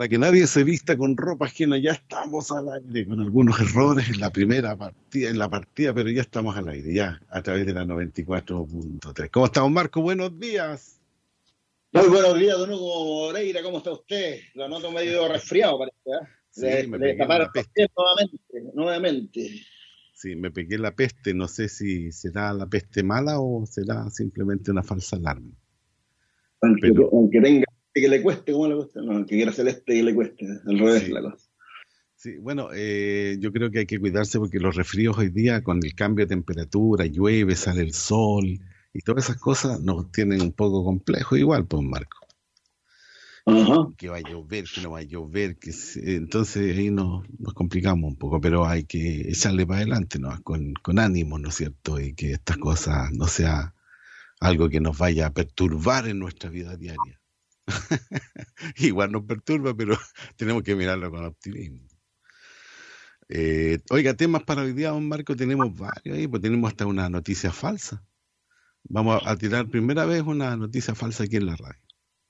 Para que nadie se vista con ropa ajena, ya estamos al aire, con algunos errores en la primera partida, en la partida, pero ya estamos al aire, ya, a través de la 94.3. ¿Cómo estamos, Marco? Buenos días. Muy buenos días, don Hugo Moreira, ¿cómo está usted? Lo noto medio resfriado, parece, ¿eh? Sí, le, me le pegué taparon nuevamente, nuevamente. Sí, me pegué la peste, no sé si será la peste mala o será simplemente una falsa alarma. Aunque, Pero- aunque tenga que le cueste, ¿cómo le cuesta? No, que quiera celeste que le cueste, al revés Sí. la cosa. Sí, bueno, eh, yo creo que hay que cuidarse porque los resfríos hoy día, con el cambio de temperatura, llueve, sale el sol y todas esas cosas nos tienen un poco complejo igual, pues Marco. Ajá. Que va a llover, que no va a llover, que se- entonces ahí nos, nos complicamos un poco, pero hay que echarle para adelante, ¿no? Con, con ánimo, ¿no es cierto? Y que estas cosas no sea algo que nos vaya a perturbar en nuestra vida diaria. Igual nos perturba, pero tenemos que mirarlo con optimismo. Eh, oiga, temas para hoy día, don Marco, tenemos varios ahí, pues tenemos hasta una noticia falsa. Vamos a, a tirar primera vez una noticia falsa aquí en la radio.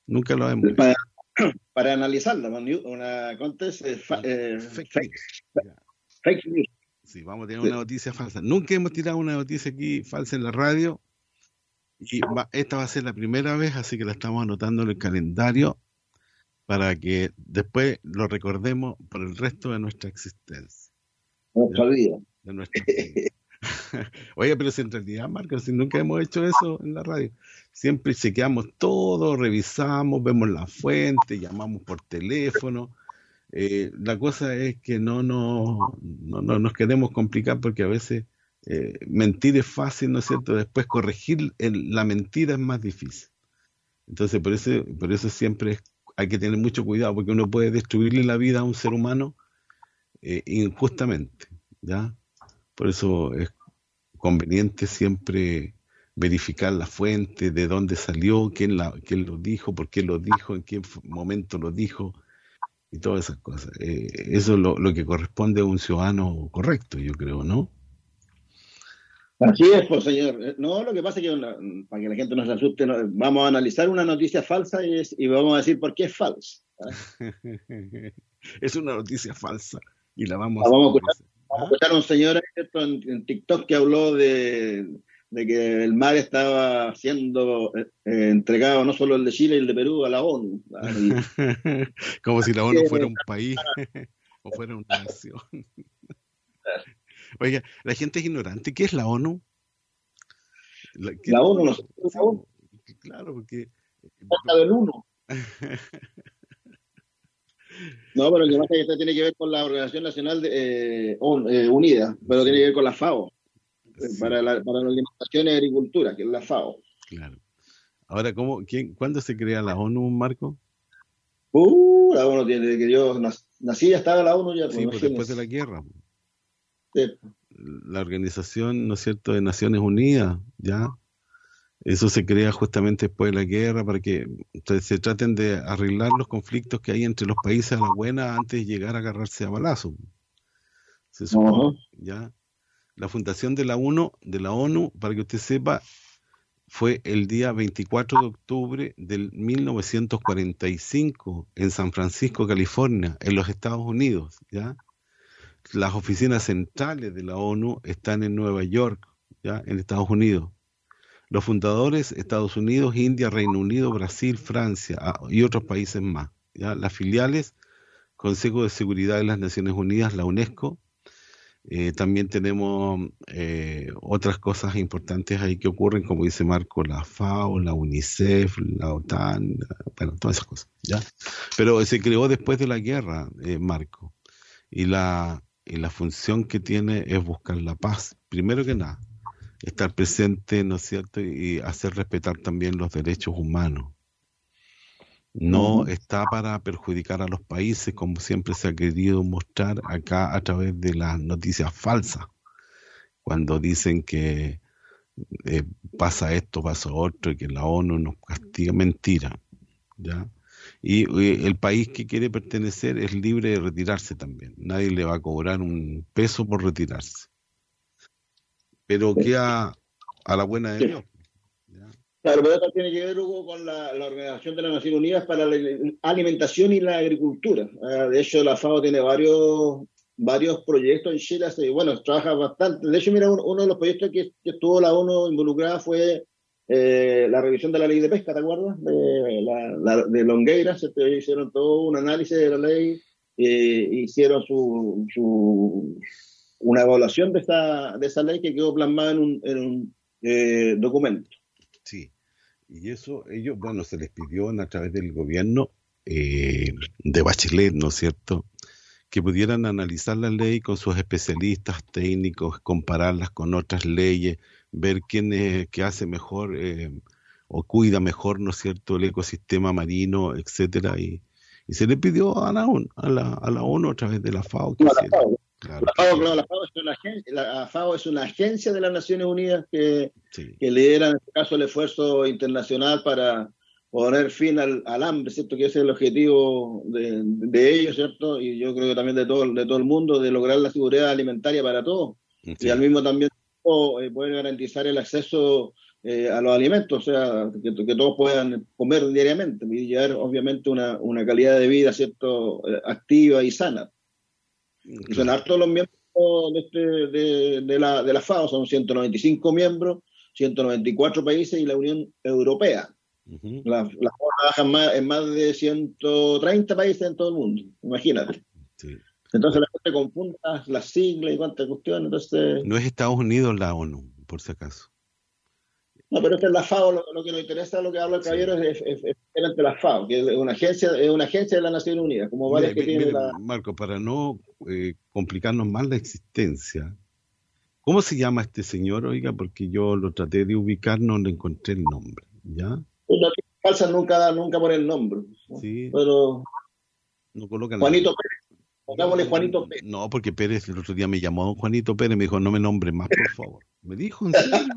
Nunca lo hemos. Para, para analizarla, una, contest, eh, fa- eh, Fake fake, news. Ya. fake news. Sí, vamos a tener una noticia falsa. Nunca hemos tirado una noticia aquí falsa en la radio. Y va- esta va a ser la primera vez, así que la estamos anotando en el calendario para que después lo recordemos por el resto de nuestra existencia. Nuestra vida. de nuestra vida. Oye, pero si en realidad, Marcos, si nunca hemos hecho eso en la radio, siempre chequeamos todo, revisamos, vemos la fuente, llamamos por teléfono. Eh, la cosa es que no, no, no, no nos queremos complicar porque a veces eh, mentir es fácil, ¿no es cierto? Después corregir la mentira es más difícil. Entonces, por eso, por eso siempre es- hay que tener mucho cuidado porque uno puede destruirle la vida a un ser humano eh, injustamente, ¿ya? Por eso es conveniente siempre verificar la fuente, de dónde salió, quién, la, quién lo dijo, por qué lo dijo, en qué momento lo dijo y todas esas cosas. Eh, eso es lo que corresponde a un ciudadano correcto, yo creo, ¿no? Así es, pues señor. Eh, No, lo que pasa es que para que la gente no se asuste, no- vamos a analizar una noticia falsa y, es- y vamos a decir por qué es falsa. es una noticia falsa y la vamos, La vamos a analizar. Vamos a escuchar a un señor en, en TikTok que habló de, de que el mar estaba siendo eh, eh, entregado no solo el de Chile y el de Perú a la ONU. Y- Como si la ONU fuera un país o fuera una nación. Oiga, la gente es ignorante. ¿Qué es la ONU? La, ¿qué- La ONU, no Sí, la ONU, Claro, porque falta del uno. No, pero lo que pasa es que esto tiene que ver con la Organización Nacional de, eh, eh, Unida, pero tiene que ver con la FAO, eh, sí, para, la, para la alimentación y agricultura, que es la FAO. claro. Ahora, ¿cómo, quién, ¿cuándo se crea la ONU, Marco? Uh, la ONU tiene que yo nac- nací ya estaba la ONU ya. Sí, pues pues, después de la guerra. Sí. La Organización, ¿no es cierto?, de Naciones Unidas, ¿ya? Eso se crea justamente después de la guerra para que se, se traten de arreglar los conflictos que hay entre los países a la buena antes de llegar a agarrarse a balazo. Se supone, Ajá. ¿ya? La fundación de la ONU, de la ONU, para que usted sepa, fue el día 24 de octubre del 1945 en San Francisco, California, en los Estados Unidos, ¿ya? Las oficinas centrales de la ONU están en Nueva York, ¿ya? En Estados Unidos. Los fundadores, Estados Unidos, India, Reino Unido, Brasil, Francia ah, y otros países más. ¿ya? Las filiales, Consejo de Seguridad de las Naciones Unidas, la UNESCO. Eh, también tenemos eh, otras cosas importantes ahí que ocurren, como dice Marco, la FAO, la UNICEF, la OTAN, bueno, todas esas cosas. ¿ya? Pero se creó después de la guerra, eh, Marco. Y la, y la función que tiene es buscar la paz, primero que nada, estar presente, ¿no es cierto?, y hacer respetar también los derechos humanos. No está para perjudicar a los países como siempre se ha querido mostrar acá a través de las noticias falsas, cuando dicen que eh, pasa esto, pasa otro, y que la ONU nos castiga, mentira. ¿ya? Y, el país que quiere pertenecer es libre de retirarse también. Nadie le va a cobrar un peso por retirarse. Pero queda a la buena de Dios. Claro, pero esto tiene que ver, Hugo, con la, Organización de las Naciones Unidas para la Alimentación y la Agricultura. Ah, de hecho, la FAO tiene varios varios proyectos en Chile. Bueno, trabaja bastante. De hecho, mira, uno, de los proyectos que, que, estuvo la ONU involucrada fue eh, la revisión de la ley de pesca, ¿te acuerdas? De, la, de Longueira, se hicieron todo un análisis de la ley, eh, hicieron su, su, una evaluación de esa, de esa ley que quedó plasmada en un, en un eh, documento. Sí, y eso ellos, bueno, se les pidió a través del gobierno eh, de Bachelet, ¿no es cierto? que pudieran analizar la ley con sus especialistas técnicos, compararlas con otras leyes, ver quién es, qué hace mejor eh, o cuida mejor, ¿no es cierto?, el ecosistema marino, etcétera, y, y se le pidió a la, ONU, a la, a la ONU a través de la FAO. la, FAO. la, FAO, la, FAO, es una agencia, la FAO es una agencia de las Naciones Unidas que, que lidera en este caso el esfuerzo internacional para poner fin al, hambre, ¿cierto? Que ese es el objetivo de, ellos, ¿cierto? Y yo creo que también de todo, de todo el mundo, de lograr la seguridad alimentaria para todos. Y al mismo también eh, poder garantizar el acceso eh, a los alimentos, o sea, que, todos puedan comer diariamente y llevar obviamente una, una calidad de vida, ¿cierto? Eh, activa y sana. Y son hartos los miembros de, este, de, de, la, de la FAO, son 195 miembros, 194 países y la Unión Europea. Las la trabajan más, en más de 130 países en todo el mundo, imagínate. Entonces la gente confunde las siglas y cuántas cuestiones. Entonces... No es Estados Unidos la ONU, por si acaso. No, pero es que la FAO, lo, que nos interesa, lo que habla el caballero, es, es, la FAO, que es una agencia, es una agencia de las Naciones Unidas, como varias que tiene la... Marco, para no eh, complicarnos más la existencia, ¿cómo se llama este señor? Oiga, porque yo lo traté de ubicar, no le encontré el nombre, ¿ya? falsas nunca, nunca por el nombre. Sí. Pero. No colocan Juanito Pérez. Pongámosle Juanito Pérez. No, porque Pérez el otro día me llamó Juanito Pérez, me dijo, no me nombre más, por favor. Me dijo, en serio.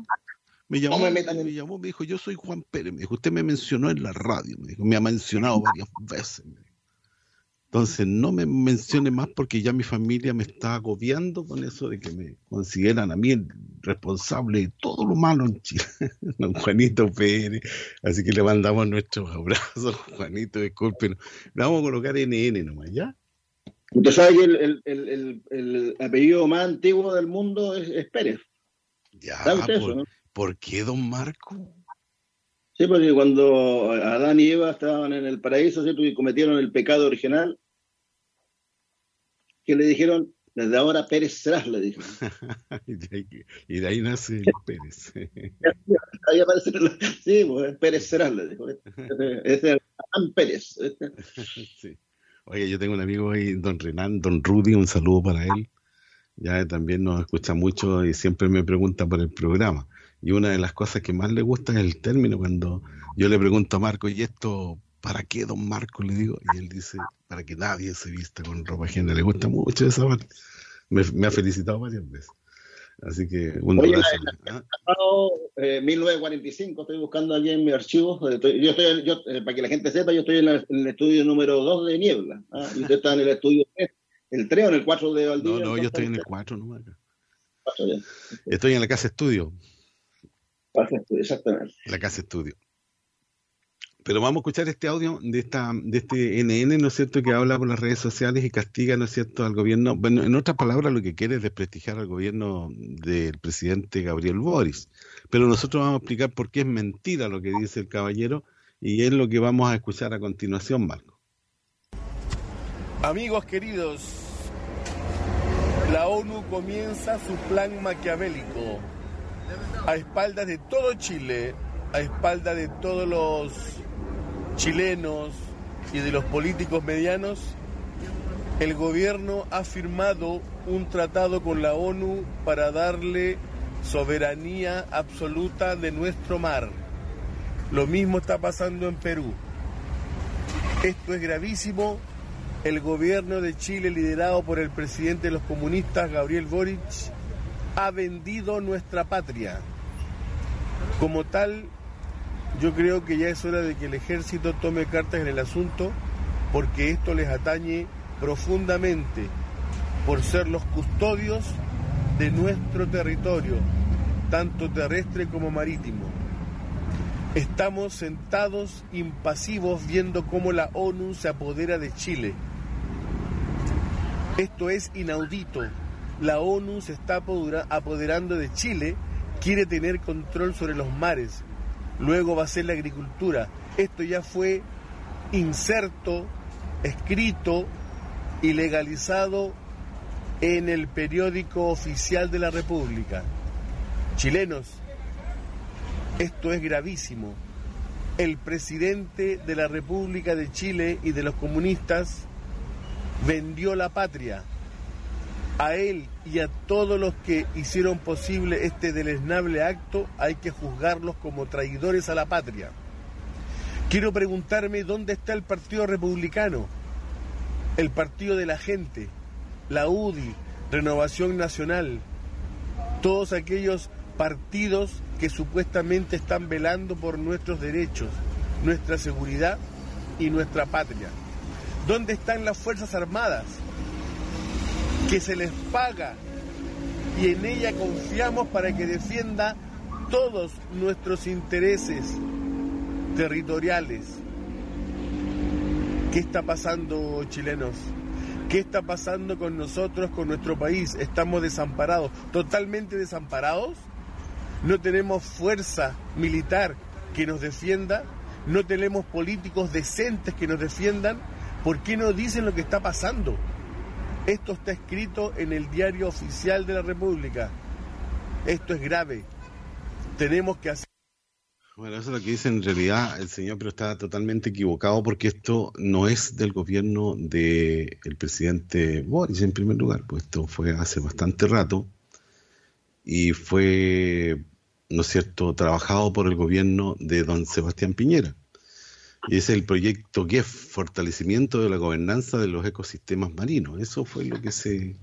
Me llamó, me, me, llamó, me dijo, yo soy Juan Pérez. Me dijo, usted me mencionó en la radio. Me dijo, me ha mencionado varias veces. Entonces, no me mencione más porque ya mi familia me está agobiando con eso de que me consideran a mí el responsable de todo lo malo en Chile. Don Juanito Pérez. Así que le mandamos nuestros abrazos, Juanito, disculpen. Le vamos a colocar NN nomás, ¿ya? Usted sabe que el, el, el, apellido más antiguo del mundo es, Pérez. Ya, por, ¿por qué, don Marco? Sí, porque cuando Adán y Eva estaban en el paraíso, ¿cierto? Y cometieron el pecado original, que le dijeron, desde ahora Pérez serás, le dijeron. y, de ahí, nace Pérez. ahí aparece, sí, pues, Pérez serás, le dijo. Es el Pérez. sí. Oye, yo tengo un amigo ahí, don Renan, don Rudy, un saludo para él. Ya también nos escucha mucho y siempre me pregunta por el programa. Y una de las cosas que más le gusta es el término cuando yo le pregunto a Marco, ¿y esto ¿para qué, don Marco? Le digo, y él dice, para que nadie se vista con ropa ajena. Le gusta mucho esa parte. Me, ha felicitado varias veces. Así que un Oye, abrazo. La, ¿ah? 1945, estoy buscando aquí en mi archivo. yo estoy, yo, eh, para que la gente sepa, yo estoy en, el estudio número 2 de Niebla. ¿ah? Y usted está en el estudio 3, el 3 o en el 4 de Valdivia. No, no, yo estoy en el 4 no Estoy en la casa estudio. Casa estudio, exactamente. La casa estudio. Pero vamos a escuchar este audio de esta de este NN, ¿no es cierto?, que habla por las redes sociales y castiga, ¿no es cierto?, al gobierno. Bueno, en otras palabras, lo que quiere es desprestigiar al gobierno del presidente Gabriel Boris. Pero nosotros vamos a explicar por qué es mentira lo que dice el caballero y es lo que vamos a escuchar a continuación, Marco. Amigos queridos, la ONU comienza su plan maquiavélico a espaldas de todo Chile, a espaldas de todos los chilenos y de los políticos medianos el gobierno ha firmado un tratado con la ONU para darle soberanía absoluta de nuestro mar. Lo mismo está pasando en Perú. Esto es gravísimo. El gobierno de Chile, liderado por el presidente de los comunistas, Gabriel Boric, ha vendido nuestra patria. Como tal, yo creo que ya es hora de que el ejército tome cartas en el asunto porque esto les atañe profundamente por ser los custodios de nuestro territorio, tanto terrestre como marítimo. Estamos sentados impasivos viendo cómo la ONU se apodera de Chile. Esto es inaudito. La ONU se está apoderando de Chile, quiere tener control sobre los mares, luego va a ser la agricultura. Esto ya fue inserto, escrito y legalizado en el periódico oficial de la República. Chilenos, esto es gravísimo. El presidente de la República de Chile y de los comunistas vendió la patria. A él y a todos los que hicieron posible este deleznable acto hay que juzgarlos como traidores a la patria. Quiero preguntarme dónde está el Partido Republicano, el Partido de la Gente, la UDI, Renovación Nacional, todos aquellos partidos que supuestamente están velando por nuestros derechos, nuestra seguridad y nuestra patria. ¿Dónde están las Fuerzas Armadas? Que se les paga y en ella confiamos para que defienda todos nuestros intereses territoriales. ¿Qué está pasando, chilenos? ¿Qué está pasando con nosotros, con nuestro país? ¿Estamos desamparados? ¿Totalmente desamparados? no tenemos fuerza militar que nos defienda, no tenemos políticos decentes que nos defiendan, ¿por qué no dicen lo que está pasando? Esto está escrito en el diario oficial de la República. Esto es grave. Tenemos que hacer... Bueno, eso es lo que dice en realidad el señor, pero está totalmente equivocado porque esto no es del gobierno del presidente Boris en primer lugar, pues esto fue hace bastante rato y fue ¿no es cierto?, trabajado por el gobierno de don Sebastián Piñera. Y es el proyecto GEF, Fortalecimiento de la Gobernanza de los Ecosistemas Marinos. Eso fue lo que se,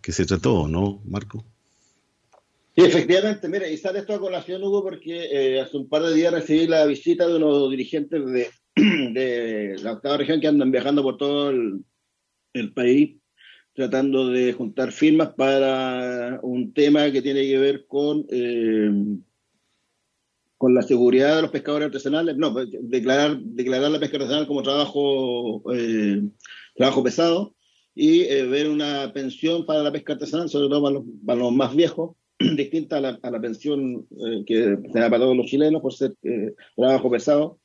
que se trató, ¿no, Marco? Sí, efectivamente, mira, y sale esto a colación, Hugo, porque eh, hace un par de días recibí la visita de unos dirigentes de, de la octava región que andan viajando por todo el país tratando de juntar firmas para un tema que tiene que ver con, eh, con la seguridad de los pescadores artesanales, no, pues, declarar, declarar la pesca artesanal como trabajo, eh, trabajo pesado y eh, ver una pensión para la pesca artesanal, sobre todo para los, para los más viejos, distinta a la, a la pensión que se da para todos los chilenos por ser trabajo pesado.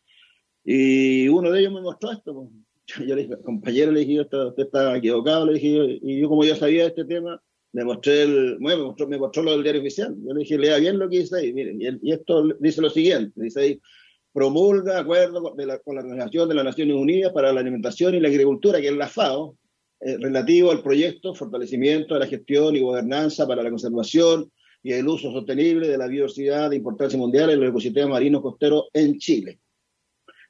Y uno de ellos me mostró esto, pues, yo le dije, compañero, le dije, usted está equivocado, le dije, y yo como ya sabía este tema, le mostré el, bueno, me mostró, me mostró lo del diario oficial. Yo le dije, lea bien lo que dice ahí, miren, y, esto dice lo siguiente, dice ahí, promulga acuerdo con, la, Organización de las Naciones Unidas para la Alimentación y la Agricultura, que es la FAO, eh, relativo al proyecto Fortalecimiento de la Gestión y Gobernanza para la Conservación y el uso sostenible de la biodiversidad de importancia mundial en los ecosistemas marinos costeros en Chile.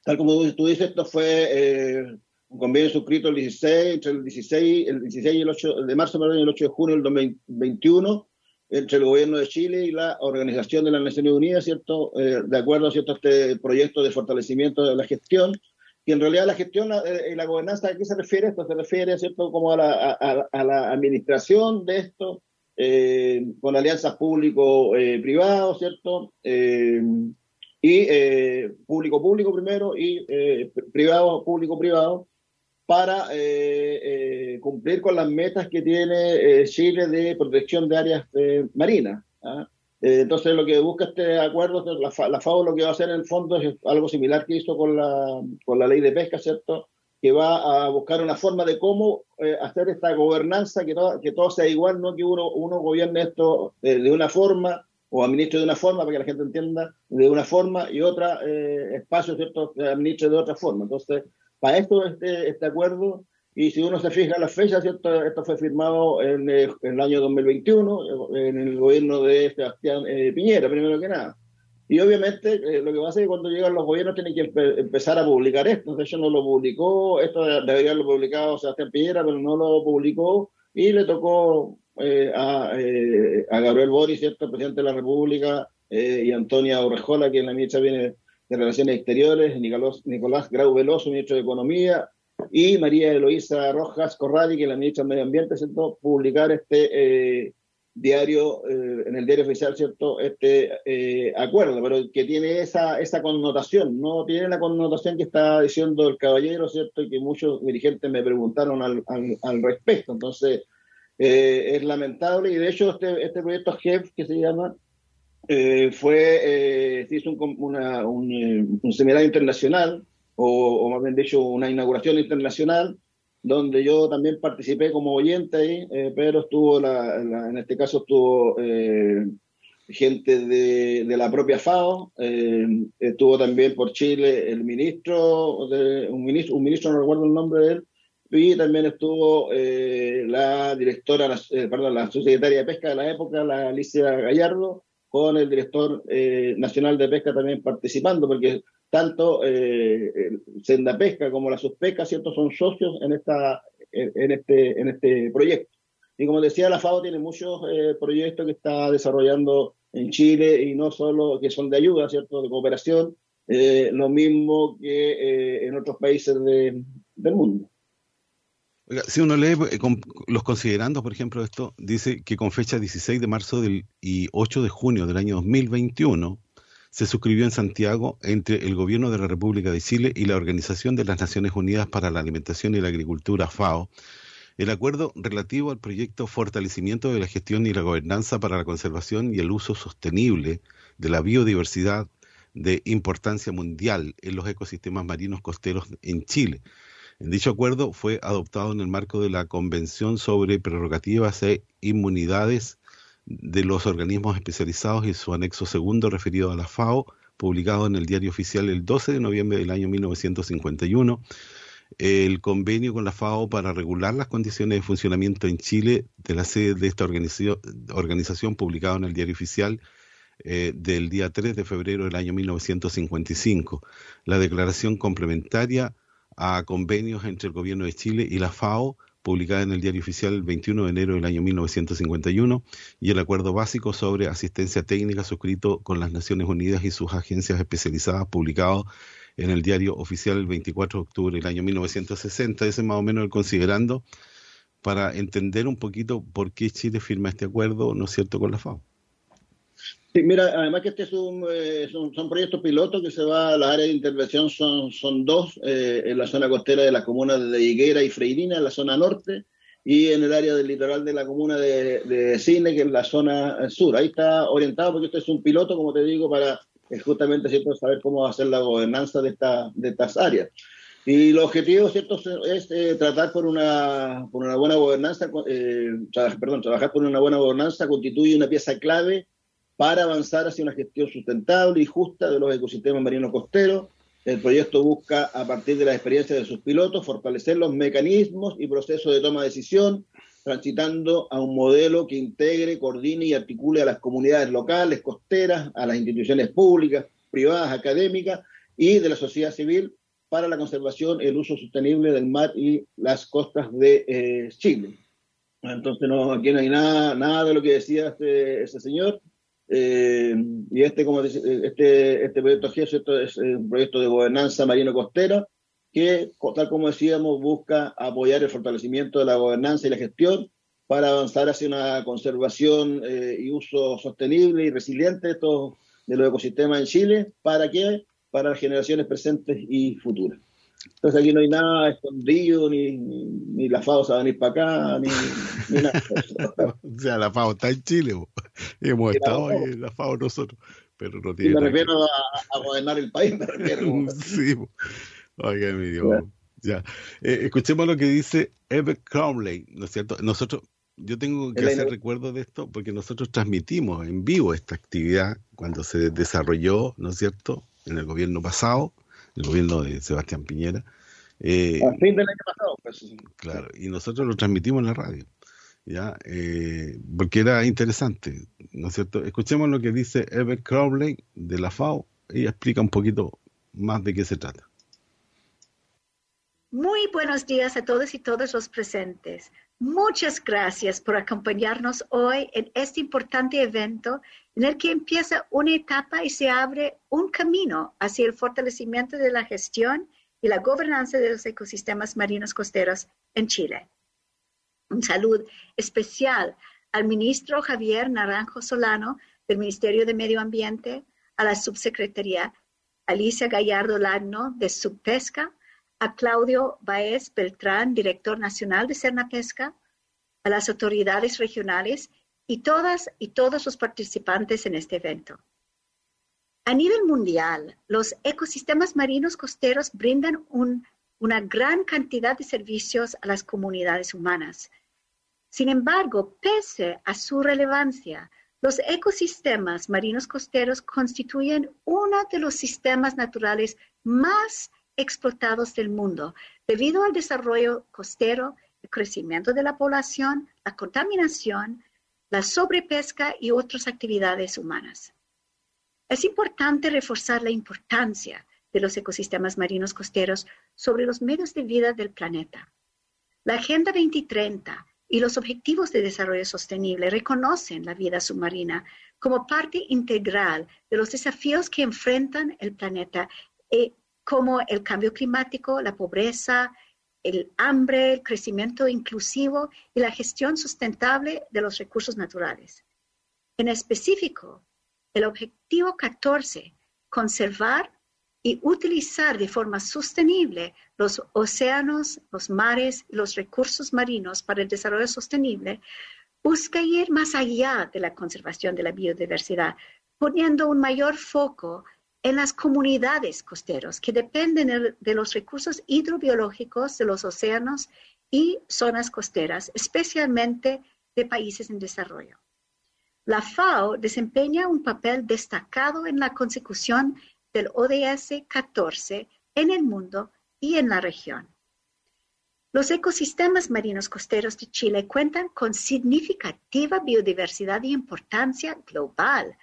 Tal como tú dices, esto fue eh, un convenio suscrito el 16, entre el 16, el 16 y el 8 de marzo el 8 de junio del 2021 entre el gobierno de Chile y la Organización de las Naciones Unidas, ¿cierto? Eh, de acuerdo ¿cierto? a este proyecto de fortalecimiento de la gestión, y en realidad la gestión y la gobernanza, ¿a qué se refiere? Esto se refiere, ¿cierto?, como a la, a, la administración de esto, eh, con alianzas público-privados, eh, ¿cierto? y público-público primero y privado-público-privado, para eh, eh, cumplir con las metas que tiene eh, Chile de protección de áreas marinas. ¿ah? entonces, lo que busca este acuerdo, la, la, FAO lo que va a hacer en el fondo es algo similar que hizo con la, con la ley de pesca, ¿cierto? Que va a buscar una forma de cómo hacer esta gobernanza, que, que todo sea igual, no que uno, uno gobierne esto de una forma o administre de una forma, para que la gente entienda, de una forma, y otra espacio, ¿cierto?, administre de otra forma. Entonces, para esto este, este acuerdo Y si uno se fija en las fechas, ¿cierto? esto fue firmado en, eh, el año 2021, en el gobierno de Sebastián eh, Piñera, primero que nada. Y obviamente eh, lo que pasa es que cuando llegan los gobiernos tienen que empezar a publicar esto. De hecho, no lo publicó, esto debería haberlo publicado Sebastián Piñera, pero no lo publicó y le tocó a, a, Gabriel Boris, ¿cierto? presidente de la República, y Antonia Urrejola, que en la ministra viene de Relaciones Exteriores, Nicolás, Grau Veloso, ministro de Economía, y María Eloísa Rojas Corradi, que es la ministra de Medio Ambiente, ¿cierto? publicar este eh, diario, eh, en el diario oficial, ¿cierto? Este eh, acuerdo, pero que tiene esa, esa connotación, no tiene la connotación que está diciendo el caballero, ¿cierto? Y que muchos dirigentes me preguntaron al, al, respecto. Entonces, es lamentable y de hecho este, este proyecto GEF, que se llama, fue, se hizo un, una, un, un seminario internacional o, más bien dicho, una inauguración internacional, donde yo también participé como oyente ahí, eh, pero estuvo, la, en este caso estuvo eh, gente de, de, la propia FAO, eh, estuvo también por Chile el ministro, de, un ministro, un ministro, no recuerdo el nombre de él, y también estuvo la directora, perdón, la subsecretaria de pesca de la época, la Alicia Gallardo, con el director nacional de pesca también participando, porque tanto eh, Senda Pesca como la Suspesca, ¿cierto? Son socios en, esta, en, este, en este proyecto. Y como decía, la FAO tiene muchos eh, proyectos que está desarrollando en Chile y no solo que son de ayuda, ¿cierto? De cooperación, eh, lo mismo que eh, en otros países de, del mundo. Si uno lee los considerandos, por ejemplo, esto dice que con fecha 16 de marzo del, y 8 de junio del año 2021, se suscribió en Santiago entre el Gobierno de la República de Chile y la Organización de las Naciones Unidas para la Alimentación y la Agricultura, FAO, el acuerdo relativo al proyecto Fortalecimiento de la Gestión y la Gobernanza para la Conservación y el Uso Sostenible de la Biodiversidad de importancia mundial en los ecosistemas marinos costeros en Chile. Dicho acuerdo fue adoptado en el marco de la Convención sobre Prerrogativas e Inmunidades de los organismos especializados y su anexo segundo referido a la FAO, publicado en el diario oficial el 12 de noviembre del año 1951, el convenio con la FAO para regular las condiciones de funcionamiento en Chile de la sede de esta organización, organización publicado en el diario oficial eh, del día 3 de febrero del año 1955, la declaración complementaria a convenios entre el gobierno de Chile y la FAO publicada en el Diario Oficial el 21 de enero del año 1951, y el Acuerdo Básico sobre Asistencia Técnica suscrito con las Naciones Unidas y sus agencias especializadas, publicado en el Diario Oficial el 24 de octubre del año 1960. Ese es más o menos el considerando para entender un poquito por qué Chile firma este acuerdo, ¿no es cierto?, con la FAO. Sí, mira, además que este es un, eh, son, proyectos pilotos que se va, las áreas de intervención son, son dos, eh, en la zona costera de las comunas de Higuera y Freirina, en la zona norte, y en el área del litoral de la comuna de, de Cine, que es la zona sur. Ahí está orientado porque esto es un piloto, como te digo, para eh, justamente ¿cierto? saber cómo va a ser la gobernanza de, esta, de estas áreas. Y el objetivo, ¿cierto?, es tratar por una, por una buena gobernanza, perdón, trabajar por una buena gobernanza constituye una pieza clave para avanzar hacia una gestión sustentable y justa de los ecosistemas marinos costeros. El proyecto busca, a partir de la experiencia de sus pilotos, fortalecer los mecanismos y procesos de toma de decisión, transitando a un modelo que integre, coordine y articule a las comunidades locales, costeras, a las instituciones públicas, privadas, académicas y de la sociedad civil para la conservación y el uso sostenible del mar y las costas de eh, Chile. Entonces, no, aquí no hay nada, nada de lo que decía este, este señor. Eh, y este, como este, este proyecto esto es un proyecto de gobernanza marino-costera que, tal como decíamos, busca apoyar el fortalecimiento de la gobernanza y la gestión para avanzar hacia una conservación eh, y uso sostenible y resiliente de, de los ecosistemas en Chile. ¿Para qué? Para las generaciones presentes y futuras. Entonces aquí no hay nada escondido, ni, ni, la FAO se va a venir para acá, ni, nada. o sea, la FAO está en Chile, hemos estado ahí en la FAO nosotros, pero no tiene. me refiero a, gobernar el país, me refiero. sí, oiga, mi Dios. Ya. Eh, escuchemos lo que dice Eve Crowley, ¿no es cierto? Nosotros, yo tengo que hacer recuerdo de esto porque nosotros transmitimos en vivo esta actividad cuando se desarrolló, ¿no es cierto?, en el gobierno pasado el gobierno de Sebastián Piñera, Eh, a fin del año pasado. Pues. Claro, y nosotros lo transmitimos en la radio, ¿ya? Eh, porque era interesante, ¿no es cierto? Escuchemos lo que dice Ever Crowley de la FAO, ella explica un poquito más de qué se trata. Muy buenos días a todos y todas los presentes. Muchas gracias por acompañarnos hoy en este importante evento en el que empieza una etapa y se abre un camino hacia el fortalecimiento de la gestión y la gobernanza de los ecosistemas marinos costeros en Chile. Un saludo especial al ministro Javier Naranjo Solano del Ministerio de Medio Ambiente, a la subsecretaría Alicia Gallardo Lagno de Subpesca, a Claudio Baez Beltrán, director nacional de Cernapesca, a las autoridades regionales y todas y todos los participantes en este evento. A nivel mundial, los ecosistemas marinos costeros brindan una gran cantidad de servicios a las comunidades humanas. Sin embargo, pese a su relevancia, los ecosistemas marinos costeros constituyen uno de los sistemas naturales más explotados del mundo debido al desarrollo costero, el crecimiento de la población, la contaminación, la sobrepesca y otras actividades humanas. Es importante reforzar la importancia de los ecosistemas marinos costeros sobre los medios de vida del planeta. La Agenda 2030 y los Objetivos de Desarrollo Sostenible reconocen la vida submarina como parte integral de los desafíos que enfrentan el planeta y como el cambio climático, la pobreza, el hambre, el crecimiento inclusivo y la gestión sustentable de los recursos naturales. En específico, el objetivo 14, conservar y utilizar de forma sostenible los océanos, los mares y los recursos marinos para el desarrollo sostenible, busca ir más allá de la conservación de la biodiversidad, poniendo un mayor foco en las comunidades costeras que dependen de los recursos hidrobiológicos de los océanos y zonas costeras, especialmente de países en desarrollo. La FAO desempeña un papel destacado en la consecución del ODS 14 en el mundo y en la región. Los ecosistemas marinos costeros de Chile cuentan con significativa biodiversidad y importancia global,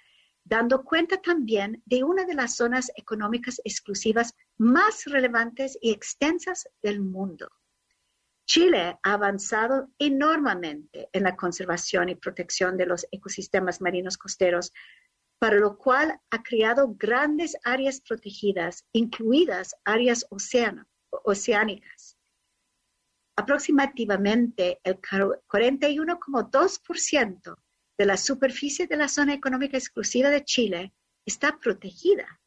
dando cuenta también de una de las zonas económicas exclusivas más relevantes y extensas del mundo. Chile ha avanzado enormemente en la conservación y protección de los ecosistemas marinos costeros, para lo cual ha creado grandes áreas protegidas, incluidas áreas oceánicas. Aproximadamente el 41,2% de la superficie de la zona económica exclusiva de Chile está protegida.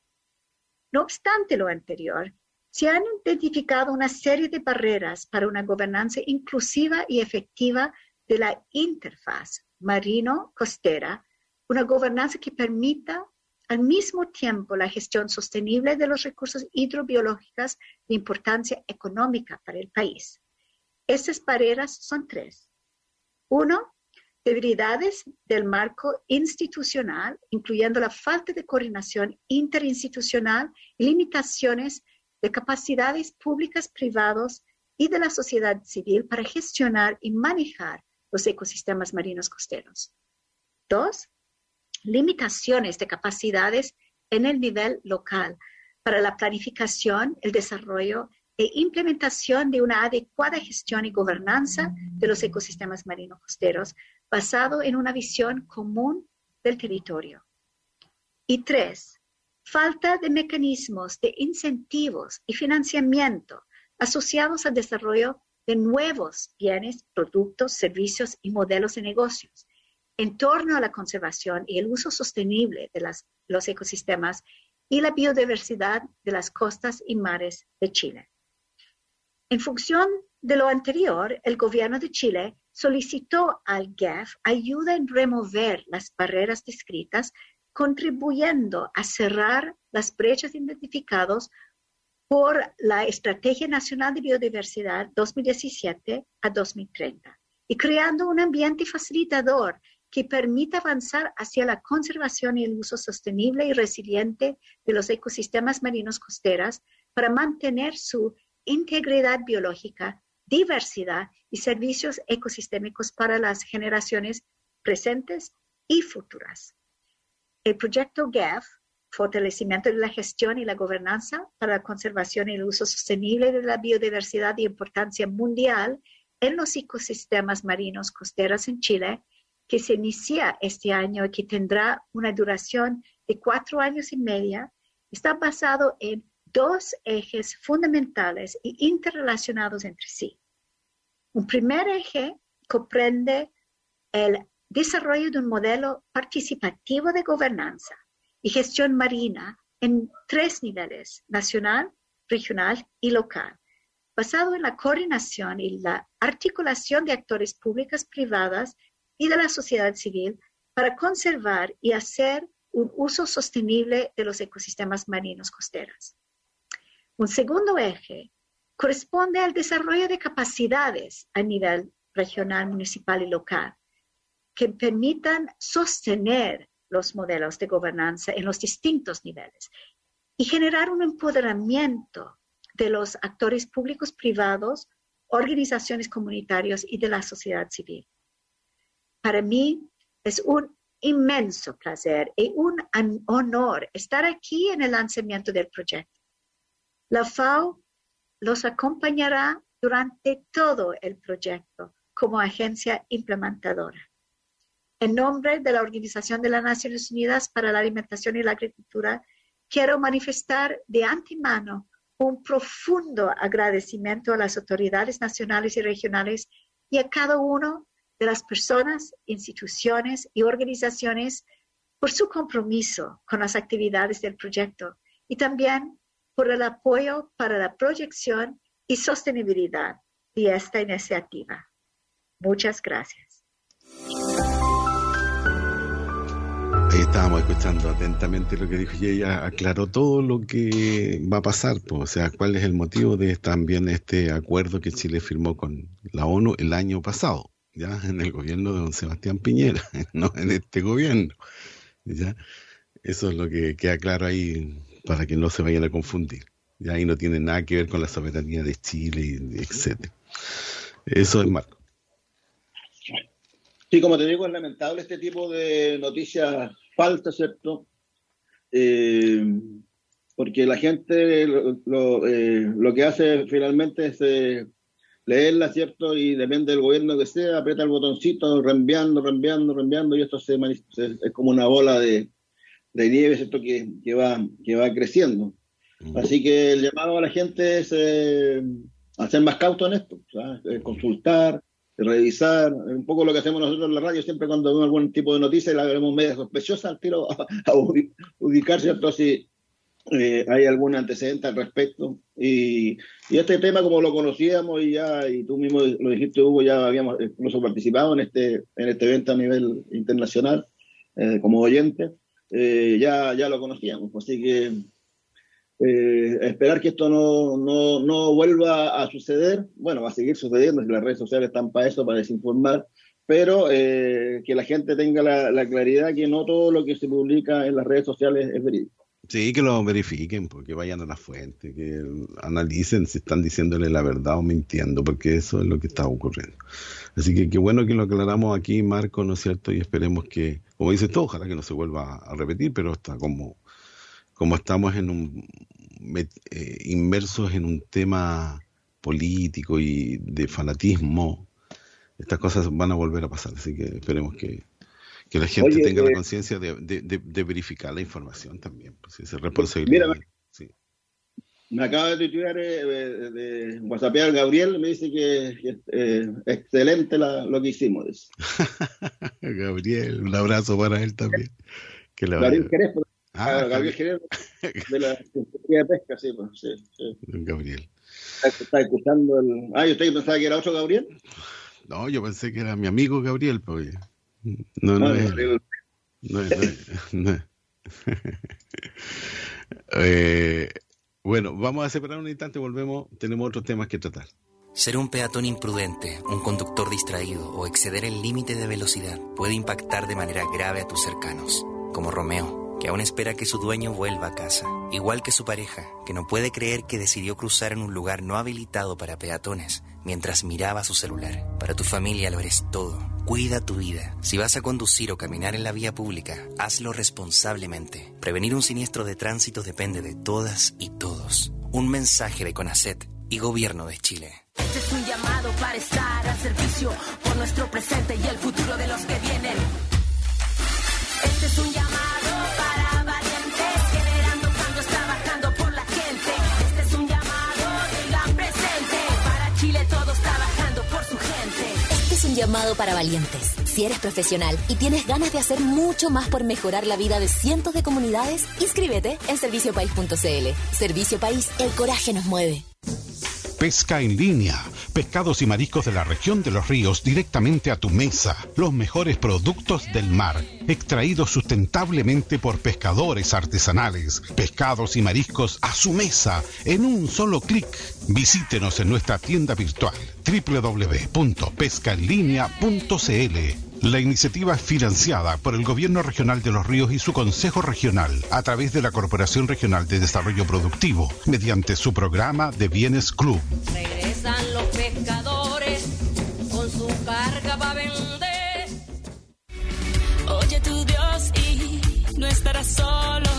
No obstante lo anterior, se han identificado una serie de barreras para una gobernanza inclusiva y efectiva de la interfaz marino-costera, una gobernanza que permita al mismo tiempo la gestión sostenible de los recursos hidrobiológicos de importancia económica para el país. Estas barreras son tres. Uno, debilidades del marco institucional, incluyendo la falta de coordinación interinstitucional limitaciones de capacidades públicas, privados y de la sociedad civil para gestionar y manejar los ecosistemas marinos costeros. Dos, limitaciones de capacidades en el nivel local para la planificación, el desarrollo e implementación de una adecuada gestión y gobernanza de los ecosistemas marinos costeros basado en una visión común del territorio. Y tres, falta de mecanismos de incentivos y financiamiento asociados al desarrollo de nuevos bienes, productos, servicios y modelos de negocios en torno a la conservación y el uso sostenible de los ecosistemas y la biodiversidad de las costas y mares de Chile. En función de lo anterior, el gobierno de Chile solicitó al GEF ayuda en remover las barreras descritas, contribuyendo a cerrar las brechas identificadas por la Estrategia Nacional de Biodiversidad 2017 a 2030 y creando un ambiente facilitador que permita avanzar hacia la conservación y el uso sostenible y resiliente de los ecosistemas marinos costeras para mantener su integridad biológica, diversidad y servicios ecosistémicos para las generaciones presentes y futuras. El proyecto GAF, Fortalecimiento de la Gestión y la Gobernanza para la Conservación y el Uso Sostenible de la Biodiversidad de Importancia Mundial en los ecosistemas marinos costeros en Chile, que se inicia este año y que tendrá una duración de cuatro años y media, está basado en dos ejes fundamentales e interrelacionados entre sí. Un primer eje comprende el desarrollo de un modelo participativo de gobernanza y gestión marina en tres niveles, nacional, regional y local, basado en la coordinación y la articulación de actores públicos, privadas y de la sociedad civil para conservar y hacer un uso sostenible de los ecosistemas marinos costeros. Un segundo eje corresponde al desarrollo de capacidades a nivel regional, municipal y local que permitan sostener los modelos de gobernanza en los distintos niveles y generar un empoderamiento de los actores públicos, privados, organizaciones comunitarias y de la sociedad civil. Para mí es un inmenso placer y un honor estar aquí en el lanzamiento del proyecto. La FAO los acompañará durante todo el proyecto como agencia implementadora. En nombre de la Organización de las Naciones Unidas para la Alimentación y la Agricultura, quiero manifestar de antemano un profundo agradecimiento a las autoridades nacionales y regionales y a cada uno de las personas, instituciones y organizaciones por su compromiso con las actividades del proyecto y también por el apoyo para la proyección y sostenibilidad de esta iniciativa. Muchas gracias. Ahí estábamos escuchando atentamente lo que dijo y ella aclaró todo lo que va a pasar, o sea, cuál es el motivo de también este acuerdo que Chile firmó con la ONU el año pasado, ya en el gobierno de don Sebastián Piñera, no en este gobierno. ¿ya? Eso es lo que queda claro ahí para que no se vayan a confundir. Ya ahí no tiene nada que ver con la soberanía de Chile, etc. Eso es Marco. Sí, como te digo, es lamentable este tipo de noticias falsas, ¿cierto? Eh, porque la gente lo, eh, que hace finalmente es eh, leerla, ¿cierto? Y depende del gobierno que sea, aprieta el botoncito, reenviando, reenviando, reenviando, y esto se, es como una bola de, de nieve, ¿cierto? Que, que, va, que va creciendo. Así que el llamado a la gente es eh, ser más cauto en esto, consultar, revisar, un poco lo que hacemos nosotros en la radio, siempre cuando vemos algún tipo de noticia y la vemos media sospechosa, al tiro a, ubicar, ¿cierto? Si eh, hay algún antecedente al respecto. Y, y, este tema, como lo conocíamos y ya, y tú mismo lo dijiste, Hugo, ya habíamos incluso participado en este, en este evento a nivel internacional eh, como oyente. Eh, ya, ya lo conocíamos. Así que eh, esperar que esto no, no, no, vuelva a suceder, bueno, va a seguir sucediendo, las redes sociales están para eso, para desinformar, pero eh, que la gente tenga la, la, claridad que no todo lo que se publica en las redes sociales es verídico. Sí, que lo verifiquen, porque vayan a la fuente, que analicen si están diciéndole la verdad o mintiendo, porque eso es lo que está ocurriendo. Así que qué bueno que lo aclaramos aquí, Marco, ¿no es cierto? Y esperemos que, como dices tú, ojalá que no se vuelva a repetir, pero está como, como estamos en un, eh, inmersos en un tema político y de fanatismo, estas cosas van a volver a pasar. Así que esperemos que, que la gente tenga la eh, conciencia de, de, verificar la información también. Pues, es responsabilidad. Mira. Me acaba de tuitear, eh, de, de WhatsAppear Gabriel, me dice que, es eh, excelente la, lo que hicimos. Gabriel, un abrazo para él también. Que le Gabriel Jerez, ah, Gabriel Jerez de la Secretaría de Pesca, sí, pues, sí, sí. Gabriel. Está escuchando el... Ah, ¿y usted pensaba que era otro Gabriel? No, yo pensé que era mi amigo Gabriel, pues. No, no, es. No no eh, bueno, vamos a separar un instante, volvemos, tenemos otros temas que tratar. Ser un peatón imprudente, un conductor distraído o exceder el límite de velocidad puede impactar de manera grave a tus cercanos, como Romeo que aún espera que su dueño vuelva a casa, igual que su pareja, que no puede creer que decidió cruzar en un lugar no habilitado para peatones mientras miraba su celular. Para tu familia lo eres todo. Cuida tu vida. Si vas a conducir o caminar en la vía pública, hazlo responsablemente. Prevenir un siniestro de tránsito depende de todas y todos. Un mensaje de CONACET y Gobierno de Chile. Este es un llamado para estar al servicio por nuestro presente y el futuro de los que vienen. Este es un llamado llamado para valientes. Si eres profesional y tienes ganas de hacer mucho más por mejorar la vida de cientos de comunidades, inscríbete en serviciopaís.cl. Servicio País, el coraje nos mueve. Pesca en línea. Pescados y mariscos de la región de los ríos directamente a tu mesa. Los mejores productos del mar. Extraídos sustentablemente por pescadores artesanales. Pescados y mariscos a su mesa en un solo clic. Visítenos en nuestra tienda virtual www.pescaenlinea.cl. La iniciativa es financiada por el Gobierno Regional de los Ríos y su Consejo Regional a través de la Corporación Regional de Desarrollo Productivo mediante su programa de Bienes Club. Regresan los pescadores con su carga para vender. Oye tu Dios y no estarás solo.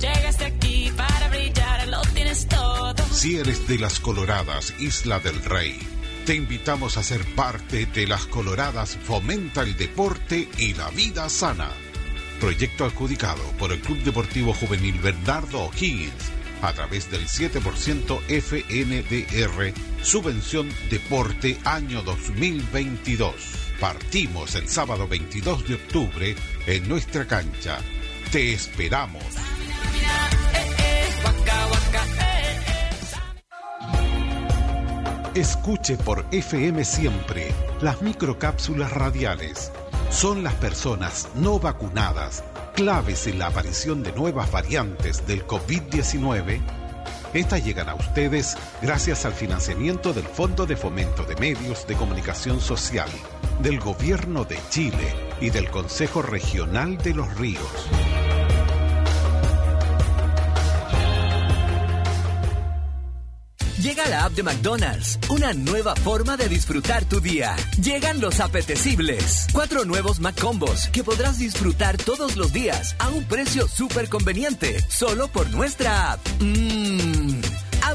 Llegaste aquí para brillar, lo tienes todo. Si eres de las Coloradas, Isla del Rey, te invitamos a ser parte de las Coloradas Fomenta el Deporte y la Vida Sana. Proyecto adjudicado por el Club Deportivo Juvenil Bernardo O'Higgins a través del 7% FNDR Subvención Deporte Año 2022. Partimos el sábado 22 de octubre en nuestra cancha. Te esperamos. Escuche por FM Siempre las microcápsulas radiales. Son las personas no vacunadas claves en la aparición de nuevas variantes del COVID-19. Estas llegan a ustedes gracias al financiamiento del Fondo de Fomento de Medios de Comunicación Social, del Gobierno de Chile y del Consejo Regional de los Ríos. Llega la app de McDonald's, una nueva forma de disfrutar tu día. Llegan los apetecibles. Cuatro nuevos McCombos que podrás disfrutar todos los días a un precio súper conveniente, solo por nuestra app. Mmm,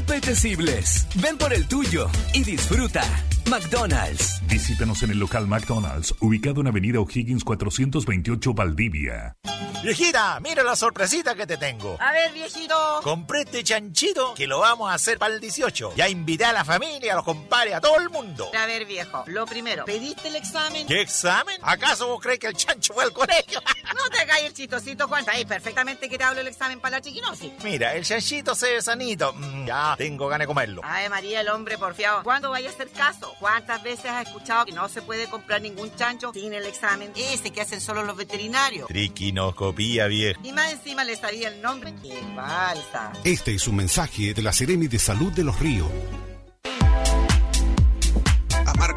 apetecibles. Ven por el tuyo y disfruta. McDonald's. Visítanos en el local McDonald's, ubicado en Avenida O'Higgins 428 Valdivia. Viejita, mira la sorpresita que te tengo. A ver, viejito. Compré este chanchito que lo vamos a hacer para el 18. Ya invité a la familia, a los compadres, a todo el mundo. A ver, viejo, lo primero, ¿pediste el examen? ¿Qué examen? ¿Acaso vos crees que el chancho fue al colegio? no te hagas el chistosito, Juan. Ahí perfectamente que te hablo el examen para la chiquinosis. Mira, el chanchito se ve sanito. Mm, ya, tengo ganas de comerlo. Ay, María, el hombre porfiado. ¿Cuándo vaya a hacer caso? ¿Cuántas veces has escuchado que no se puede comprar ningún chancho sin el examen ese que hacen solo los veterinarios? Triquinoscopía, vieja. Y más encima le sabía el nombre. ¡Qué falsa! Este es un mensaje de la Seremi de Salud de los Ríos.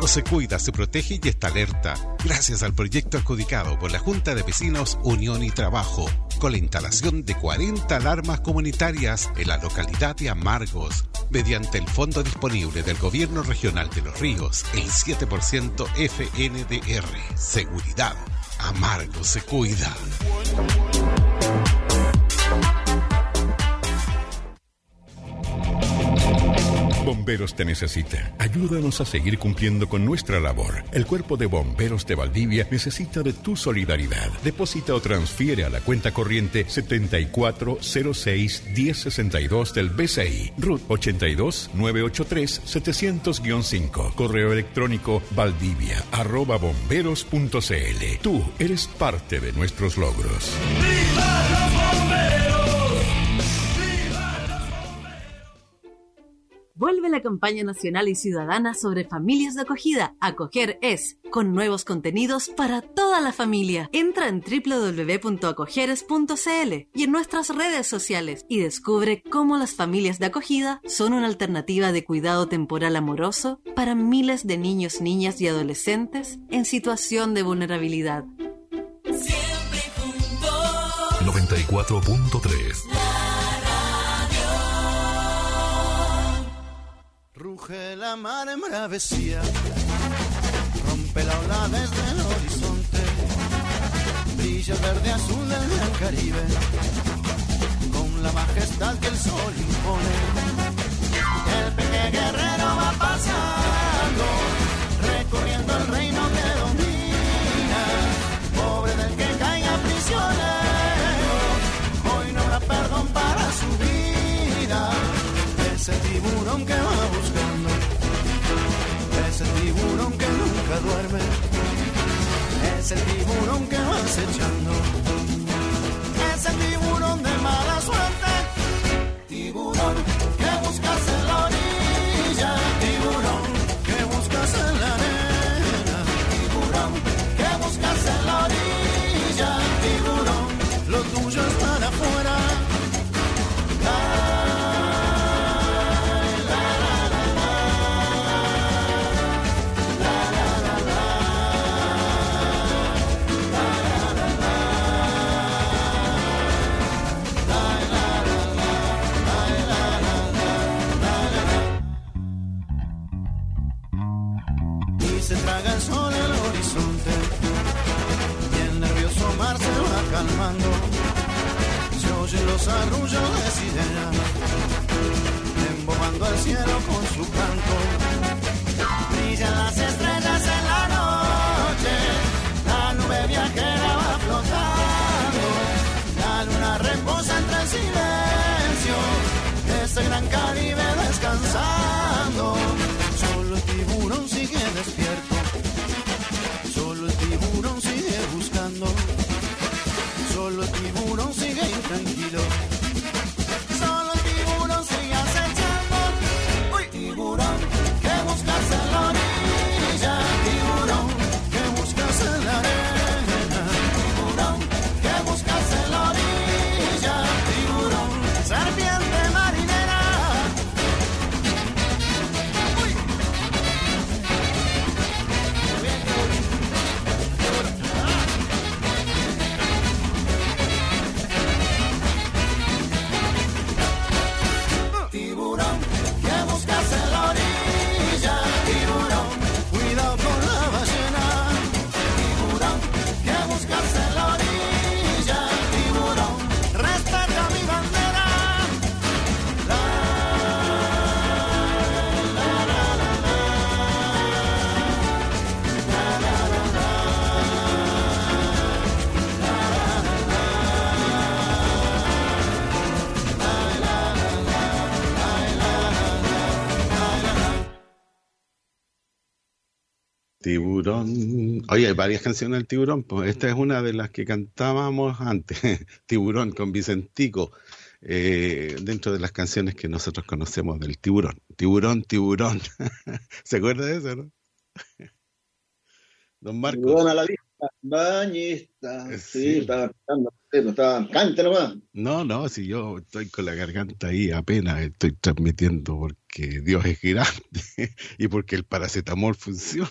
Se cuida, se protege y está alerta. Gracias al proyecto adjudicado por la Junta de Vecinos Unión y Trabajo, con la instalación de 40 alarmas comunitarias en la localidad de Amargos, mediante el fondo disponible del Gobierno Regional de los Ríos, el 7% FNDR. Seguridad. Amargo se cuida. Bomberos te necesita. Ayúdanos a seguir cumpliendo con nuestra labor. El Cuerpo de Bomberos de Valdivia necesita de tu solidaridad. Deposita o transfiere a la cuenta corriente 7406 1062 del BCI. RUT 82 983 700-5. Correo electrónico valdivia arroba bomberos.cl. Tú eres parte de nuestros logros. ¡Viva los! Vuelve la campaña nacional y ciudadana sobre familias de acogida. Acoger es, con nuevos contenidos para toda la familia. Entra en www.acogeres.cl y en nuestras redes sociales y descubre cómo las familias de acogida son una alternativa de cuidado temporal amoroso para miles de niños, niñas y adolescentes en situación de vulnerabilidad. Siempre juntos. 94.3. Ruge la mar en bravesía, rompe la ola desde el horizonte, brilla el verde azul del gran Caribe, con la majestad que el sol impone. El pequeño guerrero va pasando, recorriendo el reino que domina, pobre del que caiga prisionero, hoy no habrá perdón para su vida. Ese tiburón que va buscando, ese tiburón que nunca duerme, ese tiburón que va acechando, ese tiburón de mala suerte, tiburón que buscas en la orilla, tiburón que buscas en la arena, tiburón que buscas en la orilla, tiburón, lo tuyo es para afuera. Se va calmando. Se oyen los arrullos de sirena embobando al cielo con su canto. Brillan las estrellas Tiburón. Oye, hay varias canciones del Tiburón. Pues esta es una de las que cantábamos antes. Tiburón con Vicentico. eh, dentro de las canciones que nosotros conocemos del tiburón. Tiburón, tiburón. ¿Se acuerda de eso, no? Don Marcos. Tiburón a la vista, bañista. Sí, estaba cantando. sí, pues Estaba, cante nomás. No, no, si yo estoy con la garganta ahí, apenas estoy transmitiendo porque Dios es grande y porque el paracetamol funciona.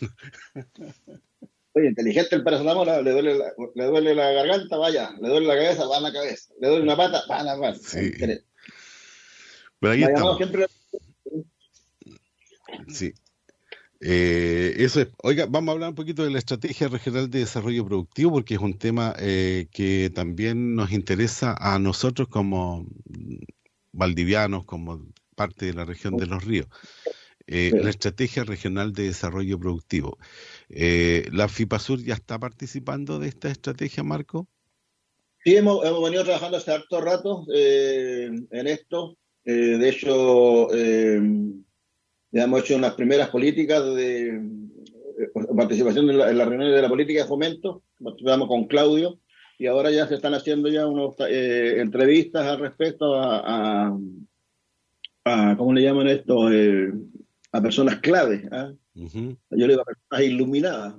Oye, inteligente el paracetamol, le duele, la, le duele la garganta, vaya, le duele la cabeza, va a la cabeza, le duele una pata, va a la pata. Sí. Pero ahí estamos. siempre Sí. Eh, eso es. Oiga, vamos a hablar un poquito de la estrategia regional de desarrollo productivo, porque es un tema eh, que también nos interesa a nosotros como valdivianos, como parte de la región de los ríos. Eh, Sí. La estrategia regional de desarrollo productivo. ¿La FIPASUR ya está participando de esta estrategia, Marco? Sí, hemos, hemos venido trabajando hace harto rato en esto. De hecho, eh, ya hemos hecho unas primeras políticas de eh, participación en la, en la reunión de la política de fomento. Participamos con Claudio y ahora ya se están haciendo ya unas entrevistas al respecto a, a, a- ¿cómo le llaman esto? Eh, a personas clave. ¿ah? Yo le digo a personas iluminadas.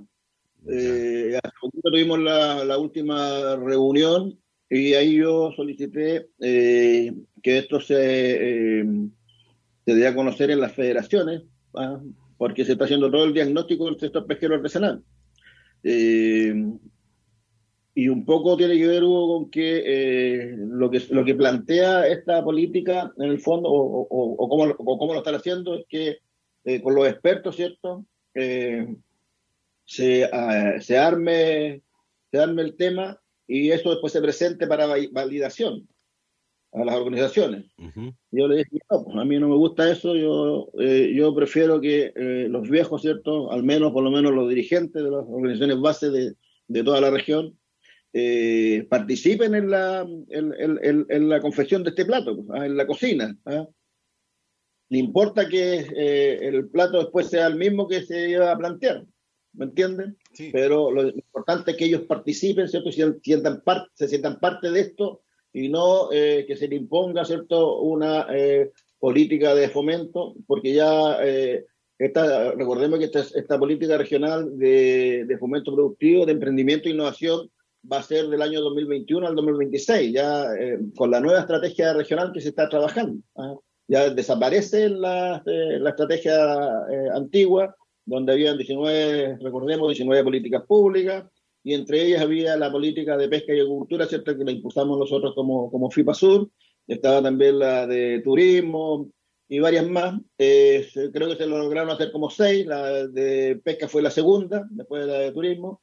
Eh, hace poquito tuvimos la, la última reunión y ahí yo solicité eh, que esto se, eh, se dé a conocer en las federaciones, porque se está haciendo todo el diagnóstico del sector pesquero artesanal. Eh, y un poco tiene que ver, Hugo, con que, eh, lo que lo que plantea esta política, en el fondo, o, cómo, lo están haciendo, es que eh, con los expertos, ¿cierto? Se, ah, se, arme, se arme el tema y eso después se presente para va- validación a las organizaciones. Yo le dije, no, pues, a mí no me gusta eso, yo, eh, yo prefiero que eh, los viejos, ¿cierto? Al menos, por lo menos los dirigentes de las organizaciones base de, de toda la región, eh, participen en la, en, en- en- la confección de este plato, pues, ah, en la cocina. ¿ah? Le importa que eh, el plato después sea el mismo que se iba a plantear, ¿me entienden? Pero lo importante es que ellos participen, ¿cierto? Y se sientan, par- se sientan parte de esto y no eh, que se le imponga, ¿cierto? Una eh, política de fomento, porque ya eh, esta, recordemos que esta, esta política regional de, de fomento productivo, de emprendimiento e innovación va a ser del año 2021 al 2026, ya eh, con la nueva estrategia regional que se está trabajando. ¿ah? Ya desaparece la, eh, la estrategia eh, antigua, donde habían 19, recordemos, 19 políticas públicas, y entre ellas había la política de pesca y agricultura, ¿cierto? Que la impulsamos nosotros como, como FIPA Sur, estaba también la de turismo y varias más. Eh, creo que se lo lograron hacer como seis, la de pesca fue la segunda, después de la de turismo,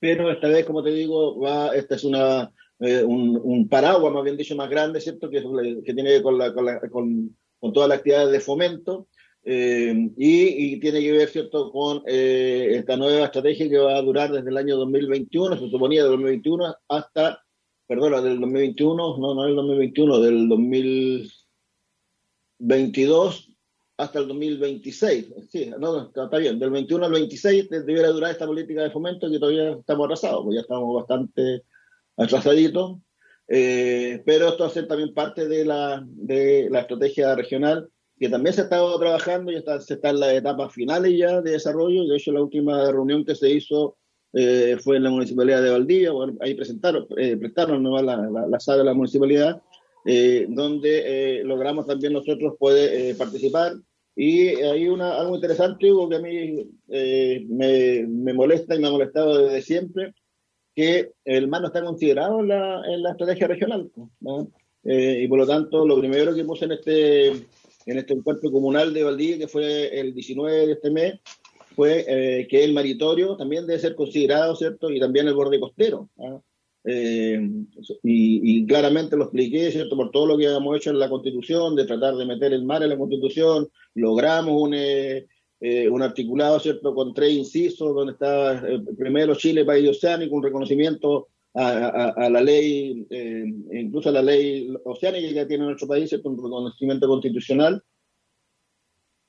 pero esta vez, como te digo, va, esta es una, eh, un, un paraguas, más bien dicho, más grande, ¿cierto? Que, que tiene con, la, con, la- con, con todas las actividades de fomento. Eh, y, y tiene que ver, ¿cierto?, con eh, esta nueva estrategia que va a durar desde el año 2021, se suponía del 2021 hasta, perdón, del 2021, no, no del 2021, del 2022 hasta el 2026. Sí, no, está, bien, del 21 al 26 debiera durar esta política de fomento que todavía estamos atrasados, pues ya estamos bastante atrasaditos. Eh, pero esto va a ser también parte de la, de la estrategia regional que también se ha estado trabajando y está, se está en las etapas finales ya de desarrollo. De hecho, la última reunión que se hizo eh, fue en la municipalidad de Valdivia, bueno, ahí presentaron, eh, prestaron ¿no? la, la, la sala de la municipalidad, eh, donde eh, logramos también nosotros poder eh, participar. Y hay una, algo interesante, Hugo, que a mí eh, me, me molesta y me ha molestado desde siempre, que el mar no está considerado en la, en la estrategia regional. ¿no? Y por lo tanto, lo primero que puse en este, en este encuentro comunal de Valdivia, que fue el 19 de este mes, fue eh, que el maritorio también debe ser considerado, ¿cierto? Y también el borde costero. ¿ah? Eh, y, y claramente lo expliqué, ¿cierto? Por todo lo que habíamos hecho en la Constitución, de tratar de meter el mar en la Constitución, logramos un, eh, eh, un articulado, ¿cierto? Con tres incisos, donde está eh, primero Chile, país oceánico, un reconocimiento a, a, a la ley, eh, incluso a la ley oceánica que tiene nuestro país, ¿cierto? Un reconocimiento constitucional.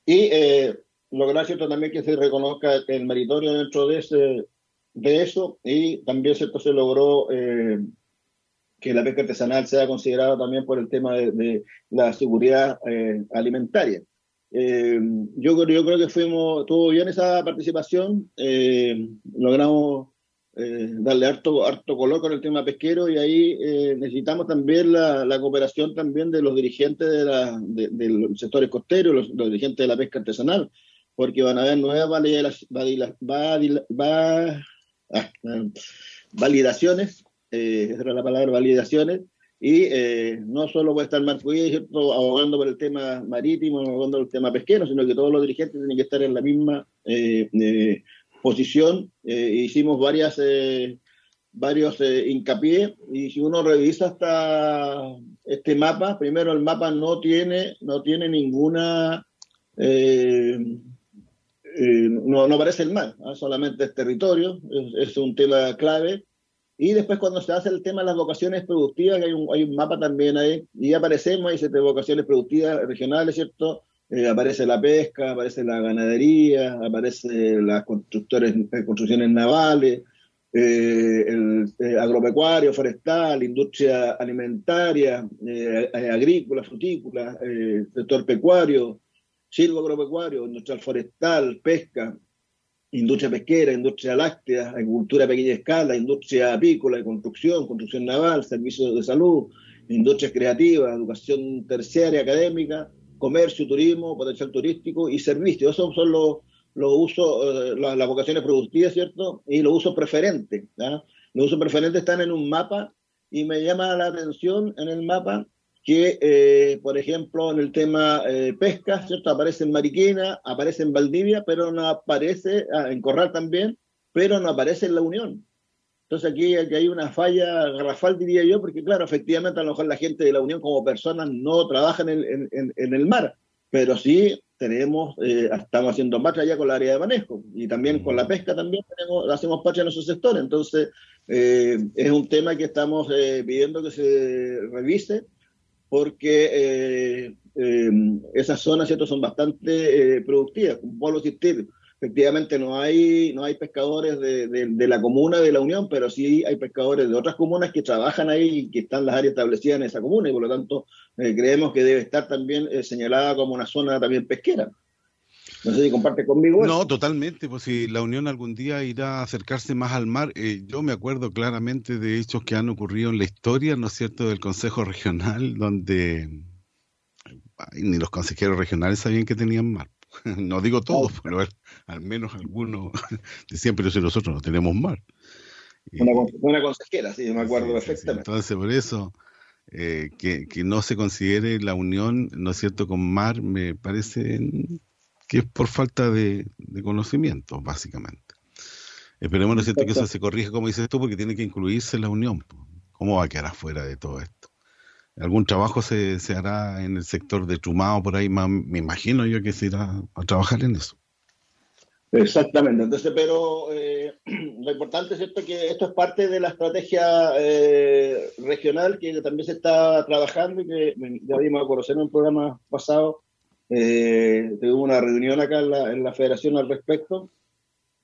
Y eh, lograr, ¿cierto? También que se reconozca el meritorio dentro de ese de eso y también cierto se logró eh, que la pesca artesanal sea considerada también por el tema de, de la seguridad eh, alimentaria. Eh, yo, yo creo que fuimos, tuvo bien esa participación, eh, logramos eh, darle harto, harto color con el tema pesquero y ahí eh, necesitamos también la, la cooperación también de los dirigentes de, la, de, los sectores costeros, los, dirigentes de la pesca artesanal, porque van a haber nuevas validas- valida- valida- va- ah, eh, validaciones, esa era la palabra, validaciones, y no solo puede estar Marco ¿cierto? abogando por el tema marítimo, abogando por el tema pesquero, sino que todos los dirigentes tienen que estar en la misma posición. Eh, hicimos varias, eh, varios eh, hincapié, y si uno revisa hasta este mapa, primero el mapa no tiene, no tiene ninguna... eh, eh, no, no aparece el mar, ¿ah? solamente es territorio, es, un tema clave. Y después cuando se hace el tema de las vocaciones productivas, hay un, hay un mapa también ahí, y aparecemos, dice vocaciones productivas regionales, ¿cierto? Eh, aparece la pesca, aparece la ganadería, aparece las constructores, eh, construcciones navales, eh, el eh, agropecuario, forestal, industria alimentaria, agrícola, frutícola, sector pecuario, silvo agropecuario, industrial forestal, pesca, industria pesquera, industria láctea, agricultura a pequeña escala, industria apícola, y construcción, construcción naval, servicios de salud, industrias creativas, educación terciaria, académica, comercio, turismo, potencial turístico y servicios. Esos son los, los usos, eh, las, las vocaciones productivas, ¿cierto? Y los usos preferentes. Los usos preferentes están en un mapa y me llama la atención en el mapa que, eh, por ejemplo, en el tema eh, pesca, ¿cierto? Aparece en Mariquina, aparece en Valdivia, pero no aparece, ah, en Corral también, pero no aparece en La Unión. Entonces aquí, aquí hay una falla garrafal, diría yo, porque claro, efectivamente a lo mejor la gente de La Unión como personas no trabaja en el, en, en el mar, pero sí tenemos, eh, estamos haciendo patria ya con la área de manejo y también con la pesca también tenemos, hacemos patria en esos sectores. Entonces, eh, es un tema que estamos eh, pidiendo que se revise porque esas zonas ¿cierto? son bastante productivas. Vuelvo a insistir, efectivamente no hay, no hay pescadores de, de, la comuna de la Unión, pero sí hay pescadores de otras comunas que trabajan ahí y que están las áreas establecidas en esa comuna y por lo tanto eh, creemos que debe estar también eh, señalada como una zona también pesquera. No sé si comparte conmigo. No, totalmente, pues si la Unión algún día irá a acercarse más al mar, eh, yo me acuerdo claramente de hechos que han ocurrido en la historia, ¿no es cierto?, del Consejo Regional, donde ni los consejeros regionales sabían que tenían mar. no digo todos, pero al menos algunos de siempre nosotros no tenemos mar. Una, consejera, sí, me acuerdo perfectamente. entonces, por eso, eh, que, no se considere la unión, ¿no es cierto?, con mar, me parece que es por falta de, conocimiento, básicamente. Esperemos, ¿no es cierto?, que eso se corrija, como dices tú, porque tiene que incluirse la unión. ¿Cómo va a quedar afuera de todo esto? algún trabajo se, se, hará en el sector de Trumao, por ahí, me imagino yo que se irá a trabajar en eso. Exactamente, entonces, pero eh, lo importante es cierto que esto es parte de la estrategia eh, regional que también se está trabajando y que ya vimos a conocer en un programa pasado. Eh, tuve una reunión acá en la, en la federación al respecto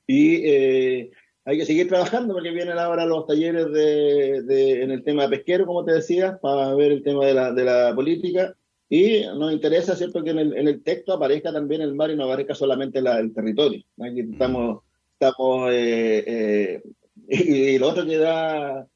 y eh, hay que seguir trabajando porque vienen ahora los talleres de, en el tema pesquero, como te decía, para ver el tema de la, de la política. Y nos interesa, ¿cierto?, que en el, en el, texto aparezca también el mar y no aparezca solamente el territorio. Aquí estamos, estamos eh, eh, y, lo otro que da,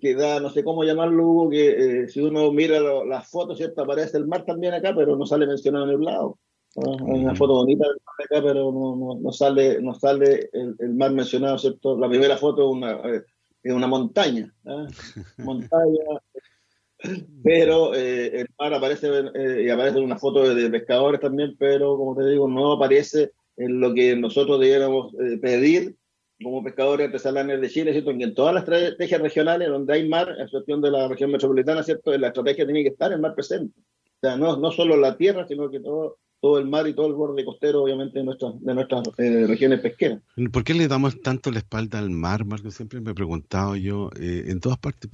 que da, no sé cómo llamarlo, Hugo, que eh, si uno mira las fotos, ¿cierto?, aparece el mar también acá, pero no sale mencionado en el lado. Hay una foto bonita del mar acá, pero no, no, sale, no sale el, mar mencionado, ¿cierto? La primera foto es una, eh, es una montaña, ¿ah? montaña, pero eh, el mar aparece eh, y aparece en una foto de, pescadores también, pero como te digo, no aparece en lo que nosotros debiéramos pedir como pescadores artesanales de Chile, ¿cierto? en todas las estrategias regionales donde hay mar, a excepción de la región metropolitana, ¿cierto? En la estrategia tiene que estar el mar presente. O sea, no, no solo la tierra, sino que todo todo el mar y todo el borde costero, obviamente, de nuestras, de nuestras eh, regiones pesqueras. ¿Por qué le damos tanto la espalda al mar, Marco? Siempre me he preguntado yo, eh, en todas partes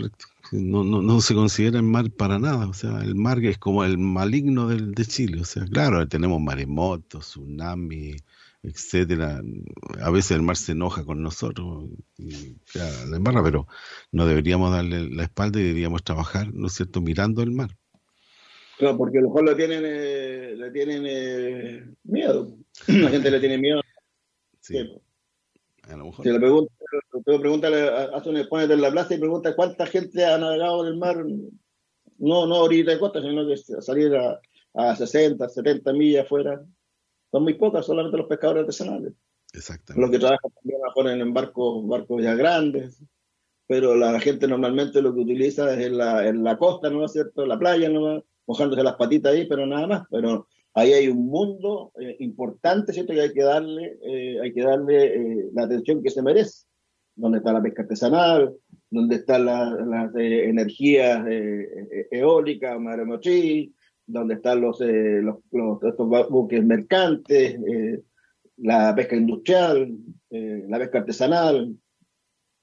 no, no, no, se considera el mar para nada, o sea, el mar es como el maligno del, de Chile, o sea, claro, tenemos maremotos, tsunami, etcétera, a veces el mar se enoja con nosotros, y, claro, pero no deberíamos darle la espalda y deberíamos trabajar, ¿no es cierto?, mirando el mar. Claro, porque a lo mejor le tienen, eh, le tienen eh, miedo. La gente le tiene miedo. Sí. A lo mejor. Si le pregunta, pregúntale, hace un ponete en la plaza y pregunta cuánta gente ha navegado en el mar, no, no ahorita de costa, sino que salir a, a 60, 70 millas afuera. Son muy pocas, solamente los pescadores artesanales. Exactamente. Los que trabajan también ponen en barcos, barcos ya grandes, pero la gente normalmente lo que utiliza es en la, en la costa, ¿no es cierto? En la playa, ¿no? Mojándose las patitas ahí, pero nada más. Pero ahí hay un mundo eh, importante, ¿cierto? Que hay que darle, eh, hay que darle eh, la atención que se merece. Donde está la pesca artesanal, donde están las energías eólicas, maremotriz, donde están los, los, estos buques mercantes, la pesca industrial, la pesca artesanal,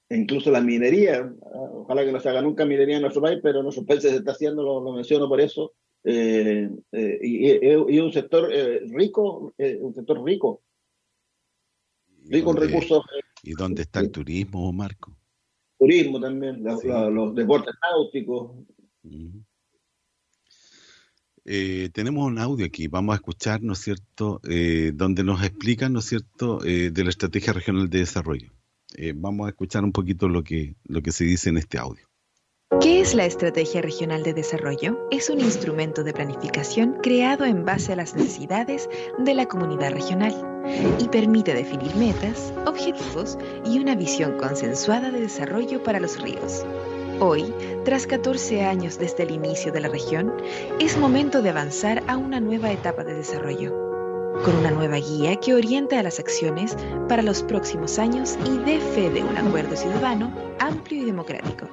e incluso la minería, ojalá que no se haga nunca minería en nuestro país, pero en nuestros países se está haciendo, lo, menciono por eso, eh, eh, y, un sector eh, rico, un sector rico, rico en recursos. ¿Y dónde está el turismo, Marco? Turismo también, los deportes náuticos. tenemos un audio aquí, vamos a escuchar, ¿no es cierto?, donde nos explican, ¿no es cierto?, de la Estrategia Regional de Desarrollo. Eh, vamos a escuchar un poquito lo que, lo que se dice en este audio. ¿Qué es la Estrategia Regional de Desarrollo? Es un instrumento de planificación creado en base a las necesidades de la comunidad regional y permite definir metas, objetivos y una visión consensuada de desarrollo para los ríos. Hoy, tras 14 años desde el inicio de la región, es momento de avanzar a una nueva etapa de desarrollo, con una nueva guía que oriente a las acciones para los próximos años y dé fe de un acuerdo ciudadano amplio y democrático.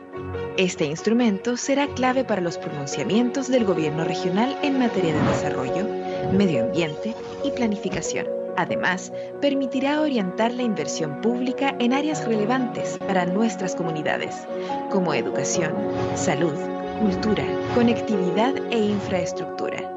Este instrumento será clave para los pronunciamientos del gobierno regional en materia de desarrollo, medio ambiente y planificación. Además, permitirá orientar la inversión pública en áreas relevantes para nuestras comunidades, como educación, salud, cultura, conectividad e infraestructura.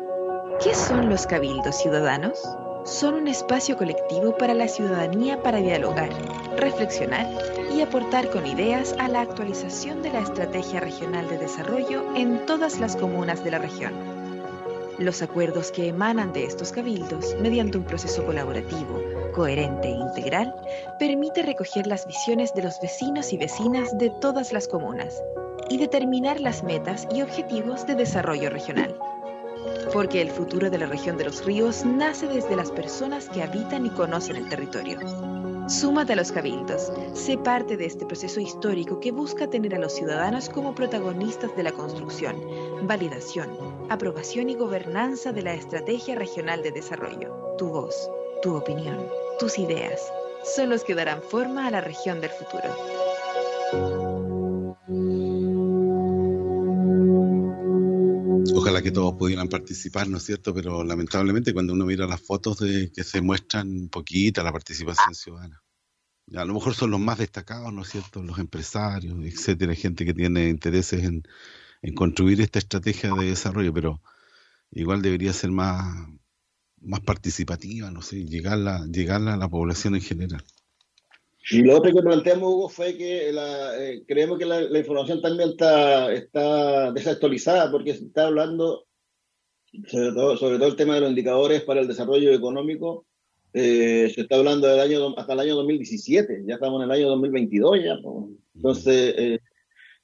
¿Qué son los cabildos ciudadanos? Son un espacio colectivo para la ciudadanía para dialogar, reflexionar y aportar con ideas a la actualización de la Estrategia Regional de Desarrollo en todas las comunas de la región. Los acuerdos que emanan de estos cabildos, mediante un proceso colaborativo, coherente e integral, permite recoger las visiones de los vecinos y vecinas de todas las comunas y determinar las metas y objetivos de desarrollo regional. Porque el futuro de la región de los ríos nace desde las personas que habitan y conocen el territorio. Súmate a los cabildos, sé parte de este proceso histórico que busca tener a los ciudadanos como protagonistas de la construcción, validación, aprobación y gobernanza de la Estrategia Regional de Desarrollo. Tu voz, tu opinión, tus ideas son los que darán forma a la región del futuro. Ojalá que todos pudieran participar, ¿no es cierto? Pero lamentablemente cuando uno mira las fotos de que se muestran poquita la participación ciudadana. A lo mejor son los más destacados, ¿no es cierto? Los empresarios, etcétera, gente que tiene intereses en, en construir esta estrategia de desarrollo, pero igual debería ser más, más participativa, no sé, llegarla, llegarla a la población en general. Y lo otro que planteamos, Hugo, fue que la, eh, creemos que la, información también está, está desactualizada, porque se está hablando, sobre todo, sobre todo el tema de los indicadores para el desarrollo económico, eh, se está hablando del año, hasta el año 2017, ya estamos en el año 2022 ya. Entonces, eh,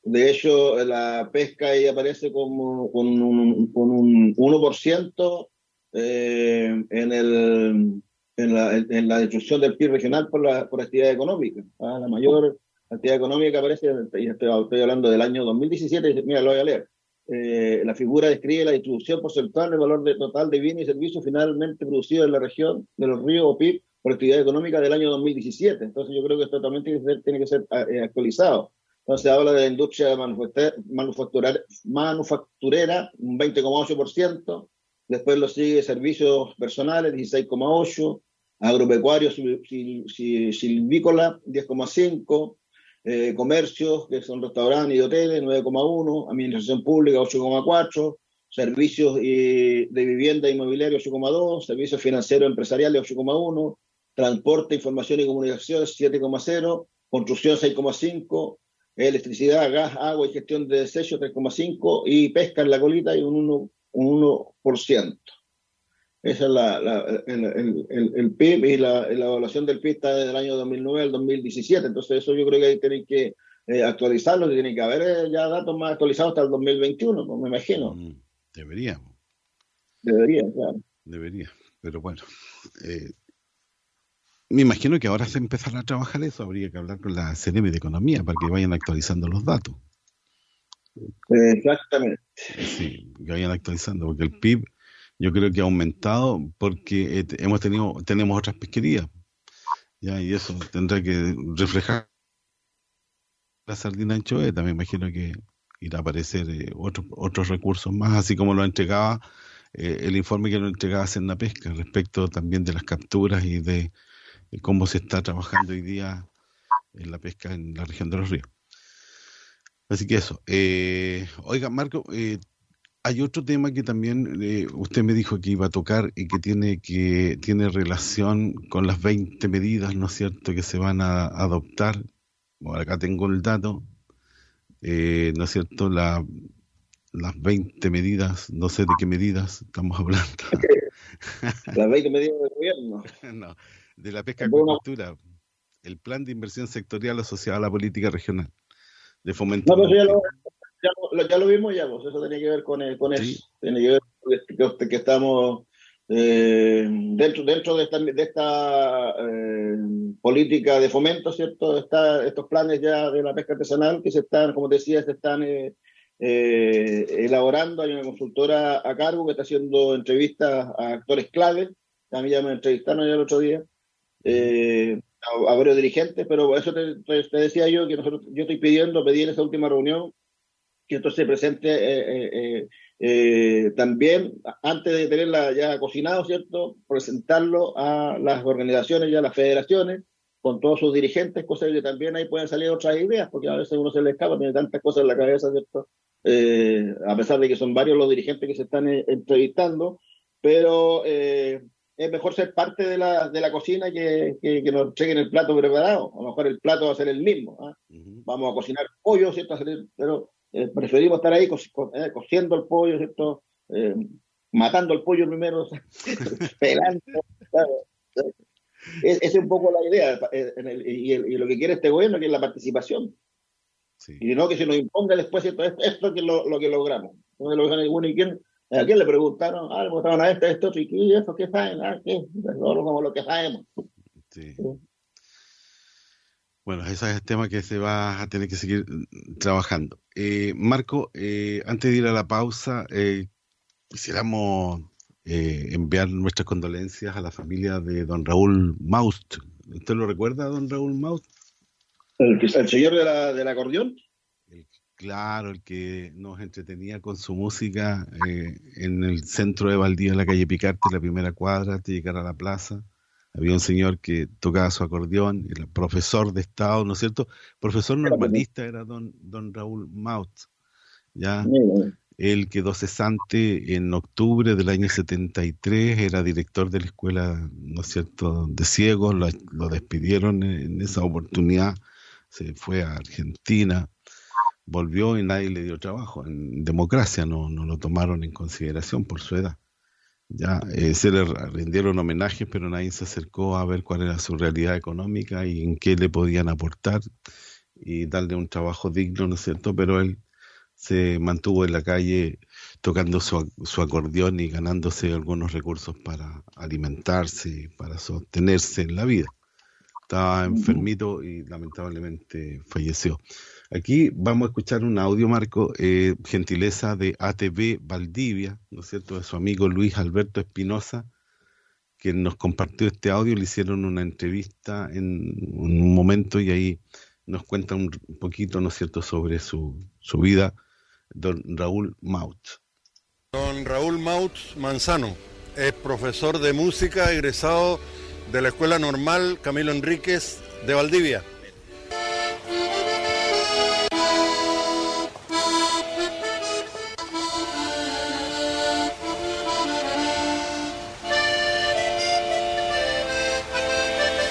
de hecho, la pesca ahí aparece como con un, con un 1% eh, en el en la, en la destrucción del PIB regional por la por actividad económica. ¿ah? La mayor actividad económica aparece, y estoy, estoy, hablando del año 2017, mira, lo voy a leer. Eh, la figura describe la distribución porcentual del valor de, total de bienes y servicios finalmente producidos en la región de los ríos o PIB por actividad económica del año 2017. Entonces yo creo que esto también tiene que ser, tiene que ser eh, actualizado. Entonces habla de la industria manufacturera, manufacturera un 20,8%, después lo sigue servicios personales, 16,8%, agropecuario, silvícola, 10,5%, eh, comercios, que son restaurantes y hoteles, 9,1%, administración pública, 8,4%, servicios y, de vivienda inmobiliario, 8,2%, servicios financieros empresariales, 8,1%, transporte, información y comunicaciones, 7,0%, construcción, 6,5%, electricidad, gas, agua y gestión de desechos, 3,5%, y pesca en la colita, y un 1%. Un 1%. Esa es la, la el, el, el, PIB y la, la, evaluación del PIB está desde el año 2009 al 2017. Entonces, eso yo creo que ahí tienen que eh, actualizarlo, tienen que haber eh, ya datos más actualizados hasta el 2021, pues, me imagino. Mm, debería. Debería, claro. Debería, pero bueno. Eh, me imagino que ahora se empezará a trabajar eso, habría que hablar con la CNM de Economía para que vayan actualizando los datos. Exactamente. Sí, que vayan actualizando, porque el PIB yo creo que ha aumentado porque eh, hemos tenido, tenemos otras pesquerías. Ya, y eso tendrá que reflejar la sardina anchoeta. Me imagino que irá a aparecer eh, otros otros recursos más, así como lo entregaba eh, el informe que lo entregaba la Pesca respecto también de las capturas y de cómo se está trabajando hoy día en la pesca en la región de los ríos. Así que eso. Eh, oiga, Marco, eh, hay otro tema que también eh, usted me dijo que iba a tocar y que tiene que tiene relación con las 20 medidas, ¿no es cierto?, que se van a adoptar. Bueno, acá tengo el dato, eh, ¿no es cierto?, la, las 20 medidas, no sé de qué medidas estamos hablando. las 20 medidas del gobierno. no, de la pesca y acuicultura, el plan de inversión sectorial asociado a la política regional de fomento. No, pero ya lo, ya, lo, ya lo vimos ya, pues, eso tenía que ver con, el- con eso. Tiene que ver con que, que estamos eh, dentro, dentro de esta, de esta eh, política de fomento, ¿cierto? Está estos planes ya de la pesca artesanal que se están, como decía, se están eh, eh, elaborando. Hay una consultora a cargo que está haciendo entrevistas a actores clave. A mí ya me entrevistaron ya el otro día. Eh, a, varios dirigentes, pero eso te, te- te decía yo que nosotros, yo estoy pidiendo, pedí en esa última reunión que esto se presente eh, eh, eh, eh, también antes de tenerla ya cocinado, ¿cierto? Presentarlo a las organizaciones y a las federaciones con todos sus dirigentes, cosas que también ahí pueden salir otras ideas, porque a veces uno se le escapa, tiene tantas cosas en la cabeza, ¿cierto? Eh, a pesar de que son varios los dirigentes que se están eh, entrevistando, pero eh, es mejor ser parte de la, de la cocina que, que, que nos entreguen el plato preparado. A lo mejor el plato va a ser el mismo. ¿ah? Vamos a cocinar pollo, ¿cierto? Pero eh, preferimos estar ahí co- co- eh, cociendo el pollo, ¿cierto? Eh, matando el pollo primero, pelando. claro. Es, esa es un poco la idea. eh, en el- y, el- y lo que quiere este gobierno que es la participación. Y no que se nos imponga después ¿cierto? esto, esto que es lo, lo que logramos. Entonces, lo que- bueno, ¿y quién, ¿A quién le preguntaron? Ah, le preguntaron a este, a este otro, ¿y qué, eso qué saben? Ah, ¿qué? Nosotros como lo que sabemos. Sí. Bueno, ese es el tema que se va a tener que seguir trabajando. Eh, Marco, eh, antes de ir a la pausa, eh, quisiéramos eh, enviar nuestras condolencias a la familia de don Raúl Maust. ¿Usted lo recuerda, don Raúl Maust? ¿El, el señor de la, del acordeón? Claro, el que nos entretenía con su música eh, en el centro de Valdivia, en la calle Picarte, la primera cuadra, antes de llegar a la plaza. Había un señor que tocaba su acordeón, era profesor de Estado, ¿no es cierto? Profesor normalista era don, don Raúl Maut. ¿ya? Él quedó cesante en octubre del año 73, era director de la escuela, ¿no es cierto?, de ciegos, lo, lo despidieron en, en esa oportunidad, se fue a Argentina, volvió y nadie le dio trabajo. En democracia no, no lo tomaron en consideración por su edad. Ya eh, se le rindieron homenajes, pero nadie se acercó a ver cuál era su realidad económica y en qué le podían aportar y darle un trabajo digno, ¿no es cierto? Pero él se mantuvo en la calle tocando su, su acordeón y ganándose algunos recursos para alimentarse, para sostenerse en la vida. Estaba enfermito y lamentablemente falleció. Aquí vamos a escuchar un audio, Marco, eh, gentileza de ATV Valdivia, ¿no es cierto?, de su amigo Luis Alberto Espinosa, que nos compartió este audio, le hicieron una entrevista en un momento y ahí nos cuenta un poquito, ¿no es cierto?, sobre su, su vida, don Raúl Maut. Don Raúl Maut Manzano es profesor de música egresado de la Escuela Normal Camilo Enríquez de Valdivia.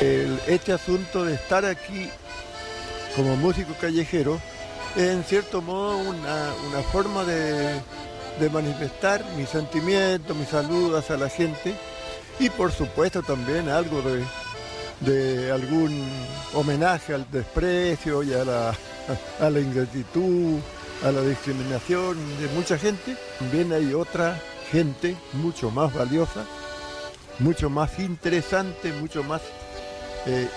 Este asunto de estar aquí como músico callejero es en cierto modo una, una forma de, de manifestar mis sentimientos, mis saludos a la gente y por supuesto también algo de, de algún homenaje al desprecio y a la, a la ingratitud, a la discriminación de mucha gente. También hay otra gente mucho más valiosa, mucho más interesante, mucho más eh,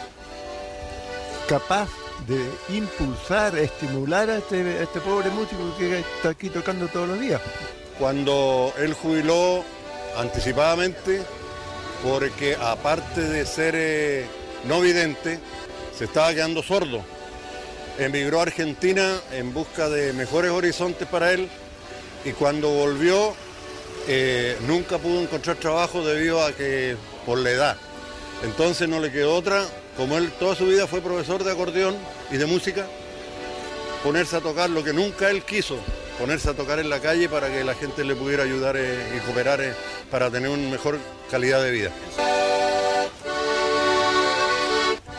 capaz de impulsar, estimular a este, a este pobre músico que está aquí tocando todos los días. Cuando él jubiló anticipadamente, porque aparte de ser eh, no vidente, se estaba quedando sordo. Emigró a Argentina en busca de mejores horizontes para él y cuando volvió eh, nunca pudo encontrar trabajo debido a que por la edad. Entonces no le quedó otra, como él toda su vida fue profesor de acordeón y de música, ponerse a tocar lo que nunca él quiso, ponerse a tocar en la calle para que la gente le pudiera ayudar eh, y cooperar eh, para tener una mejor calidad de vida.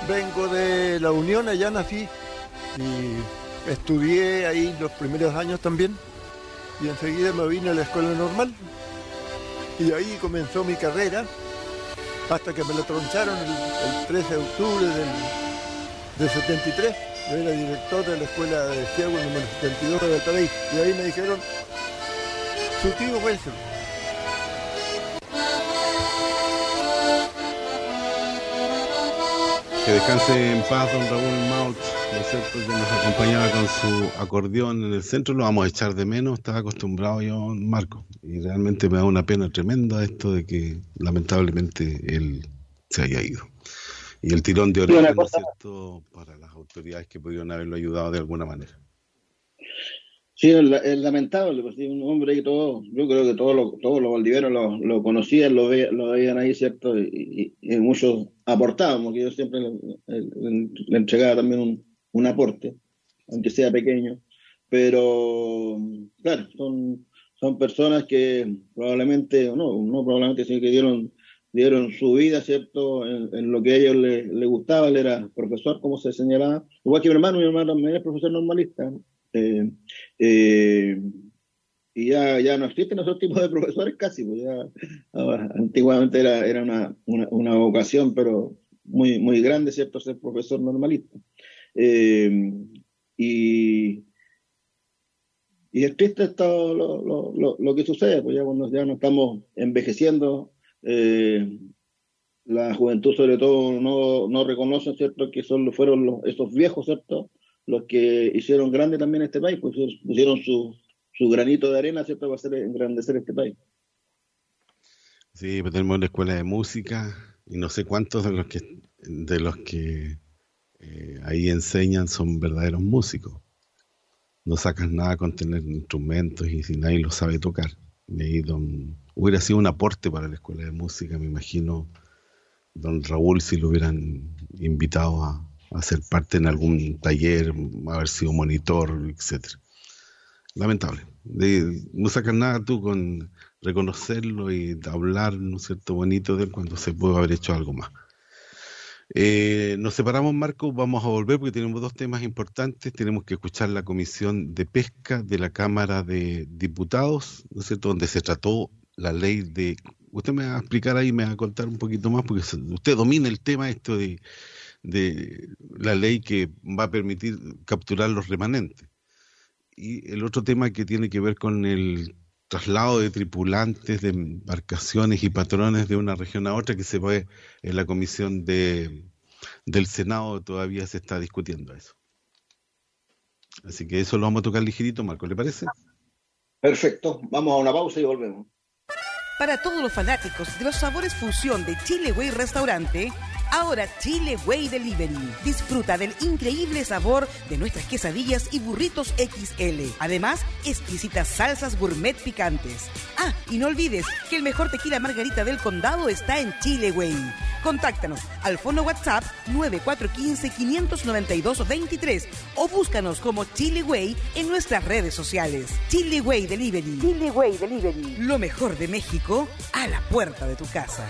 Vengo de la Unión, allá nací y estudié ahí los primeros años también y enseguida me vine a la escuela normal y ahí comenzó mi carrera hasta que me lo troncharon el, el 13 de octubre del, del 73 Yo era director de la escuela de ciego número 72 de Valparaíso. Y ahí me dijeron, su tío Wilson. Que descanse en paz don Raúl Maut, ¿no es cierto? Que nos acompañaba con su acordeón en el centro, lo vamos a echar de menos, estaba acostumbrado yo, Marco, y realmente me da una pena tremenda esto de que lamentablemente él se haya ido. Y el tirón de orejas, ¿no es cosa- cierto?, para las autoridades que pudieron haberlo ayudado de alguna manera. Sí, es, es lamentable, pues, un hombre que todo, yo creo que todos los todos los valdivianos lo, lo conocían, lo, ve- lo veían ahí, ¿cierto? Y, y- y muchos aportaban, porque yo siempre le, le- le entregaba también un, un aporte, aunque sea pequeño. Pero, claro, son, son personas que probablemente, no, no probablemente, sino que dieron, dieron su vida, ¿cierto? En, en lo que a ellos les, les gustaba, él era profesor, como se señalaba. Igual que mi hermano, mi hermano también es profesor normalista. Eh, eh, y ya, ya no existen esos tipos de profesores casi, pues ya ahora, antiguamente era, era una, una, una vocación, pero muy, muy grande, ¿cierto? Ser profesor normalista. Eh, y, y es triste todo lo, lo, lo, lo que sucede, pues ya cuando ya nos estamos envejeciendo, eh, la juventud sobre todo no, no reconoce, ¿cierto? Que son, fueron los, esos viejos, ¿cierto? Los que hicieron grande también este país, pues pusieron su, su granito de arena, ¿cierto? Para hacer engrandecer este país. Sí, pues tenemos una escuela de música y no sé cuántos de los que de los que eh, ahí enseñan son verdaderos músicos. No sacas nada con tener instrumentos y si nadie lo sabe tocar. Y don, hubiera sido un aporte para la escuela de música, me imagino, don Raúl, si lo hubieran invitado a, a ser parte en algún taller, haber sido monitor, etcétera. Lamentable. No sacas nada tú con reconocerlo y hablar, ¿no es cierto?, bonito de él cuando se puede haber hecho algo más. Eh, nos separamos, Marco, vamos a volver porque tenemos dos temas importantes. Tenemos que escuchar la Comisión de Pesca de la Cámara de Diputados, ¿no es cierto?, donde se trató la ley de... Usted me va a explicar ahí, me va a contar un poquito más, porque usted domina el tema esto de la ley que va a permitir capturar los remanentes. Y el otro tema que tiene que ver con el traslado de tripulantes de embarcaciones y patrones de una región a otra que se ve en la comisión de, del Senado todavía se está discutiendo eso. Así que eso lo vamos a tocar ligerito, Marco, ¿le parece? Perfecto, vamos a una pausa y volvemos. Para todos los fanáticos de los sabores fusión de Chile Way Restaurante, ahora Chile Way Delivery. Disfruta del increíble sabor de nuestras quesadillas y burritos XL. Además, exquisitas salsas gourmet picantes. Ah, y no olvides que el mejor tequila margarita del condado está en Chile Way. Contáctanos al fono WhatsApp 9415-592-23 o búscanos como Chile Way en nuestras redes sociales. Chile Way Delivery. Chile Way Delivery. Lo mejor de México a la puerta de tu casa.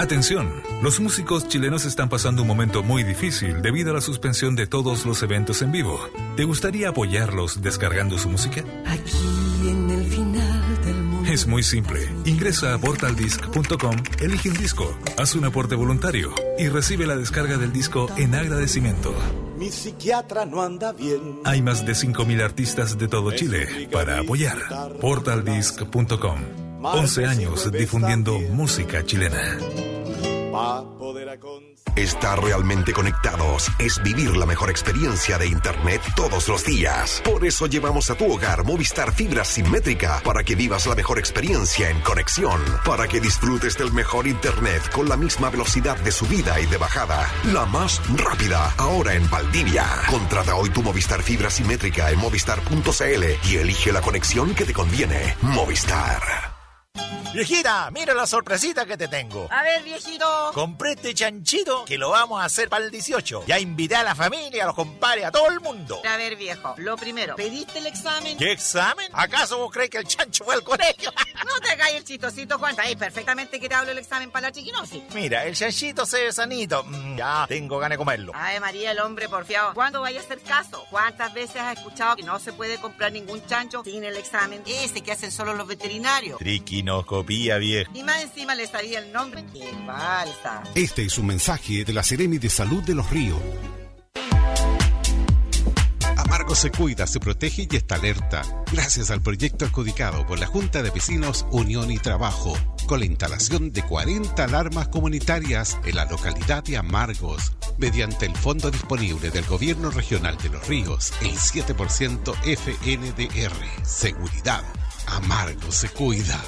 Atención, los músicos chilenos están pasando un momento muy difícil debido a la suspensión de todos los eventos en vivo. ¿Te gustaría apoyarlos descargando su música? Aquí en el final del mundo. Es muy simple. Ingresa a portaldisc.com, elige un disco, haz un aporte voluntario y recibe la descarga del disco en agradecimiento. Mi psiquiatra no anda bien. Hay más de 5.000 artistas de todo Chile para apoyar. Portaldisc.com. 11 años difundiendo música chilena. Estar realmente conectados es vivir la mejor experiencia de Internet todos los días. Por eso llevamos a tu hogar Movistar Fibra Simétrica para que vivas la mejor experiencia en conexión, para que disfrutes del mejor Internet con la misma velocidad de subida y de bajada, la más rápida, ahora en Valdivia. Contrata hoy tu Movistar Fibra Simétrica en movistar.cl y elige la conexión que te conviene. Movistar. Viejita, mira la sorpresita que te tengo. A ver, viejito. Compré este chanchito que lo vamos a hacer para el 18. Ya invité a la familia, a los compadres, a todo el mundo. A ver, viejo, lo primero, ¿pediste el examen? ¿Qué examen? ¿Acaso vos crees que el chancho fue al colegio? no te caes el chistosito, Juan. Ahí perfectamente que te hablo el examen para la chiquinosis. Mira, el chanchito se ve sanito. Mm, ya, tengo ganas de comerlo. Ay, María, el hombre porfiado. ¿Cuándo vaya a hacer caso? ¿Cuántas veces has escuchado que no se puede comprar ningún chancho sin el examen ese que hacen solo los veterinarios? Triquinocopía, vieja. Y más encima le sabía el nombre. ¡Qué falsa! Este es un mensaje de la Seremi de Salud de los Ríos. Amargo se cuida, se protege y está alerta. Gracias al proyecto adjudicado por la Junta de Vecinos Unión y Trabajo, con la instalación de 40 alarmas comunitarias en la localidad de Amargos, mediante el fondo disponible del Gobierno Regional de los Ríos, el 7% FNDR. Seguridad. Amargo se cuida.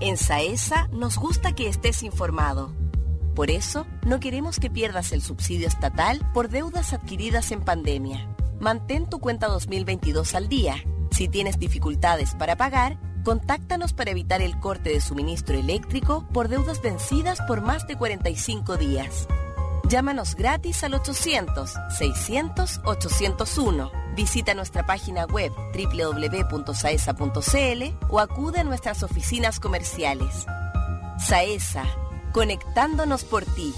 En Saesa nos gusta que estés informado. Por eso, no queremos que pierdas el subsidio estatal por deudas adquiridas en pandemia. Mantén tu cuenta 2022 al día. Si tienes dificultades para pagar, contáctanos para evitar el corte de suministro eléctrico por deudas vencidas por más de 45 días. Llámanos gratis al 800-600-801. Visita nuestra página web www.saesa.cl o acude a nuestras oficinas comerciales. Saesa, conectándonos por ti.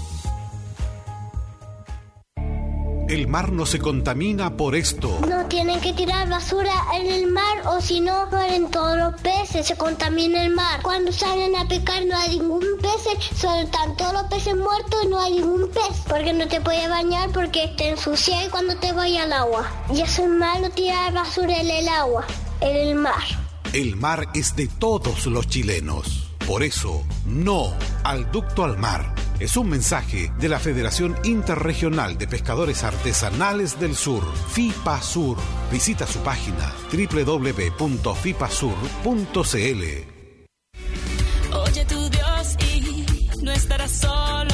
El mar no se contamina por esto. No tienen que tirar basura en el mar o si no mueren todos los peces, se contamina el mar. Cuando salen a pescar no hay ningún pez, solo todos los peces muertos y no hay ningún pez. Porque no te puedes bañar porque te ensucias cuando te vayas al agua. Y eso es malo tirar basura en el agua, en el mar. El mar es de todos los chilenos. Por eso, no al ducto al mar. Es un mensaje de la Federación Interregional de Pescadores Artesanales del Sur, FIPA Sur. Visita su página www.fipasur.cl. Oye tu Dios y no estarás solo.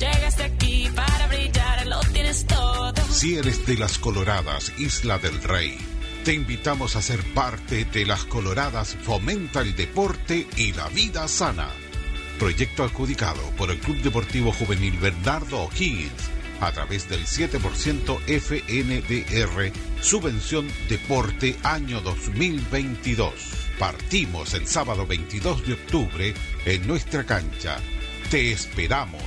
Llegaste aquí para brillar, lo tienes todo. Si eres de las Coloradas, Isla del Rey, te invitamos a ser parte de las Coloradas Fomenta el Deporte y la Vida Sana. Proyecto adjudicado por el Club Deportivo Juvenil Bernardo O'Higgins a través del 7% FNDR Subvención Deporte Año 2022. Partimos el sábado 22 de octubre en nuestra cancha. Te esperamos.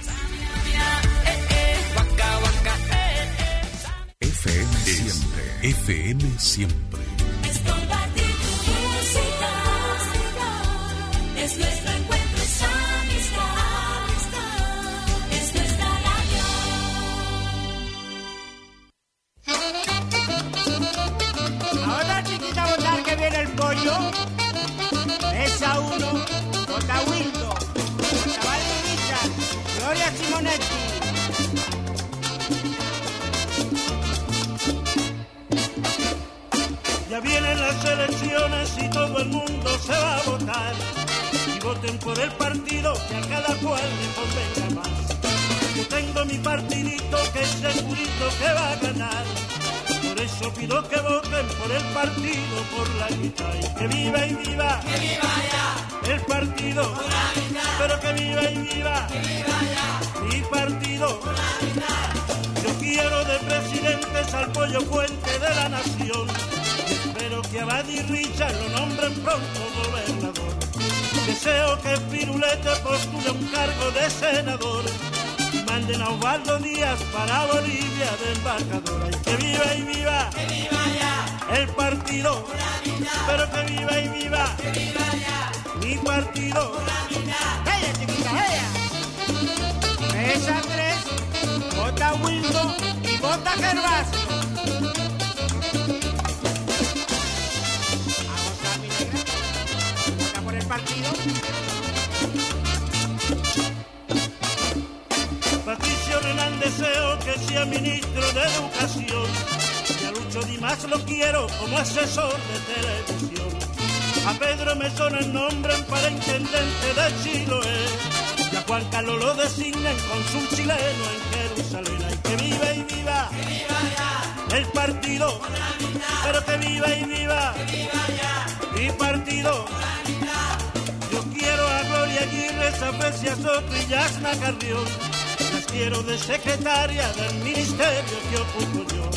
FM siempre. FM siempre. Elecciones y todo el mundo se va a votar. Y voten por el partido que a cada cual le convenga más. Yo tengo mi partidito que es segurito que va a ganar. Por eso pido que voten por el partido, por la mitad. Y que viva y viva. Que viva ya. El partido. Pero que viva y viva. Que viva ya. Mi partido. Yo quiero de presidentes al pollo fuente de la nación. Que a Badi Richard lo nombren pronto gobernador. Deseo que Pirulete postule un cargo de senador. Manden a Osvaldo Díaz para Bolivia de embajadora. Y que viva y viva. Que viva ya. El partido. Pero que viva y viva. Que viva ya. Mi partido. ¡Ella, chiquita, ella! Mesa 3, vota Wildo y vota Gervasio. Patricio Renan deseo que sea ministro de Educación. Y a Lucho Dimas lo quiero como asesor de televisión. A Pedro Mesón el nombren para intendente de Chiloé. Y a Juan Carlos lo designen con su chileno en Jerusalén. Ay, que viva y viva. Que viva ya. El partido, pero que viva y viva, mi partido. Gloria Aguirre, Safecia Soto y Yasna Carrión, las quiero de secretaria del ministerio que ocupo yo.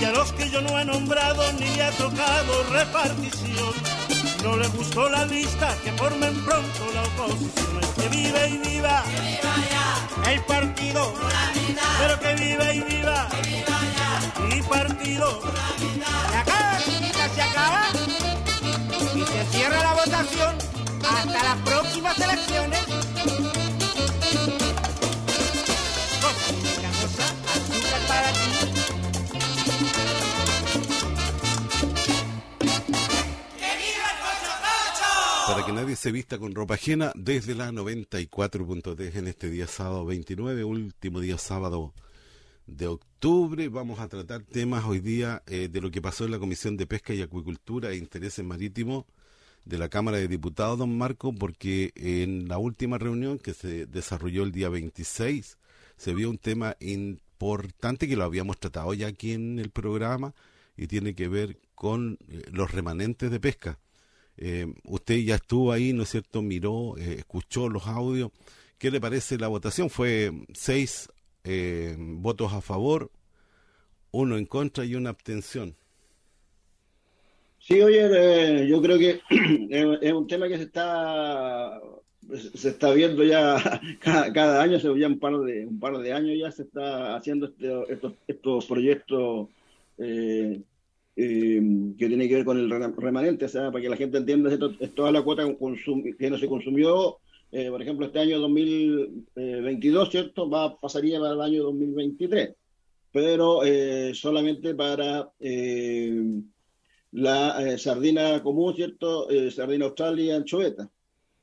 Y a los que yo no he nombrado ni ha tocado repartición, no les gustó la lista, que formen pronto la oposición. Que viva y viva, el partido, pero que viva y viva, mi partido. Se acaba, se acaba. Y se cierra la votación Para que nadie se vista con ropa ajena, desde la 94.3 en este día sábado 29, último día sábado de octubre, vamos a tratar temas hoy día eh, de lo que pasó en la Comisión de Pesca y Acuicultura e Intereses Marítimos de la Cámara de Diputados, don Marco, porque en la última reunión que se desarrolló el día 26 se vio un tema importante que lo habíamos tratado ya aquí en el programa y tiene que ver con eh, los remanentes de pesca. Eh, usted ya estuvo ahí, ¿no es cierto? Miró, eh, escuchó los audios. ¿Qué le parece la votación? Fue seis eh, votos a favor, uno en contra y una abstención. Sí, oye, eh, yo creo que es un tema que se está se está viendo ya cada, año, hace ya un par de un par de años ya se está haciendo este- estos, estos proyectos eh, eh, que tienen que ver con el re- remanente, o sea, para que la gente entienda, toda la cuota que no se consumió, eh, por ejemplo, este año 2022, ¿cierto? Va, pasaría para el año 2023, pero eh, solamente para eh, la eh, sardina común, ¿cierto? Eh, sardina australia y anchoveta.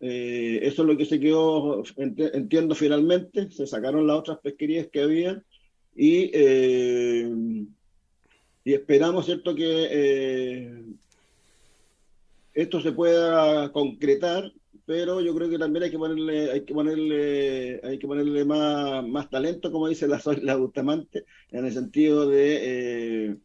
Eh, eso es lo que se quedó, ent- entiendo finalmente, se sacaron las otras pesquerías que había y, eh, y esperamos, ¿cierto?, que eh, esto se pueda concretar, pero yo creo que también hay que ponerle, hay que ponerle, hay que ponerle más, más talento, como dice la, la Bustamante, en el sentido de eh,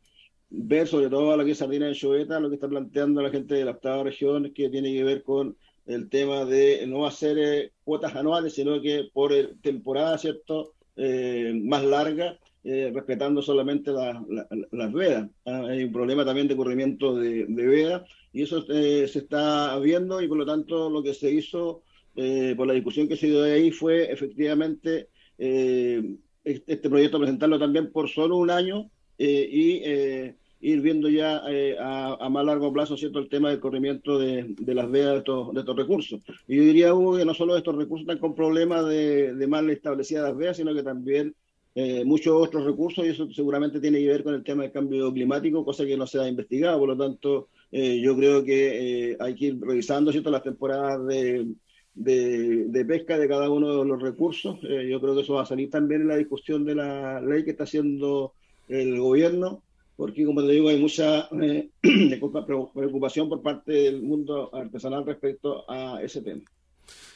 ver sobre todo a lo que es Sardina de Choveta, lo que está planteando la gente de la octava región, que tiene que ver con el tema de no hacer eh, cuotas anuales, sino que por eh, temporada, ¿cierto?, eh, más larga, eh, respetando solamente la- la- las vedas. Ah, hay un problema también de corrimiento de, de vedas y eso eh, se está viendo y por lo tanto lo que se hizo eh, por la discusión que se dio ahí fue efectivamente este, proyecto presentarlo también por solo un año y ir viendo ya eh, a, a más largo plazo cierto el tema del corrimiento de, de las vedas de estos, de estos recursos. Y yo diría, Hugo, que no solo estos recursos están con problemas de, de mal establecidas las vedas, sino que también eh, muchos otros recursos y eso seguramente tiene que ver con el tema del cambio climático, cosa que no se ha investigado. Por lo tanto, eh, yo creo que eh, hay que ir revisando ¿cierto? las temporadas de, de, pesca de cada uno de los recursos. Yo creo que eso va a salir también en la discusión de la ley que está haciendo el gobierno, porque como te digo, hay mucha eh, preocupación por parte del mundo artesanal respecto a ese tema.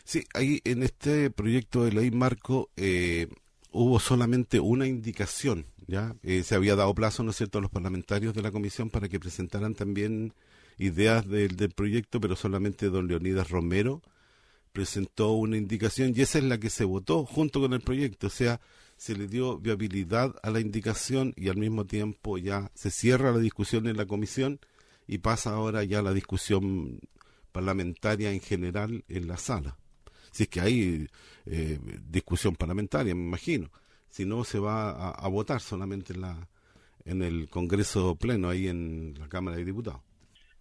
Sí, ahí en este proyecto de ley marco eh, hubo solamente una indicación, ¿ya? Eh, se había dado plazo, ¿no es cierto?, a los parlamentarios de la comisión para que presentaran también ideas del, del proyecto, pero solamente don Leonidas Romero presentó una indicación y esa es la que se votó junto con el proyecto, o sea, se le dio viabilidad a la indicación y al mismo tiempo ya se cierra la discusión en la comisión y pasa ahora ya la discusión parlamentaria en general en la sala. Si es que hay eh, discusión parlamentaria, me imagino. Si no, se va a, a votar solamente en, la, en el Congreso Pleno, ahí en la Cámara de Diputados.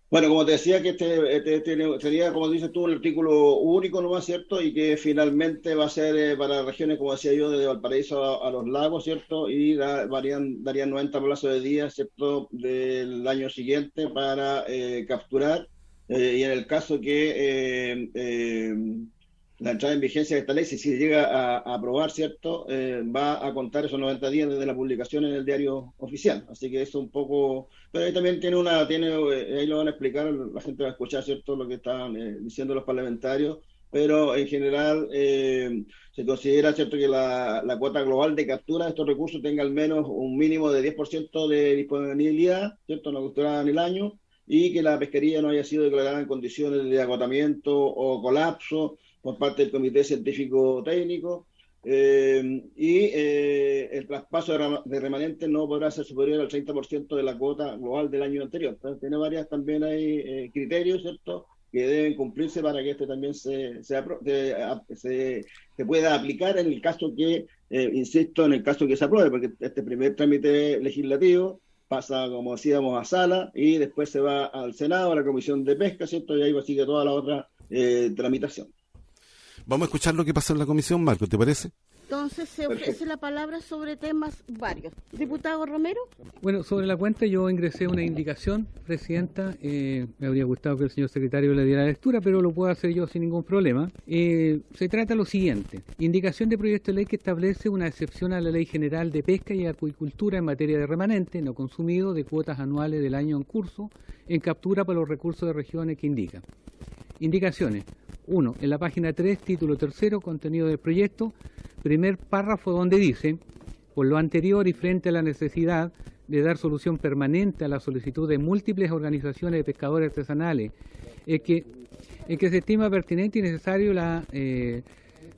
Bueno, como te decía, que este, este tiene- sería, como dices tú, un artículo único, ¿no es cierto? Y que finalmente va a ser eh, para regiones, como decía yo, de Valparaíso a, los lagos, ¿cierto? Y da- darían 90 plazos de días, ¿cierto? Del año siguiente para eh, capturar. Eh, y en el caso que eh, eh, la entrada en vigencia de esta ley, si se llega a, aprobar, ¿cierto? Eh, va a contar esos 90 días desde la publicación en el diario oficial. Así que eso un poco... Pero ahí también tiene una... tiene eh, Ahí lo van a explicar, la gente va a escuchar, ¿cierto? Lo que están eh, diciendo los parlamentarios pero en general se considera cierto que la, la, cuota global de captura de estos recursos tenga al menos un mínimo de 10% de disponibilidad, ¿cierto? No capturada en el año, y que la pesquería no haya sido declarada en condiciones de agotamiento o colapso por parte del Comité Científico Técnico. Eh, y eh, el traspaso de, remanentes no podrá ser superior al 30% de la cuota global del año anterior. Entonces, tiene varias también hay eh, criterios, ¿cierto? que deben cumplirse para que este también se, se, se, se pueda aplicar en el caso que, insisto, en el caso que se apruebe, porque este primer trámite legislativo pasa, como decíamos, a sala y después se va al Senado, a la Comisión de Pesca, ¿cierto? Y ahí sigue toda la otra tramitación. Vamos a escuchar lo que pasó en la comisión, Marco, ¿te parece? Entonces se ofrece la palabra sobre temas varios. Diputado Romero. Bueno, sobre la cuenta yo ingresé una indicación, Presidenta. Eh, me habría gustado que el señor secretario le diera la lectura, pero lo puedo hacer yo sin ningún problema. Eh, se trata de lo siguiente. Indicación de proyecto de ley que establece una excepción a la Ley General de Pesca y Acuicultura en materia de remanente no consumido de cuotas anuales del año en curso en captura para los recursos de regiones que indica. Indicaciones. 1. En la página 3, título tercero, contenido del proyecto, primer párrafo donde dice, por lo anterior y frente a la necesidad de dar solución permanente a la solicitud de múltiples organizaciones de pescadores artesanales, es que, se estima pertinente y necesario la eh,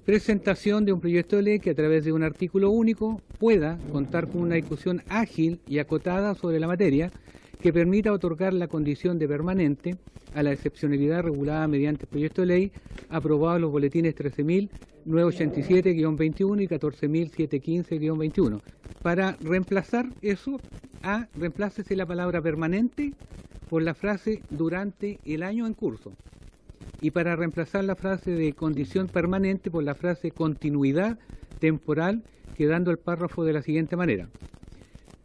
presentación de un proyecto de ley que a través de un artículo único pueda contar con una discusión ágil y acotada sobre la materia que permita otorgar la condición de permanente a la excepcionalidad regulada mediante el proyecto de ley aprobado en los boletines 13.987-21 y 14.715-21. Para reemplazar eso, a reemplácese la palabra permanente por la frase durante el año en curso. Y para reemplazar la frase de condición permanente por la frase continuidad temporal, quedando el párrafo de la siguiente manera.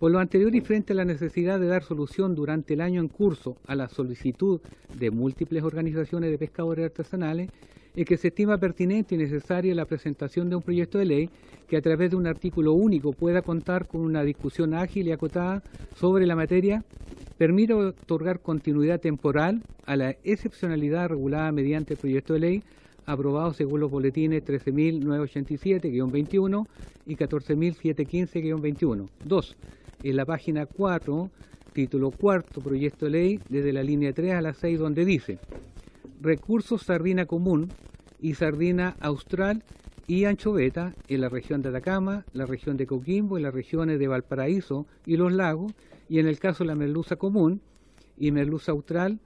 Por lo anterior y frente a la necesidad de dar solución durante el año en curso a la solicitud de múltiples organizaciones de pescadores artesanales, es que se estima pertinente y necesaria la presentación de un proyecto de ley que a través de un artículo único pueda contar con una discusión ágil y acotada sobre la materia, permita otorgar continuidad temporal a la excepcionalidad regulada mediante el proyecto de ley aprobado según los boletines 13.987-21 y 14.715-21. 2 en la página 4, título cuarto, proyecto de ley, desde la línea 3 a la 6, donde dice recursos sardina común y sardina austral y anchoveta en la región de Atacama, la región de Coquimbo y las regiones de Valparaíso y los lagos, y en el caso de la merluza común y merluza austral,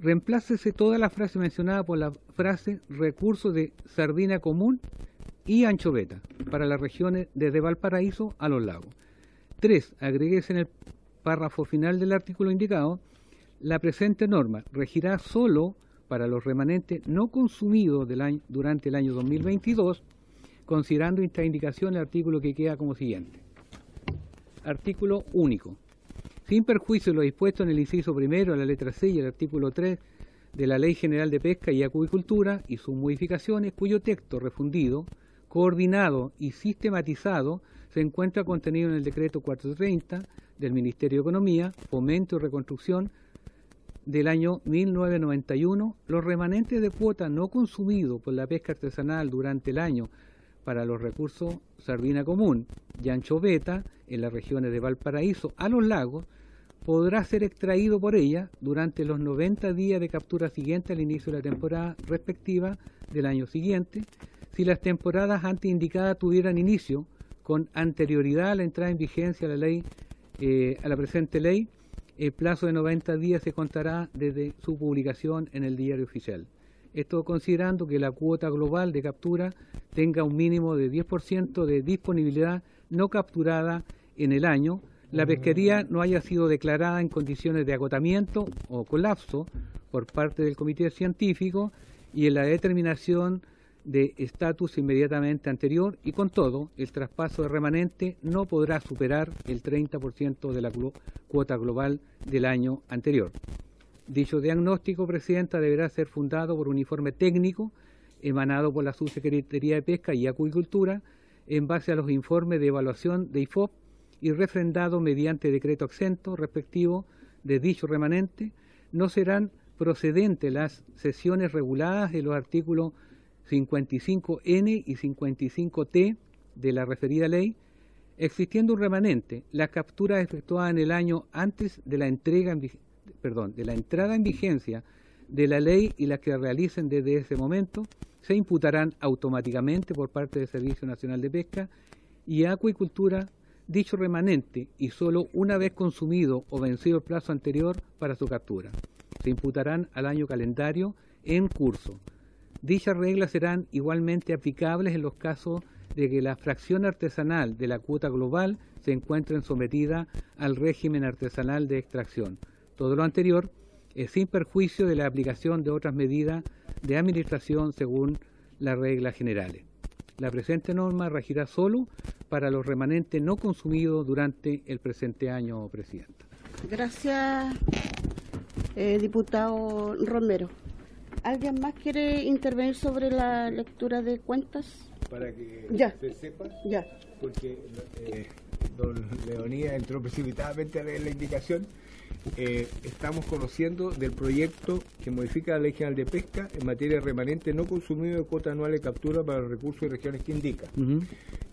reemplácese toda la frase mencionada por la frase recursos de sardina común y anchoveta para las regiones desde Valparaíso a los lagos. 3. Agreguese en el párrafo final del artículo indicado, la presente norma regirá solo para los remanentes no consumidos durante el año 2022, considerando esta indicación el artículo que queda como siguiente. Artículo único. Sin perjuicio de lo dispuesto en el inciso primero, la letra C y el artículo 3 de la Ley General de Pesca y Acuicultura y sus modificaciones, cuyo texto refundido, coordinado y sistematizado se encuentra contenido en el decreto 430 del Ministerio de Economía, Fomento y Reconstrucción del año 1991, los remanentes de cuota no consumidos por la pesca artesanal durante el año para los recursos sardina común y anchoveta en las regiones de Valparaíso a los lagos podrá ser extraído por ella durante los 90 días de captura siguiente al inicio de la temporada respectiva del año siguiente, si las temporadas antes indicadas tuvieran inicio con anterioridad a la entrada en vigencia a la ley, eh, a la presente ley, el plazo de 90 días se contará desde su publicación en el diario oficial. Esto considerando que la cuota global de captura tenga un mínimo de 10% de disponibilidad no capturada en el año, la pesquería no haya sido declarada en condiciones de agotamiento o colapso por parte del comité científico y en la determinación de estatus inmediatamente anterior y con todo el traspaso de remanente no podrá superar el 30% de la cuota global del año anterior. Dicho diagnóstico, Presidenta, deberá ser fundado por un informe técnico emanado por la Subsecretaría de Pesca y Acuicultura en base a los informes de evaluación de IFOP y refrendado mediante decreto exento respectivo de dicho remanente, no serán procedentes las sesiones reguladas de los artículos 55N y 55T de la referida ley, existiendo un remanente, las capturas efectuadas en el año antes de la entrega en, perdón, de la entrada en vigencia de la ley y las que realicen desde ese momento se imputarán automáticamente por parte del Servicio Nacional de Pesca y Acuicultura dicho remanente y solo una vez consumido o vencido el plazo anterior para su captura. Se imputarán al año calendario en curso. Dichas reglas serán igualmente aplicables en los casos de que la fracción artesanal de la cuota global se encuentre sometida al régimen artesanal de extracción. Todo lo anterior es sin perjuicio de la aplicación de otras medidas de administración según las reglas generales. La presente norma regirá solo para los remanentes no consumidos durante el presente año, Presidenta. Gracias, eh, diputado Romero. ¿Alguien más quiere intervenir sobre la lectura de cuentas? Para que Ya. se sepa, Ya. porque eh, don Leonía entró precipitadamente a leer la indicación. Eh, estamos conociendo del proyecto que modifica la Ley General de Pesca en materia de remanente no consumido de cuota anual de captura para los recursos y regiones que indica.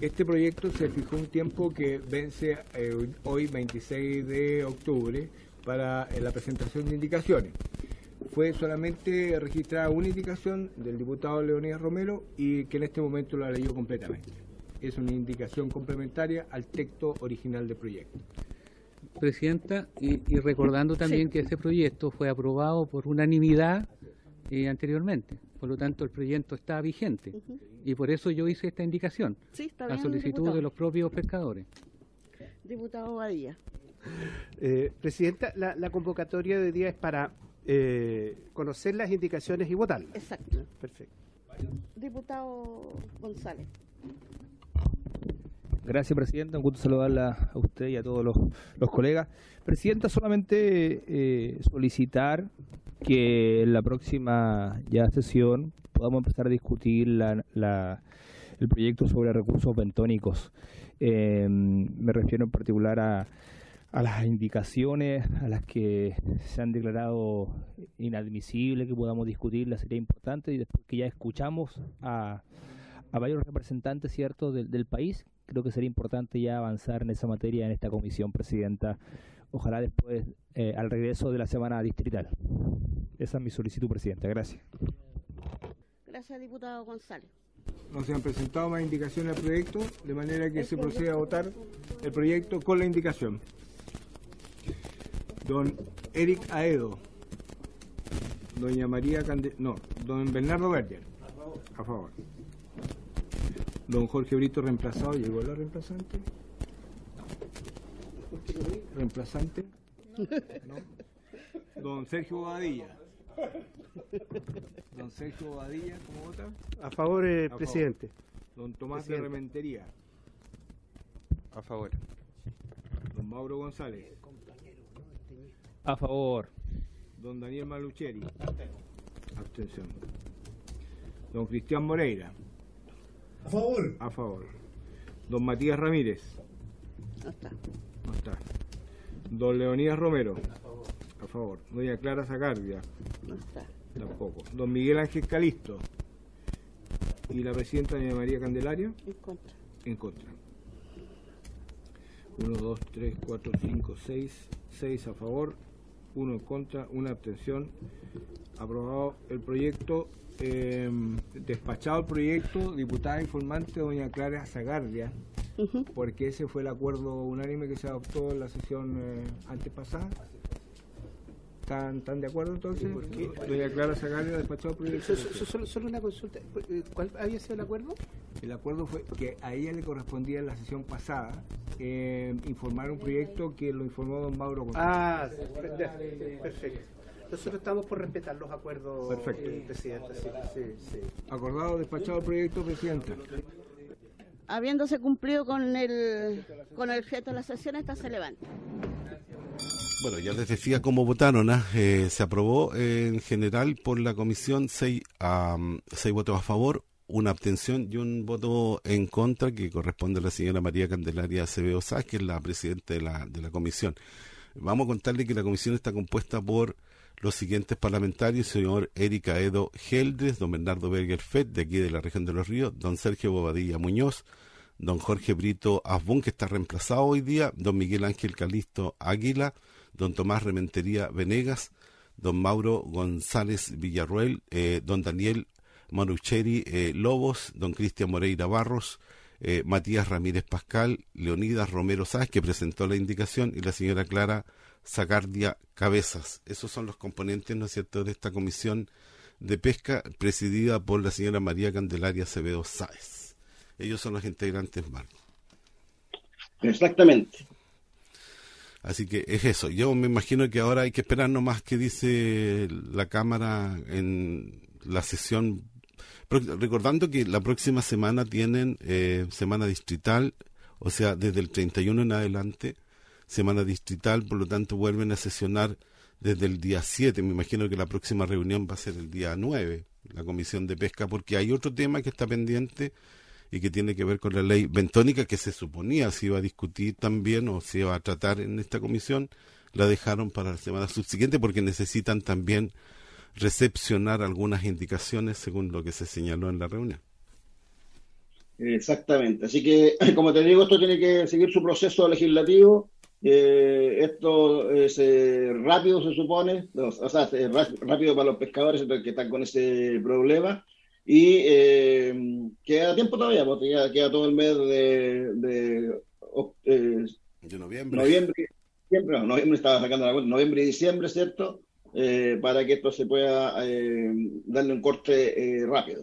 Este proyecto se fijó un tiempo que vence eh, hoy 26 de octubre para eh, la presentación de indicaciones. Fue solamente registrada una indicación del diputado Leonidas Romero y que en este momento la leyó completamente. Es una indicación complementaria al texto original del proyecto. Presidenta, y, y recordando también que este proyecto fue aprobado por unanimidad eh, anteriormente, por lo tanto el proyecto está vigente y por eso yo hice esta indicación Sí, está a bien, solicitud diputado. de los propios pescadores. Diputado Badía. Eh, Presidenta, la, la convocatoria de hoy día es para eh, conocer las indicaciones y votarlas. Exacto. Perfecto. Diputado González. Gracias, Presidenta. Un gusto saludarla a usted y a todos los, los colegas. Presidenta, solamente eh, solicitar que en la próxima ya sesión podamos empezar a discutir la, la- el proyecto sobre recursos bentónicos. Eh, me refiero en particular a, a las indicaciones a las que se han declarado inadmisibles, que podamos discutirlas, sería importante. Y después que ya escuchamos a, a varios representantes ciertos del, del país, creo que sería importante ya avanzar en esa materia en esta comisión, Presidenta. Ojalá después, eh, al regreso de la semana distrital. Esa es mi solicitud, Presidenta. Gracias. Gracias, diputado González. No se han presentado más indicaciones al proyecto, de manera que se proceda a votar el proyecto con la indicación. Don Eric Aedo. Doña María Cande... No, don Bernardo Berger. A favor. Don Jorge Brito reemplazado. ¿Llegó la reemplazante? ¿Reemplazante? No. Don Sergio Bobadilla. Don Sergio Bobadilla, ¿cómo vota? A favor, eh, A favor. presidente. Don Tomás Presidente. de Rementería. A favor. Don Mauro González. A favor. Don Daniel Malucheri. Abstención. Don Cristian Moreira. A favor. A favor. Don Matías Ramírez. No está. No está. Don Leonidas Romero. A favor. Doña Clara Zacardia. No está. Tampoco. Don Miguel Ángel Calisto. Y la presidenta Doña María Candelaria. En contra. En contra. 1, 2, 3, 4, 5, 6. 6 a favor. 1 en contra. Una abstención. Aprobado el proyecto. eh, despachado el proyecto. Diputada informante Doña Clara Zagardia. Porque ese fue el acuerdo unánime que se adoptó en la sesión eh, antes pasada. ¿Están, están de acuerdo entonces? Doña Clara Zagardia despachado el proyecto. So- so- Solo, solo una consulta. ¿Cuál había sido el acuerdo? El acuerdo fue que a ella le correspondía en la sesión pasada eh, informar un proyecto que lo informó don Mauro González. Ah, perfecto. Nosotros estamos por respetar los acuerdos, Perfecto. eh, presidente. Sí, sí, sí. Acordado, despachado el proyecto, Presidenta. Habiéndose cumplido con el, con el objeto de la sesión, esta se levanta. Bueno, ya les decía cómo votaron. ¿ah? Eh, se aprobó eh, en general por la comisión seis, am, seis votos a favor, una abstención y un voto en contra que corresponde a la señora María Candelaria Acevedo Sá, que es la presidenta de la, de la comisión. Vamos a contarle que la comisión está compuesta por los siguientes parlamentarios, señor Erika Edo Geldres, don Bernardo Berger Fett, de aquí de la región de los ríos, don Sergio Bobadilla Muñoz, don Jorge Brito Asbun, que está reemplazado hoy día, don Miguel Ángel Calisto Águila, don Tomás Rementería Venegas, don Mauro González Villarruel, eh, don Daniel Manucheri eh, Lobos, don Cristian Moreira Barros, eh, Matías Ramírez Pascal, Leonidas Romero Sáez, que presentó la indicación, y la señora Clara Zacardia Cabezas. Esos son los componentes, ¿no es cierto?, de esta comisión de pesca presidida por la señora María Candelaria Acevedo Sáez. Ellos son los integrantes, Marco. Exactamente. Así que es eso. Yo me imagino que ahora hay que esperar nomás que dice la Cámara en la sesión. Recordando que la próxima semana tienen eh, semana distrital, o sea, desde el 31 en adelante, semana distrital, por lo tanto vuelven a sesionar desde el día 7. Me imagino que la próxima reunión va a ser el día 9, la Comisión de Pesca, porque hay otro tema que está pendiente y que tiene que ver con la ley bentónica que se suponía se iba a discutir también o se iba a tratar en esta comisión, la dejaron para la semana subsiguiente porque necesitan también recepcionar algunas indicaciones según lo que se señaló en la reunión. Exactamente. Así que, como te digo, esto tiene que seguir su proceso legislativo. Eh, esto es eh, rápido, se supone, o sea, es rápido para los pescadores que están con ese problema. Y eh, queda tiempo todavía, porque queda, todo el mes de, de, eh, noviembre. Noviembre, no, noviembre estaba sacando la cuenta, noviembre y diciembre, ¿cierto? Eh, para que esto se pueda darle un corte rápido.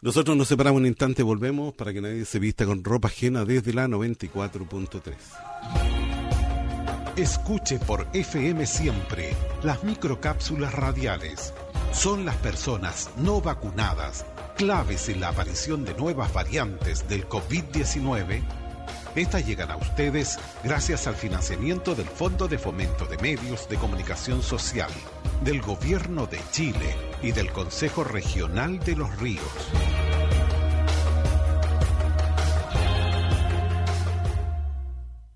Nosotros nos separamos un instante, volvemos para que nadie se vista con ropa ajena desde la 94.3. Escuche por FM siempre las microcápsulas radiales son las personas no vacunadas claves en la aparición de nuevas variantes del COVID-19? Estas llegan a ustedes gracias al financiamiento del Fondo de Fomento de Medios de Comunicación Social, del Gobierno de Chile y del Consejo Regional de los Ríos.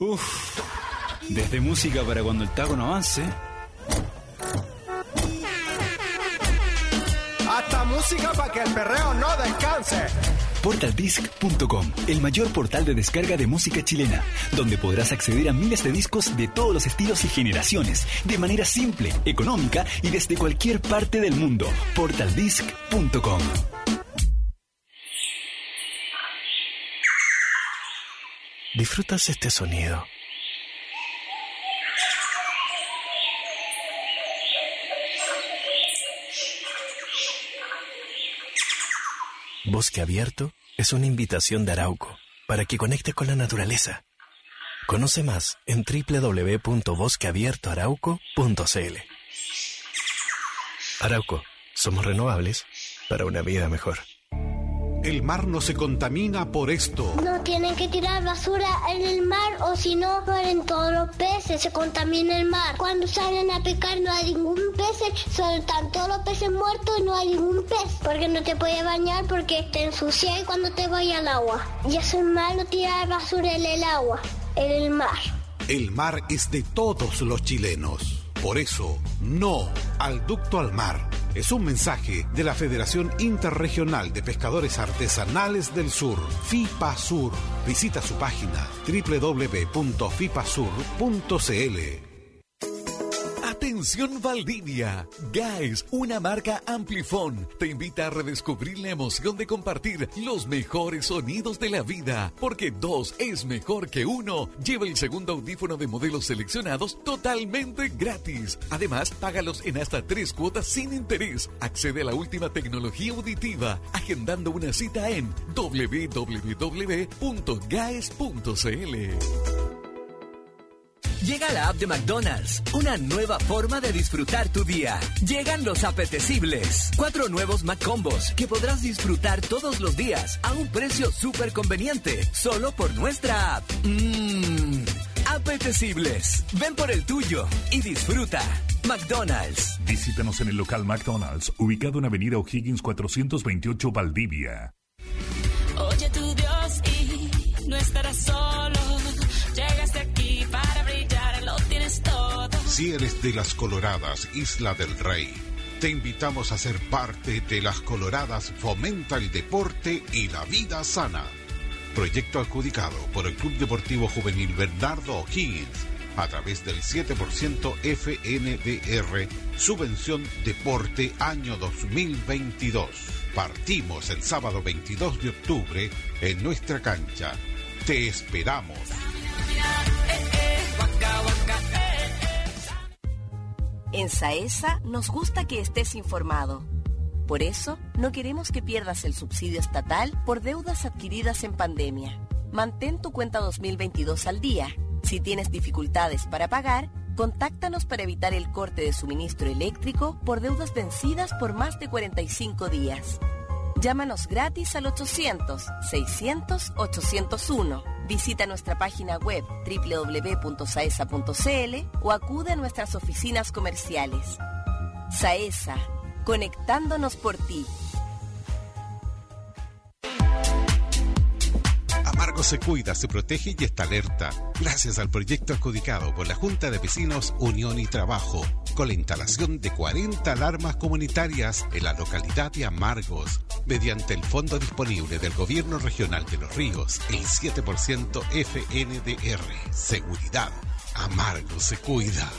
Uf, desde música para cuando el taco no avance. Hasta música para que el perreo no descanse. Portaldisc.com, el mayor portal de descarga de música chilena, donde podrás acceder a miles de discos de todos los estilos y generaciones, de manera simple, económica y desde cualquier parte del mundo. Portaldisc.com. ¿Disfrutas este sonido? Bosque Abierto es una invitación de Arauco para que conectes con la naturaleza. Conoce más en www.bosqueabiertoarauco.cl. Arauco, somos renovables para una vida mejor. El mar no se contamina por esto. No tienen que tirar basura en el mar o si no mueren todos los peces, se contamina el mar. Cuando salen a pescar no hay ningún pez, sueltan todos los peces muertos y no hay ningún pez. Porque no te puedes bañar porque te ensucia y cuando te vayas al agua. Y eso es malo tirar basura en el agua, en el mar. El mar es de todos los chilenos. Por eso, no al ducto al mar. Es un mensaje de la Federación Interregional de Pescadores Artesanales del Sur, FIPA Sur. Visita su página www.fipasur.cl. Valdivia. Guys, una marca Amplifon, te invita a redescubrir la emoción de compartir los mejores sonidos de la vida. Porque dos es mejor que uno. Lleva el segundo audífono de modelos seleccionados totalmente gratis. Además, págalos en hasta tres cuotas sin interés. Accede a la última tecnología auditiva, agendando una cita en www.gaes.cl. Llega la app de McDonald's, una nueva forma de disfrutar tu día. Llegan los apetecibles. Cuatro nuevos McCombos que podrás disfrutar todos los días a un precio súper conveniente, solo por nuestra app. Mmm, apetecibles. Ven por el tuyo y disfruta. McDonald's. Visítanos en el local McDonald's, ubicado en Avenida O'Higgins 428 Valdivia. Oye tu Dios y no estarás solo. Si eres de las Coloradas, Isla del Rey, te invitamos a ser parte de las Coloradas Fomenta el Deporte y la Vida Sana. Proyecto adjudicado por el Club Deportivo Juvenil Bernardo O'Higgins a través del 7% FNDR, Subvención Deporte Año 2022. Partimos el sábado 22 de octubre en nuestra cancha. Te esperamos. En Saesa nos gusta que estés informado. Por eso, no queremos que pierdas el subsidio estatal por deudas adquiridas en pandemia. Mantén tu cuenta 2022 al día. Si tienes dificultades para pagar, contáctanos para evitar el corte de suministro eléctrico por deudas vencidas por más de 45 días. Llámanos gratis al 800-600-801. Visita nuestra página web www.saesa.cl o acude a nuestras oficinas comerciales. Saesa, conectándonos por ti. Amargo se cuida, se protege y está alerta, gracias al proyecto adjudicado por la Junta de Vecinos Unión y Trabajo, con la instalación de 40 alarmas comunitarias en la localidad de Amargos, mediante el fondo disponible del Gobierno Regional de los Ríos, el 7% FNDR. Seguridad. Amargo se cuida.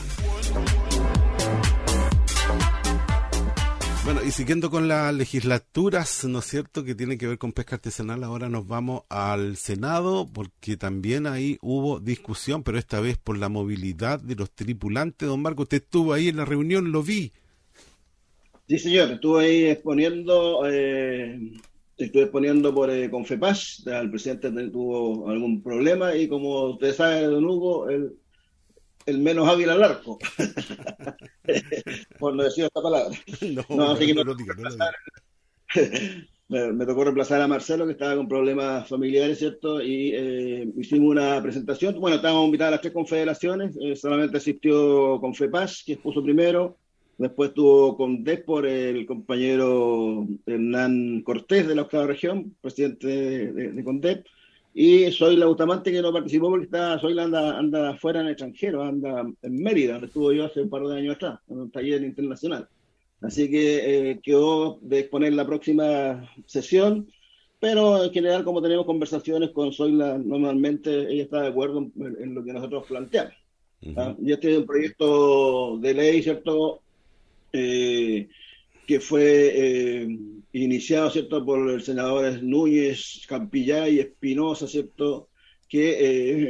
Bueno, y siguiendo con las legislaturas, ¿no es cierto?, que tiene que ver con pesca artesanal, ahora nos vamos al Senado, porque también ahí hubo discusión, pero esta vez por la movilidad de los tripulantes. Don Marco, usted estuvo ahí en la reunión, lo vi. Sí, señor, estuve ahí exponiendo, eh, estuve exponiendo por eh, Confepas, el presidente tuvo algún problema y como usted sabe, don Hugo, el, el menos hábil al arco, por no decir esta palabra. No, No, así que no me- no tocó reemplazar a Marcelo, que estaba con problemas familiares, ¿cierto? Y eh, hicimos una presentación. Bueno, estábamos invitados a las tres confederaciones, eh, solamente asistió Confepas, que expuso primero. Después estuvo con DEP por el compañero Hernán Cortés de la octava región, presidente de, de, de CONDEP. Y Zoila Bustamante, que no participó porque está, Zoila anda, anda fuera en el extranjero, anda en Mérida, donde estuvo yo hace un par de años atrás, en un taller internacional. Así que eh, quedó de exponer la próxima sesión, pero en general, como tenemos conversaciones con Zoila, normalmente ella está de acuerdo en, en lo que nosotros planteamos. ¿ah? Y este es un proyecto de ley, ¿cierto? Eh, que fue eh, iniciado, ¿cierto?, por el senador Núñez, Campillay y Espinosa, ¿cierto?, que,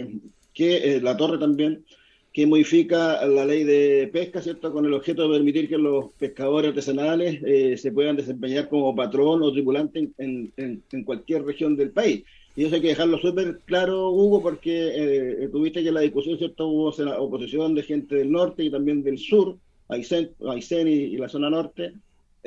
eh, que eh, La Torre también, que modifica la ley de pesca, ¿cierto?, con el objeto de permitir que los pescadores artesanales eh, se puedan desempeñar como patrón o tripulante en, en- cualquier región del país. Y eso hay que dejarlo súper claro, Hugo, porque tuviste que en la discusión, ¿cierto?, hubo oposición de gente del norte y también del sur, Aysén, Aysén y, y la zona norte,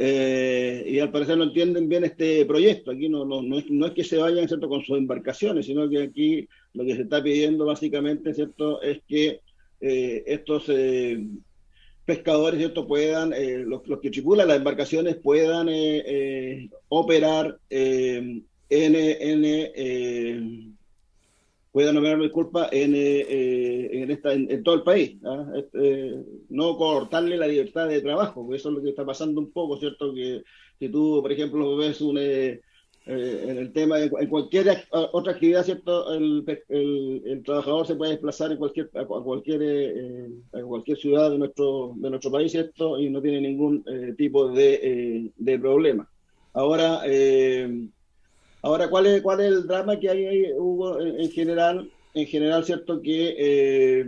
eh, y al parecer no entienden bien este proyecto. Aquí no, no, no, es, no es que se vayan ¿cierto? con sus embarcaciones, sino que aquí lo que se está pidiendo básicamente ¿cierto? es que eh, estos eh, pescadores ¿cierto? puedan, eh, los, los que tripulan las embarcaciones puedan eh, operar en, en, eh, puedan operar, disculpa, en, eh, eh, en, esta, en, todo el país. ¿ah? Este, no cortarle la libertad de trabajo, porque eso es lo que está pasando un poco, ¿cierto? Que, que tú, por ejemplo, ves un, eh, eh, en el tema, de, en cualquier otra actividad, ¿cierto? El, el, el trabajador se puede desplazar en cualquier, a cualquier, eh, a cualquier ciudad de nuestro, de nuestro país, ¿cierto? Y no tiene ningún tipo de, de problema. Ahora, eh, Ahora, ¿cuál es, cuál es el drama que hay ahí, Hugo, en, en general? En general, ¿cierto? Que eh,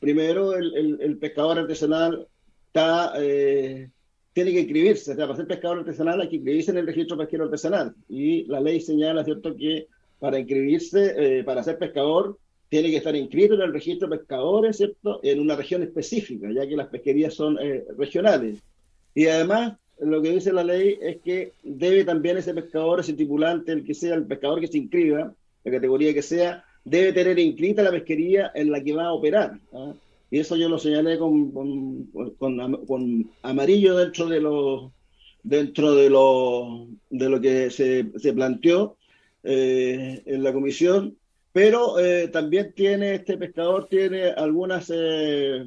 primero el, el, el pescador artesanal está, eh, tiene que inscribirse. O sea, para ser pescador artesanal hay que inscribirse en el registro pesquero artesanal. Y la ley señala, ¿cierto? Que para inscribirse, eh, para ser pescador, tiene que estar inscrito en el registro de pescadores, ¿cierto? En una región específica, ya que las pesquerías son eh, regionales. Y además, lo que dice la ley es que debe también ese pescador, ese tripulante, el que sea, el pescador que se inscriba, la categoría que sea, debe tener inscrita la pesquería en la que va a operar. Y eso yo lo señalé con, amarillo dentro de los dentro de lo, de lo que se, planteó eh, en la comisión, pero eh, también tiene, este pescador tiene algunas, eh,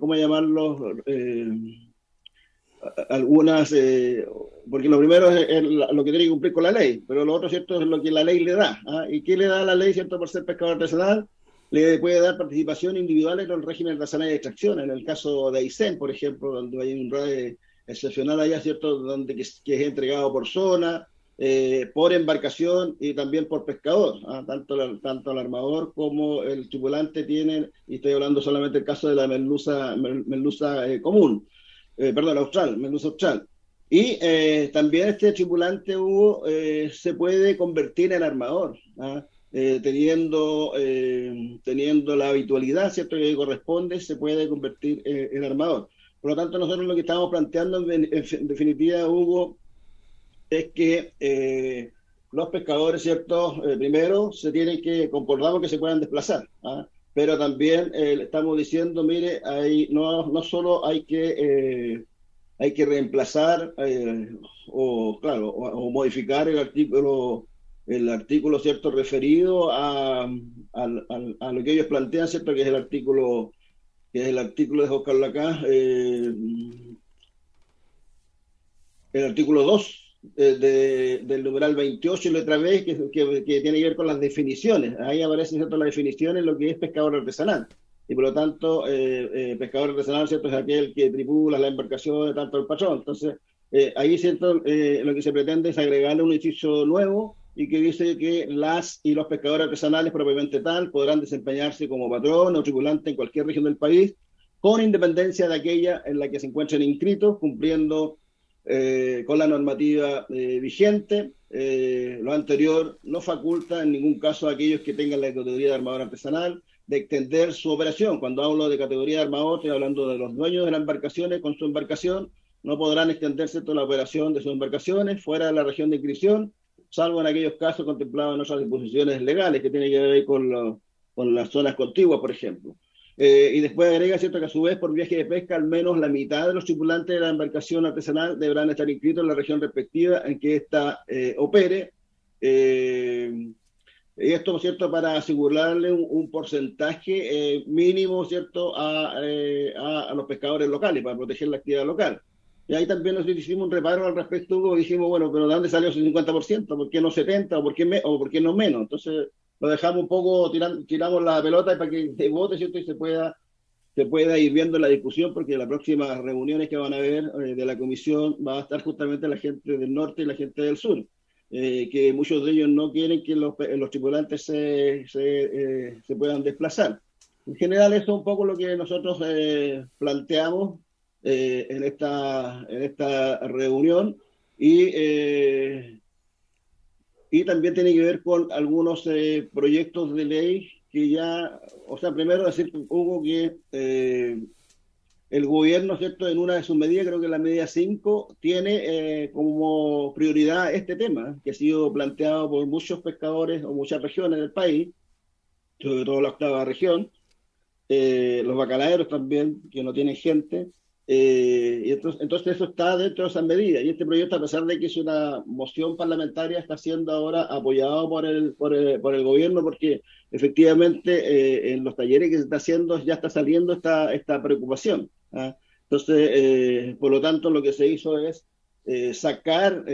¿cómo llamarlo? Algunas, eh, porque lo primero es, es, lo que tiene que cumplir con la ley, pero lo otro, ¿cierto?, es lo que la ley le da. ¿ah? ¿Y qué le da la ley, ¿cierto?, por ser pescador artesanal? Le puede dar participación individual en el régimen artesanal de extracción. En el caso de Aysén, por ejemplo, donde hay un RAE excepcional allá, ¿cierto?, donde que, es entregado por zona, eh, por embarcación y también por pescador. ¿ah? Tanto, la, tanto el armador como el tripulante tienen, y estoy hablando solamente del caso de la merluza, merluza eh, común, eh, perdón, austral, merluza austral. Y eh, también este tripulante Hugo eh, se puede convertir en armador, ¿ah? teniendo, teniendo la habitualidad ¿cierto? que corresponde, se puede convertir en armador. Por lo tanto, nosotros lo que estamos planteando en, en, definitiva, Hugo, es que eh, los pescadores, ¿cierto? Eh, primero se tienen que, concordamos que se puedan desplazar, ¿ah? Pero también eh, estamos diciendo, mire, hay, no, no solo hay que, eh, hay que reemplazar o, claro, o, modificar el artículo, el artículo, ¿cierto?, referido a, a, a, a, lo que ellos plantean, ¿cierto?, que es el artículo, que es el artículo de Oscar Lacá, el artículo 2 de, de, del numeral 28 y letra B, que, que, que, tiene que ver con las definiciones. Ahí aparecen ¿cierto? las definiciones lo que es pescador artesanal. Y por lo tanto, eh, eh, pescador artesanal ¿cierto? es aquel que tripula la embarcación tanto el patrón. Entonces, eh, ahí ¿cierto? Eh, lo que se pretende es agregarle un inciso nuevo y que dice que las y los pescadores artesanales propiamente tal podrán desempeñarse como patrón o tripulante en cualquier región del país, con independencia de aquella en la que se encuentren inscritos, cumpliendo eh, con la normativa eh, vigente. Eh, lo anterior no faculta en ningún caso a aquellos que tengan la categoría de armador artesanal de extender su operación. Cuando hablo de categoría de armador, estoy hablando de los dueños de las embarcaciones con su embarcación, no podrán extenderse toda la operación de sus embarcaciones fuera de la región de inscripción, salvo en aquellos casos contemplados en otras disposiciones legales que tienen que ver con, las zonas contiguas, por ejemplo. Eh, y después agrega, ¿cierto?, que a su vez por viaje de pesca al menos la mitad de los tripulantes de la embarcación artesanal deberán estar inscritos en la región respectiva en que ésta eh, opere. Eh, esto, ¿cierto?, para asegurarle un, un porcentaje eh, mínimo, ¿cierto?, a, a, a, los pescadores locales, para proteger la actividad local. Y ahí también nos hicimos un reparo al respecto, Hugo, dijimos, bueno, pero ¿de dónde salió ese 50%? ¿Por qué no 70% o por qué, me, o por qué no menos? Entonces, lo dejamos un poco, tiran, tiramos la pelota para que se vote, ¿cierto? Y se pueda, se pueda ir viendo la discusión, porque las próximas reuniones que van a haber eh, de la comisión va a estar justamente la gente del norte y la gente del sur, eh, que muchos de ellos no quieren que los, los tripulantes se, se, eh, se, puedan desplazar. En general, eso es un poco lo que nosotros eh, planteamos en, esta, en esta reunión y y también tiene que ver con algunos eh, proyectos de ley que ya, o sea, primero decir, Hugo, que eh, el gobierno, ¿cierto?, en una de sus medidas, creo que la medida 5, tiene eh, como prioridad este tema, que ha sido planteado por muchos pescadores o muchas regiones del país, sobre todo la octava región, los bacalaeros también, que no tienen gente, eh, y entonces, entonces, eso está dentro de esas medidas. Y este proyecto, a pesar de que es una moción parlamentaria, está siendo ahora apoyado por el, por el, por el gobierno porque efectivamente eh, en los talleres que se está haciendo ya está saliendo esta, esta preocupación. ¿ah? Entonces, eh, por lo tanto, lo que se hizo es eh, sacar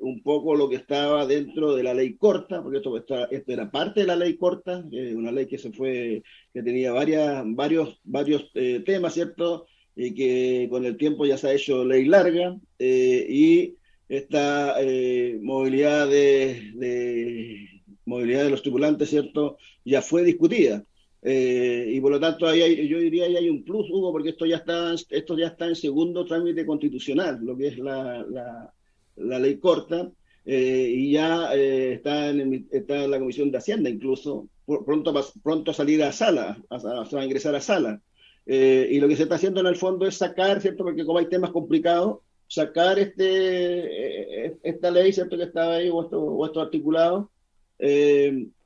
un poco lo que estaba dentro de la ley corta, porque esto, está, esto era parte de la ley corta, una ley que se fue, que tenía varias, varios, varios temas, ¿cierto? Y que con el tiempo ya se ha hecho ley larga eh, y esta eh, movilidad de, movilidad de los tripulantes, ¿cierto? Ya fue discutida. Eh, y por lo tanto ahí hay, yo diría que hay un plus, Hugo, porque esto ya está esto ya está en segundo trámite constitucional, lo que es la, la, la ley corta. eh, y ya está, en, está la Comisión de Hacienda incluso, pronto, pronto a salir a sala, a, ingresar a sala. Eh, y lo que se está haciendo en el fondo es sacar, ¿cierto? Porque como hay temas complicados, sacar este, esta ley, ¿cierto? Que estaba ahí, o esto articulados.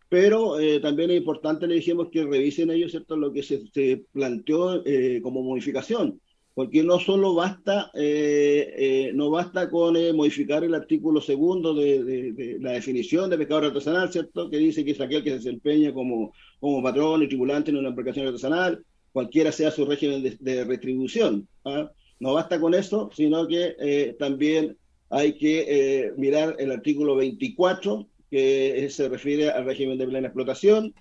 pero también es importante, le dijimos que revisen ellos, ¿cierto? Lo que se, se planteó como modificación porque no solo basta, eh, eh, no basta con eh, modificar el artículo segundo de, la definición de pescador artesanal, ¿cierto? Que dice que es aquel que se desempeña como, como patrón y tripulante en una embarcación artesanal, cualquiera sea su régimen de, retribución. ¿ah? No basta con eso, sino que también hay que mirar el artículo 24, que se refiere al régimen de plena explotación,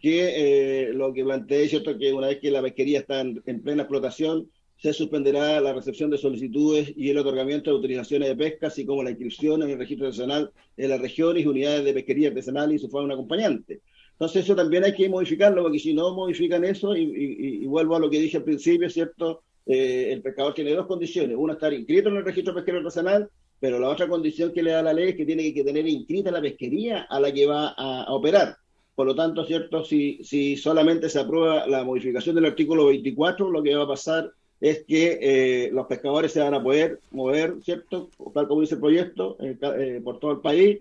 que lo que plantea es cierto que una vez que la pesquería está en plena explotación, se suspenderá la recepción de solicitudes y el otorgamiento de autorizaciones de pesca, así como la inscripción en el registro nacional de las regiones y unidades de pesquería artesanal y su un acompañante. Entonces eso también hay que modificarlo, porque si no modifican eso, y, vuelvo a lo que dije al principio, ¿cierto? Eh, el pescador tiene dos condiciones. Una, estar inscrito en el registro pesquero artesanal, pero la otra condición que le da la ley es que tiene que tener inscrita la pesquería a la que va a, operar. Por lo tanto, ¿cierto? Si, si solamente se aprueba la modificación del artículo 24, lo que va a pasar es que eh, los pescadores se van a poder mover, ¿cierto? Tal como dice el proyecto, eh, por todo el país,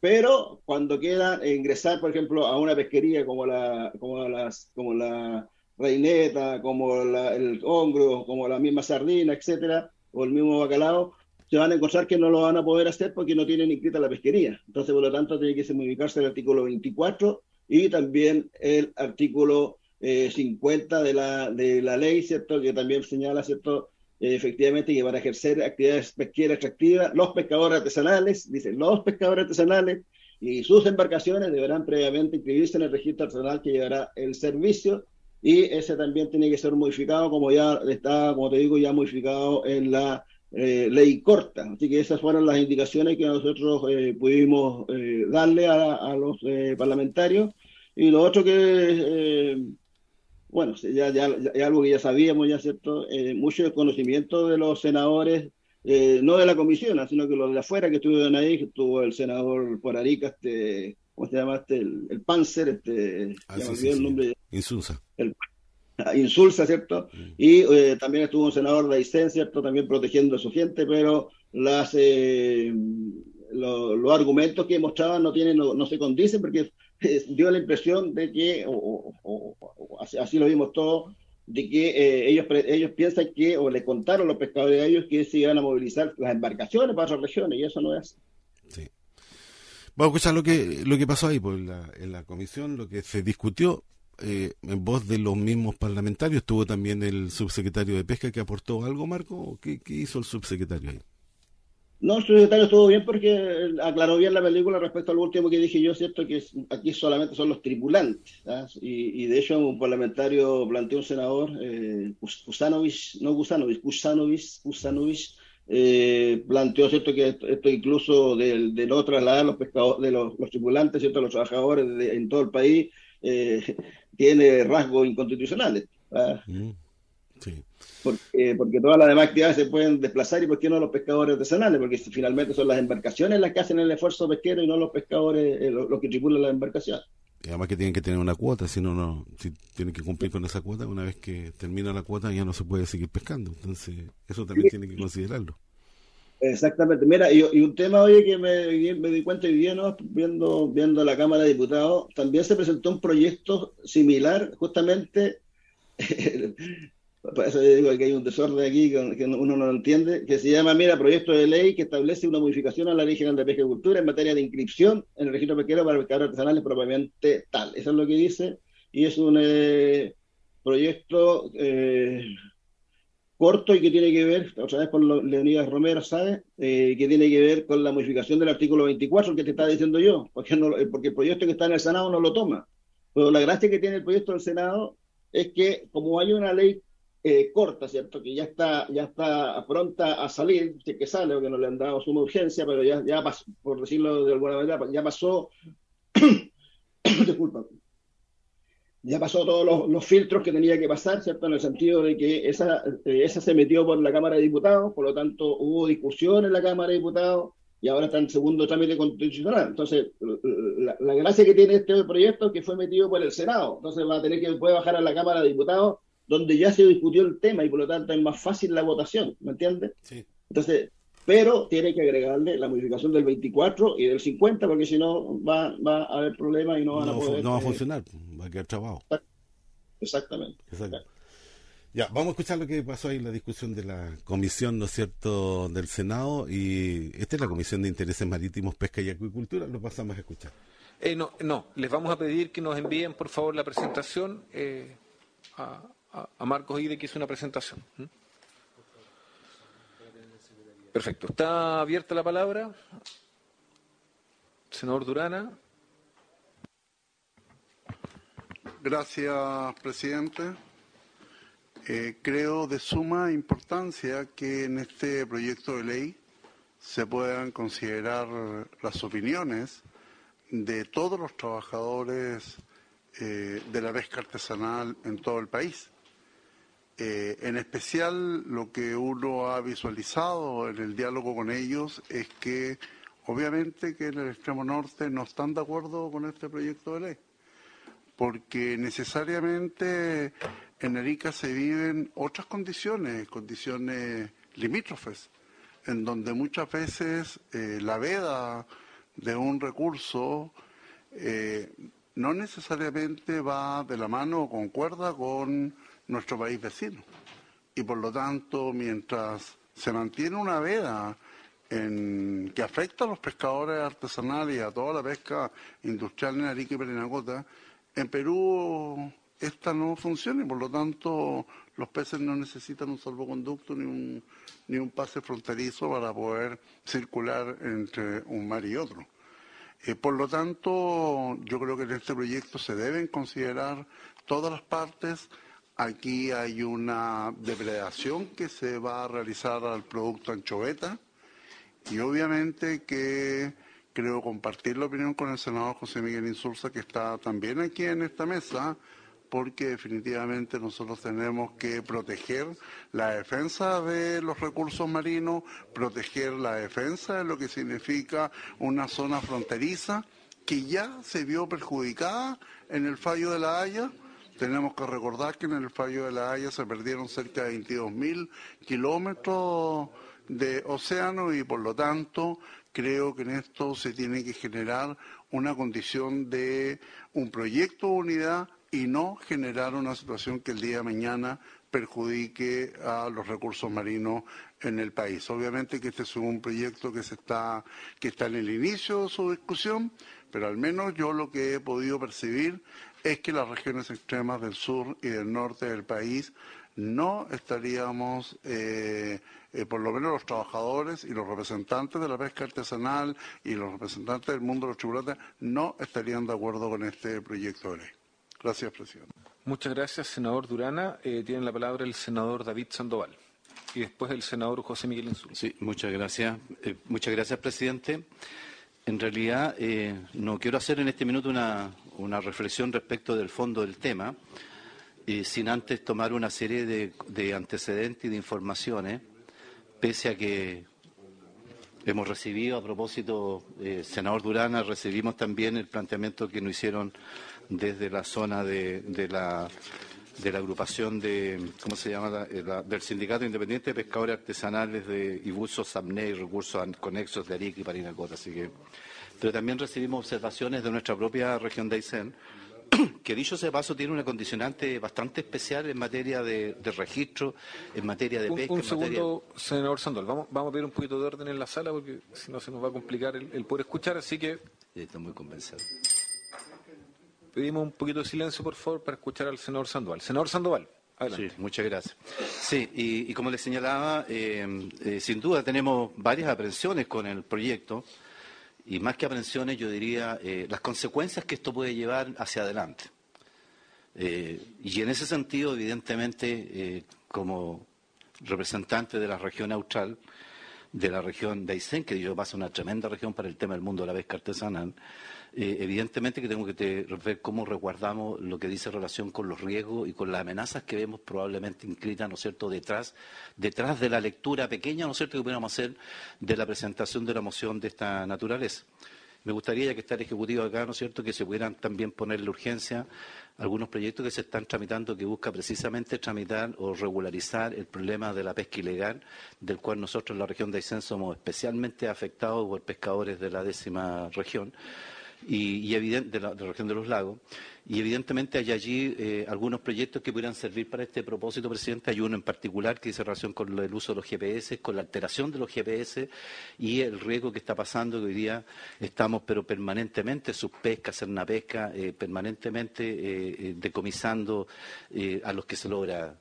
pero cuando quieran ingresar, por ejemplo, a una pesquería como la, como las, como la reineta, como el hongro, como la misma sardina, etcétera, o el mismo bacalao, se van a encontrar que no lo van a poder hacer porque no tienen inscrita la pesquería. Entonces, por lo tanto, tiene que modificarse el artículo 24 y también el artículo 50 eh, de la, de la ley, ¿cierto? Que también señala, ¿cierto? Eh, efectivamente, que para ejercer actividades pesqueras atractivas, los pescadores artesanales, dice, los pescadores artesanales y sus embarcaciones deberán previamente inscribirse en el registro artesanal que llevará el servicio y ese también tiene que ser modificado como ya está, como te digo, ya modificado en la eh, ley corta. Así que esas fueron las indicaciones que nosotros pudimos darle a, a los parlamentarios. Y lo otro que bueno, ya, ya, algo que ya sabíamos, ya cierto, eh, mucho desconocimiento de los senadores, eh, no de la comisión, sino que los de afuera que estuvieron ahí, que estuvo el senador por Arica, este, ¿cómo se llama? Este, el, Panzer, este, ah, el nombre. Insulsa. Ah, Insulsa, ¿cierto? Mm. Y eh, también estuvo un senador de Aysén, ¿cierto? También protegiendo a su gente, pero las eh, los argumentos que mostraban no tienen no, no se condicen porque dio la impresión de que, o, así, lo vimos todos, de que eh, ellos, ellos piensan que, o le contaron los pescadores a ellos que se iban a movilizar las embarcaciones para otras regiones, y eso no es. Vamos a escuchar lo que, lo que pasó ahí pues, en, la, en la comisión, lo que se discutió eh, en voz de los mismos parlamentarios. Estuvo también el subsecretario de Pesca que aportó algo, Marco. ¿Qué, qué hizo el subsecretario ahí? No, el secretario estuvo bien porque aclaró bien la película respecto al último que dije yo, ¿cierto? Que aquí solamente son los tripulantes. ¿ah? Y, de hecho, un parlamentario planteó un senador, eh, Kusanovich, no Kusanovich, Kusanovich, Kusanovich eh, planteó, ¿cierto? Que esto, incluso de, de no trasladar los pescadores, de los, tripulantes, ¿cierto? Los trabajadores en todo el país, eh, tiene rasgos inconstitucionales. ¿ah? Mm, sí porque, porque todas las demás actividades se pueden desplazar y por qué no los pescadores artesanales, porque finalmente son las embarcaciones las que hacen el esfuerzo pesquero y no los pescadores eh, los, que tripulan la embarcación. Y además que tienen que tener una cuota, si no, no, si tienen que cumplir con esa cuota, una vez que termina la cuota ya no se puede seguir pescando. Entonces, eso también tiene que considerarlo. Exactamente. Mira, y, un tema, oye, que me, me di cuenta hoy día, ¿no? viendo, viendo la Cámara de Diputados, también se presentó un proyecto similar, justamente por eso digo que hay un desorden aquí que uno no entiende, que se llama, mira, proyecto de ley que establece una modificación a la Ley General de Pesca y Cultura en materia de inscripción en el registro pesquero para pescadores artesanales propiamente tal. Eso es lo que dice, y es un eh, proyecto eh, corto y que tiene que ver, otra vez con Leonidas Romero, ¿sabes? Eh, que tiene que ver con la modificación del artículo 24, que te está diciendo yo, porque, no, porque el proyecto que está en el Senado no lo toma. Pero la gracia que tiene el proyecto del Senado es que como hay una ley eh, corta, ¿cierto? Que ya está, ya está pronta a salir, que sale, porque no le han dado suma urgencia, pero ya, ya pasó, por decirlo de alguna manera, ya pasó, disculpa, ya pasó todos los, filtros que tenía que pasar, ¿cierto? En el sentido de que esa, eh, esa se metió por la Cámara de Diputados, por lo tanto hubo discusión en la Cámara de Diputados, y ahora está en segundo trámite constitucional. Entonces, la, la gracia que tiene este proyecto es que fue metido por el Senado. Entonces va a tener que puede bajar a la Cámara de Diputados, donde ya se discutió el tema y por lo tanto es más fácil la votación, ¿me entiendes? Sí. Entonces, pero tiene que agregarle la modificación del 24 y del 50, porque si no va, va a haber problemas y no van No, a poder. no va a eh, funcionar, va a quedar trabajo. Exactamente. Exacto. Ya, vamos a escuchar lo que pasó ahí en la discusión de la comisión, ¿no es cierto?, del Senado. Y esta es la Comisión de Intereses Marítimos, Pesca y Acuicultura. Lo pasamos a escuchar. Eh, no, no, les vamos a pedir que nos envíen, por favor, la presentación eh, a, a- Marcos Ide, que hizo una presentación. ¿Mm? Perfecto. ¿Está abierta la palabra? Senador Durana. Gracias, presidente. Eh, creo de suma importancia que en este proyecto de ley se puedan considerar las opiniones de todos los trabajadores eh, de la pesca artesanal en todo el país. Eh, en especial lo que uno ha visualizado en el diálogo con ellos es que obviamente que en el extremo norte no están de acuerdo con este proyecto de ley porque necesariamente en Arica se viven otras condiciones, condiciones limítrofes, en donde muchas veces eh, la veda de un recurso eh, no necesariamente va de la mano o concuerda con nuestro país vecino. Y por lo tanto, mientras se mantiene una veda que afecta a los pescadores artesanales y a toda la pesca industrial en Arica y Parinacota, en Perú esta no funciona y por lo tanto los peces no necesitan un salvoconducto ni un, ni un pase fronterizo para poder circular entre un mar y otro. Eh, por lo tanto, yo creo que en este proyecto se deben considerar todas las partes. Aquí hay una depredación que se va a realizar al producto anchoveta y obviamente que creo compartir la opinión con el senador José Miguel Insulza, que está también aquí en esta mesa, porque definitivamente nosotros tenemos que proteger la defensa de los recursos marinos, proteger la defensa de lo que significa una zona fronteriza que ya se vio perjudicada en el fallo de la Haya. Tenemos que recordar que en el fallo de la Haya se perdieron cerca de 22 mil kilómetros de océano y por lo tanto creo que en esto se tiene que generar una condición de un proyecto de unidad y no generar una situación que el día de mañana perjudique a los recursos marinos en el país. Obviamente que este es un proyecto que se está que está en el inicio de su discusión, pero al menos yo lo que he podido percibir es que las regiones extremas del sur y del norte del país no estaríamos, eh, eh, por lo menos los trabajadores y los representantes de la pesca artesanal y los representantes del mundo de los chocolates, no estarían de acuerdo con este proyecto de ley. Gracias, presidente. Muchas gracias, senador Durana. Eh, tiene la palabra el senador David Sandoval. Y después el senador José Miguel Insul. Sí, muchas gracias. Eh, muchas gracias, presidente. En realidad, eh, no quiero hacer en este minuto una, una reflexión respecto del fondo del tema, eh, sin antes tomar una serie de, de antecedentes y de informaciones, pese a que hemos recibido, a propósito, eh, senador Durana, recibimos también el planteamiento que nos hicieron desde la zona de, de la de la agrupación de, ¿cómo se llama? La- eh, del Sindicato Independiente de Pescadores Artesanales de Ibuso, Samné y Recursos Conexos de Arica y Parinacota. Así que, pero también recibimos observaciones de nuestra propia región de Aysén, que dicho sea paso tiene una condicionante bastante especial en materia de, de registro, en materia de Un, pesca. un en materia- segundo, senador Sandoval. Vamos, vamos a pedir un poquito de orden en la sala porque si no se nos va a complicar el, el poder escuchar. Así que Estoy muy convencido. pedimos un poquito de silencio, por favor, para escuchar al senador Sandoval. Senador Sandoval, adelante. Sí, muchas gracias. Sí, y, y como le señalaba, eh, eh, sin duda tenemos varias aprensiones con el proyecto y más que aprensiones, yo diría eh, las consecuencias que esto puede llevar hacia adelante. Eh, y en ese sentido, evidentemente, eh, como representante de la región austral, de la región de Aysén, que yo paso una tremenda región para el tema del mundo de la pesca artesanal, Eh, evidentemente que tenemos que ver cómo resguardamos lo que dice relación con los riesgos y con las amenazas que vemos probablemente inscritas, ¿no cierto?, detrás, detrás de la lectura pequeña, ¿no cierto?, que pudiéramos hacer de la presentación de la moción de esta naturaleza. Me gustaría, que está el Ejecutivo acá, ¿no es cierto?, que se pudieran también ponerle urgencia algunos proyectos que se están tramitando que busca precisamente tramitar o regularizar el problema de la pesca ilegal, del cual nosotros en la región de Aysén somos especialmente afectados por pescadores de la décima región y, de, la, región de los lagos. Y evidentemente hay allí eh, algunos proyectos que pudieran servir para este propósito, presidente. Hay uno en particular que dice relación con el uso de los GPS, con la alteración de los GPS y el riesgo que está pasando, que hoy día estamos pero permanentemente subpesca, cernapesca, eh, permanentemente eh, decomisando a los que se logra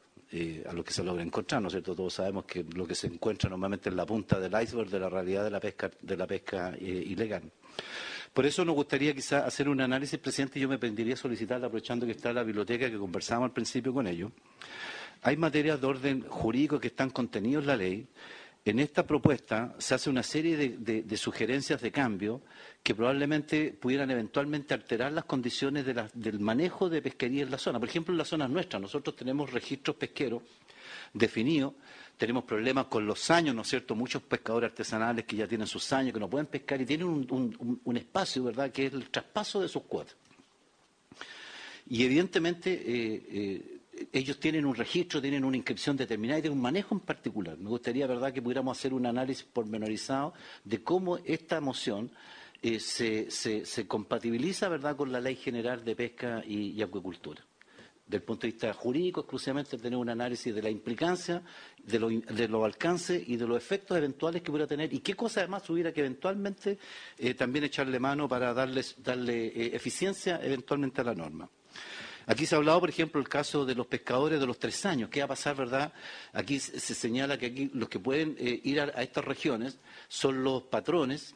a los que se logra encontrar, ¿no es cierto? Todos sabemos que lo que se encuentra normalmente es la punta del iceberg de la realidad de la pesca, de la pesca ilegal. Por eso nos gustaría quizá hacer un análisis, presidente, y yo me pediría solicitar, aprovechando que está la biblioteca que conversamos al principio con ellos. Hay materias de orden jurídico que están contenidos en la ley. En esta propuesta se hace una serie de, sugerencias de cambio que probablemente pudieran eventualmente alterar las condiciones del manejo de pesquería en la zona. Por ejemplo, en las zonas nuestras, nosotros tenemos registros pesqueros definidos tenemos problemas con los años, ¿no es cierto? Muchos pescadores artesanales que ya tienen sus años, que no pueden pescar y tienen un, espacio, ¿verdad?, que es el traspaso de sus cuotas. Y evidentemente eh, eh, ellos tienen un registro, tienen una inscripción determinada y tienen un manejo en particular. Me gustaría, ¿verdad?, que pudiéramos hacer un análisis pormenorizado de cómo esta moción eh, se, compatibiliza, ¿verdad?, con la Ley General de Pesca y Acuicultura del punto de vista jurídico, exclusivamente tener un análisis de la implicancia, de, los alcances y de los efectos eventuales que pudiera tener y qué cosa además hubiera que eventualmente eh, también echarle mano para darle eh, eficiencia eventualmente a la norma. Aquí se ha hablado, por ejemplo, el caso de los pescadores de los tres años. ¿Qué va a pasar, verdad? Aquí se señala que aquí los que pueden eh, ir a, a estas regiones son los patrones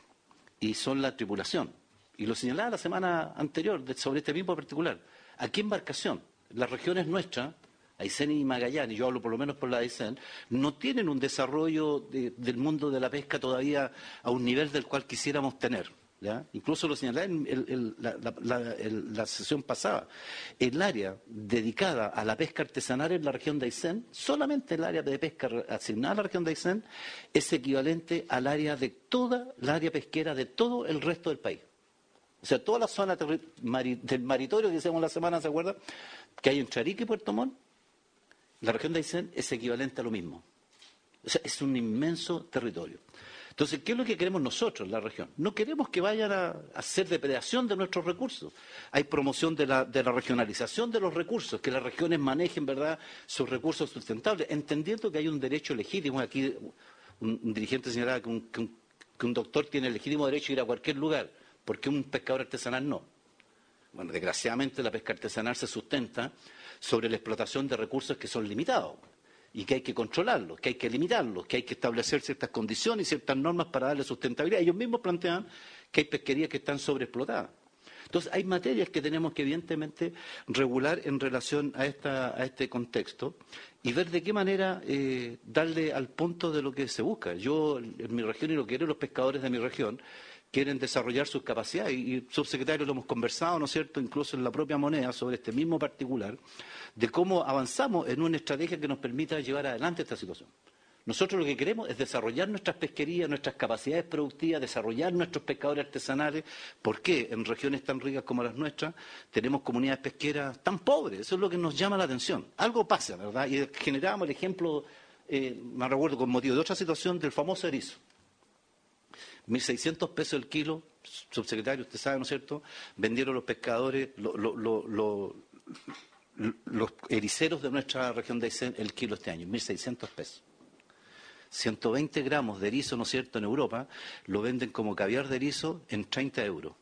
y son la tripulación. Y lo señalaba la semana anterior sobre este mismo particular. ¿A qué embarcación? Las regiones nuestras, Aysén y Magallanes, yo hablo por lo menos por la Aysén, no tienen un desarrollo del mundo de la pesca todavía a un nivel del cual quisiéramos tener. Incluso lo señalé en la, sesión pasada. El área dedicada a la pesca artesanal en la región de Aysén, solamente el área de pesca asignada a la región de Aysén, es equivalente al área de toda la área pesquera de todo el resto del país. O sea, toda la zona del maritorio que hicimos la semana, ¿se acuerda? Que hay entre Arica y Puerto Montt, la región de Aysén es equivalente a lo mismo. O sea, es un inmenso territorio. Entonces, ¿qué es lo que queremos nosotros en la región? No queremos que vayan a, hacer depredación de nuestros recursos. Hay promoción de la, regionalización de los recursos, que las regiones manejen, ¿verdad?, sus recursos sustentables, entendiendo que hay un derecho legítimo. Aquí un, dirigente señalaba que un doctor tiene el legítimo derecho a ir a cualquier lugar. ¿Por qué un pescador artesanal no? Bueno, desgraciadamente la pesca artesanal se sustenta sobre la explotación de recursos que son limitados y que hay que controlarlos, que hay que limitarlos, que hay que establecer ciertas condiciones y ciertas normas para darle sustentabilidad. Ellos mismos plantean que hay pesquerías que están sobreexplotadas. Entonces, hay materias que tenemos que, evidentemente, regular en relación a, este contexto y ver de qué manera eh, darle al punto de lo que se busca. Yo, en mi región, y lo quiero los pescadores de mi región, quieren desarrollar sus capacidades. Y, subsecretario, lo hemos conversado, ¿no es cierto?, incluso en la propia moneda, sobre este mismo particular, de cómo avanzamos en una estrategia que nos permita llevar adelante esta situación. Nosotros lo que queremos es desarrollar nuestras pesquerías, nuestras capacidades productivas, desarrollar nuestros pescadores artesanales. ¿Por qué en regiones tan ricas como las nuestras tenemos comunidades pesqueras tan pobres? Eso es lo que nos llama la atención. Algo pasa, ¿verdad? Y generamos el ejemplo, eh, me recuerdo con motivo de otra situación, del famoso erizo. 1.600 pesos el kilo, subsecretario, usted sabe, ¿no es cierto? Vendieron los pescadores, los ericeros de nuestra región de el kilo este año, 1.600 pesos. 120 gramos de erizo, ¿no es cierto?, en Europa, lo venden como caviar de erizo en 30 euros.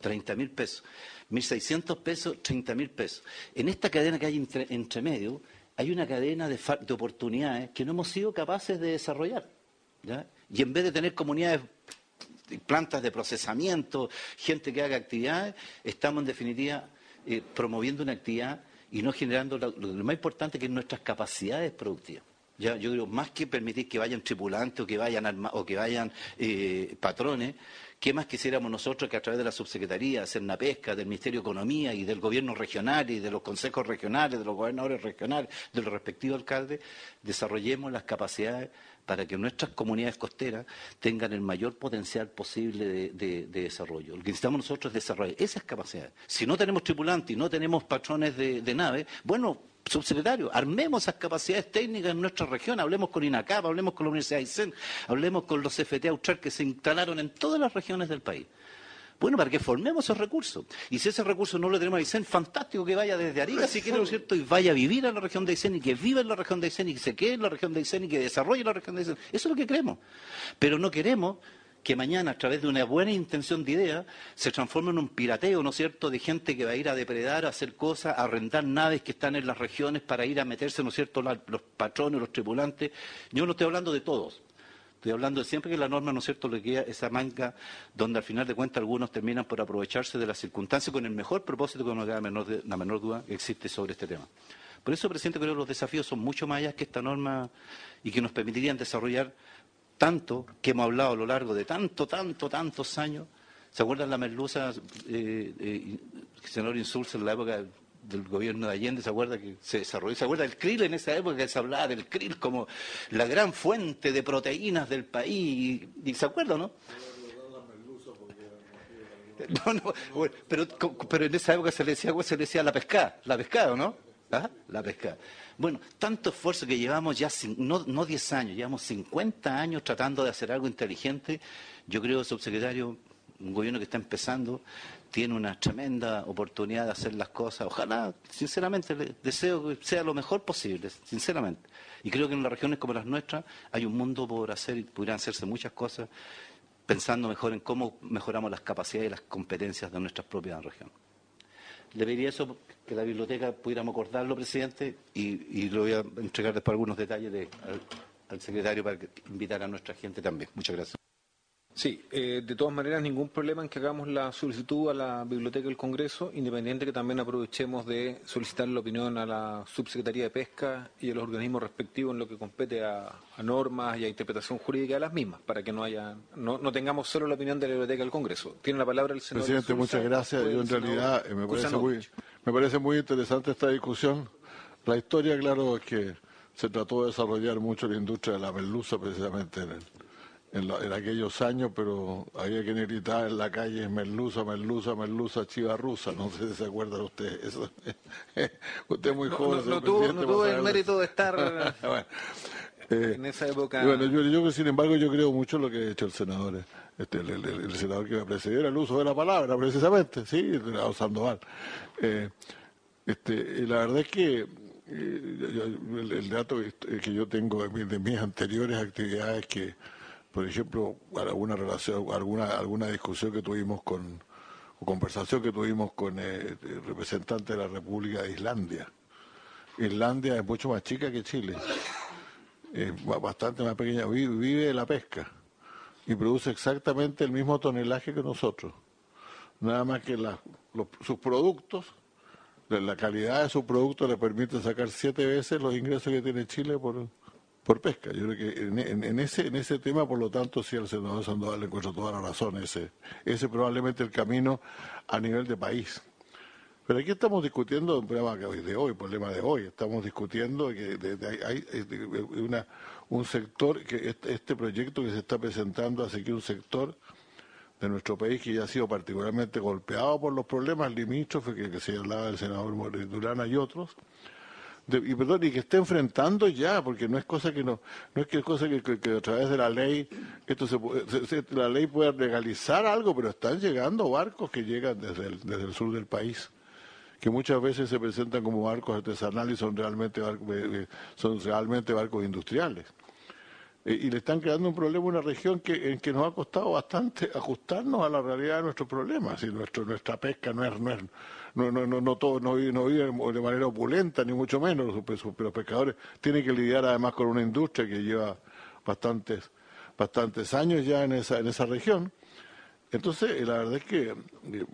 30 mil pesos. 1.600 pesos, 30 mil pesos. En esta cadena que hay entre, medio, hay una cadena de, de, oportunidades que no hemos sido capaces de desarrollar. Y en vez de tener comunidades plantas de procesamiento, gente que haga actividades, estamos en definitiva eh, promoviendo una actividad y no generando lo, más importante que es nuestras capacidades productivas. Ya, yo creo, más que permitir que vayan tripulantes o que vayan, o que vayan eh, patrones, ¿qué más quisiéramos nosotros que a través de la subsecretaría, una pesca, del Ministerio de Economía y del gobierno regional y de los consejos regionales, de los gobernadores regionales, de los respectivos alcaldes, desarrollemos las capacidades para que nuestras comunidades costeras tengan el mayor potencial posible de, de- de desarrollo. Lo que necesitamos nosotros es desarrollar esas capacidades. Si no tenemos tripulantes y no tenemos patrones de, de nave, bueno, subsecretario, armemos esas capacidades técnicas en nuestra región, hablemos con INACAP, hablemos con la Universidad de Aysén, hablemos con los CFT Austral que se instalaron en todas las regiones del país. Bueno, para que formemos esos recursos. Y si ese recurso no lo tenemos a Aysén, fantástico que vaya desde Arica, si quiere, ¿no es cierto? Y vaya a vivir en la región de Aysén y que viva en la región de Aysén y que se quede en la región de Aysén y que desarrolle la región de Aysén. Eso es lo que queremos. Pero no queremos que mañana, a través de una buena intención de idea, se transforme en un pirateo, ¿no es cierto?, de gente que va a ir a depredar, a hacer cosas, a arrendar naves que están en las regiones para ir a meterse, ¿no es cierto?, los patrones, los tripulantes. Yo no estoy hablando de todos. Estoy hablando de siempre que la norma, ¿no es cierto?, le queda esa manga donde al final de cuentas algunos terminan por aprovecharse de las circunstancias con el mejor propósito que no queda menor de- la menor duda que existe sobre este tema. Por eso, presidente, creo que los desafíos son mucho más allá que esta norma y que nos permitirían desarrollar tanto que hemos hablado a lo largo de tanto, tanto, tantos años. ¿Se acuerdan la merluza, eh, eh, senador Insulza en la época del gobierno de Allende, se acuerda que se desarrolló, se acuerda del krill en esa época que se hablaba del krill como la gran fuente de proteínas del país, y, se acuerda, ¿no? No, no, pero, pero en esa época se le decía, se le decía la pescada, la pescada, ¿no? ¿Ah? La pescada. Bueno, tanto esfuerzo que llevamos ya, no, no 10 años, llevamos 50 años tratando de hacer algo inteligente. Yo creo, subsecretario, un gobierno que está empezando tiene una tremenda oportunidad de hacer las cosas. Ojalá, sinceramente, le deseo que sea lo mejor posible, sinceramente. Y creo que en las regiones como las nuestras hay un mundo por hacer y pudieran hacerse muchas cosas pensando mejor en cómo mejoramos las capacidades y las competencias de nuestras propias regiones. Le pediría eso que la biblioteca pudiéramos acordarlo, presidente, y, y le voy a entregar después algunos detalles de- al, al secretario para que- invitar a nuestra gente también. Muchas gracias. Sí, eh, de todas maneras, ningún problema en que hagamos la solicitud a la Biblioteca del Congreso, independiente que también aprovechemos de solicitar la opinión a la Subsecretaría de Pesca y a los organismos respectivos en lo que compete a, a normas y a interpretación jurídica de las mismas, para que no haya no, no tengamos solo la opinión de la Biblioteca del Congreso. Tiene la palabra el senador. Presidente, muchas gracias. Yo en realidad eh, me parece, muy, me parece muy interesante esta discusión. La historia, claro, es que se trató de desarrollar mucho la industria de la merluza precisamente en, el- en la- en aquellos años, pero había que gritar en la calle merluza, merluza, merluza, chiva rusa. No sé si se acuerdan ustedes. Eso. Usted es muy No, joven. no, tuvo, no tuvo el mérito de estar Bueno, eh, en esa época. Bueno, yo, sin embargo yo creo mucho en lo que ha hecho el senador, este, el, el- el senador que me precedió, era el uso de la palabra, precisamente, sí, a Sandoval. Eh, este, y la verdad es que eh, yo- el, el dato que yo tengo de, mi- de mis anteriores actividades que, por ejemplo, alguna relación, alguna alguna discusión que tuvimos con o conversación que tuvimos con eh, el representante de la República de Islandia. Islandia es mucho más chica que Chile es ba- bastante más pequeña, vive, de la pesca y produce exactamente el mismo tonelaje que nosotros. Nada más que sus productos, la calidad de sus productos le permite sacar siete veces los ingresos que tiene Chile por, por pesca. Yo creo que en, en- ese, en ese tema, por lo tanto, sí al senador Sandoval le encuentro toda la razón. Ese, ese probablemente el camino a nivel de país. Pero aquí estamos discutiendo un problema de hoy, problema de hoy. Estamos discutiendo que de- de- hay, una, un sector, que este, proyecto que se está presentando hace que un sector de nuestro país que ya ha sido particularmente golpeado por los problemas limítrofes que, que se hablaba del senador Durana y otros, y perdón, y que está enfrentando ya, porque no es cosa que no, no es que es cosa que, a través de la ley, esto se, la ley pueda legalizar algo, pero están llegando barcos que llegan desde el, desde el sur del país que muchas veces se presentan como barcos artesanales y son realmente eh, eh, son realmente barcos industriales. Eh, y le están creando un problema a una región que, en que nos ha costado bastante ajustarnos a la realidad de nuestros problemas. Y nuestro, nuestra pesca no es, no es, no, no, no, no todo, no, no vive de manera opulenta, ni mucho menos. Los, pe- los pescadores tienen que lidiar además con una industria que lleva bastantes, bastantes años ya en esa, en esa región. Entonces, eh, la verdad es que eh,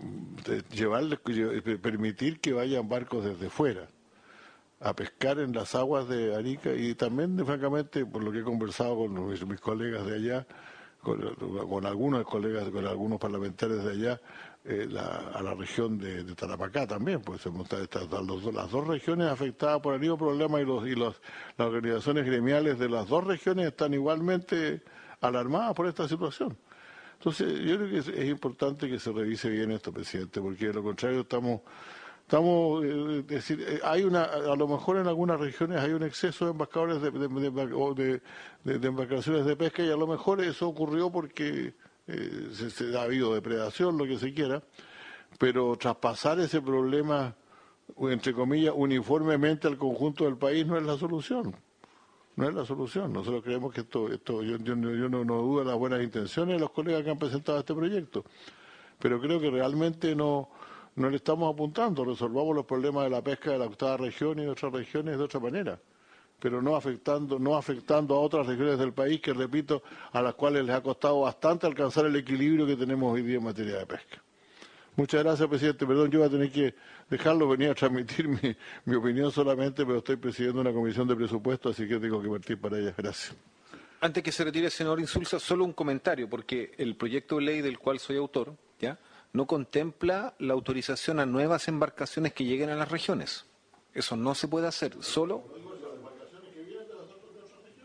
de- llevarle, lle- permitir que vayan barcos desde fuera a pescar en las aguas de Arica y también, francamente, por lo que he conversado con mis, colegas de allá, con, algunos colegas, con algunos parlamentarios de allá, eh, a la región de, Tarapacá también, pues se monta estas, las dos regiones afectadas por el mismo problema y, los, y los, las organizaciones gremiales de las dos regiones están igualmente alarmadas por esta situación. Entonces, yo creo que es, es importante que se revise bien esto, presidente, porque de lo contrario estamos, estamos, eh, decir, eh, hay una, a lo mejor en algunas regiones hay un exceso de embarcadores de, de, de embarcaciones de pesca y a lo mejor eso ocurrió porque eh, se, ha habido depredación, lo que se quiera, pero traspasar ese problema, entre comillas, uniformemente al conjunto del país no es la solución. No es la solución. Nosotros creemos que esto, esto yo, yo no- yo no, no dudo de las buenas intenciones de los colegas que han presentado este proyecto, pero creo que realmente no, no le estamos apuntando. Resolvamos los problemas de la pesca de la octava región y de otras regiones de otra manera, pero no afectando, no afectando a otras regiones del país que, repito, a las cuales les ha costado bastante alcanzar el equilibrio que tenemos hoy día en materia de pesca. Muchas gracias, presidente. Perdón, yo voy a tener que dejarlo, venía a transmitir mi, opinión solamente, pero estoy presidiendo una comisión de presupuesto, así que tengo que partir para ella. Gracias. Antes que se retire el senador Insulza, solo un comentario, porque el proyecto de ley del cual soy autor, ¿ya? No contempla la autorización a nuevas embarcaciones que lleguen a las regiones. Eso no se puede hacer, solo...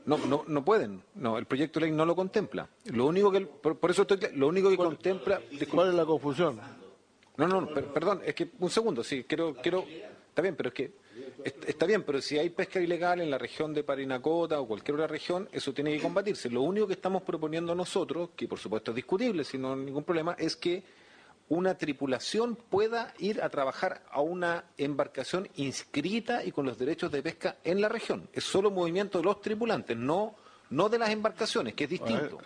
No, no, no pueden. No, el proyecto de ley no lo contempla. Lo único que, por, por eso estoy, lo único que contempla. ¿Cuál es la confusión? No, no, no, per- perdón, es que un segundo, sí, quiero, quiero, está bien, pero es que est- está bien, pero si hay pesca ilegal en la región de Parinacota o cualquier otra región, eso tiene que combatirse. Lo único que estamos proponiendo nosotros, que por supuesto es discutible, si no hay ningún problema, es que una tripulación pueda ir a trabajar a una embarcación inscrita y con los derechos de pesca en la región. Es solo movimiento de los tripulantes, no no de las embarcaciones, que es distinto.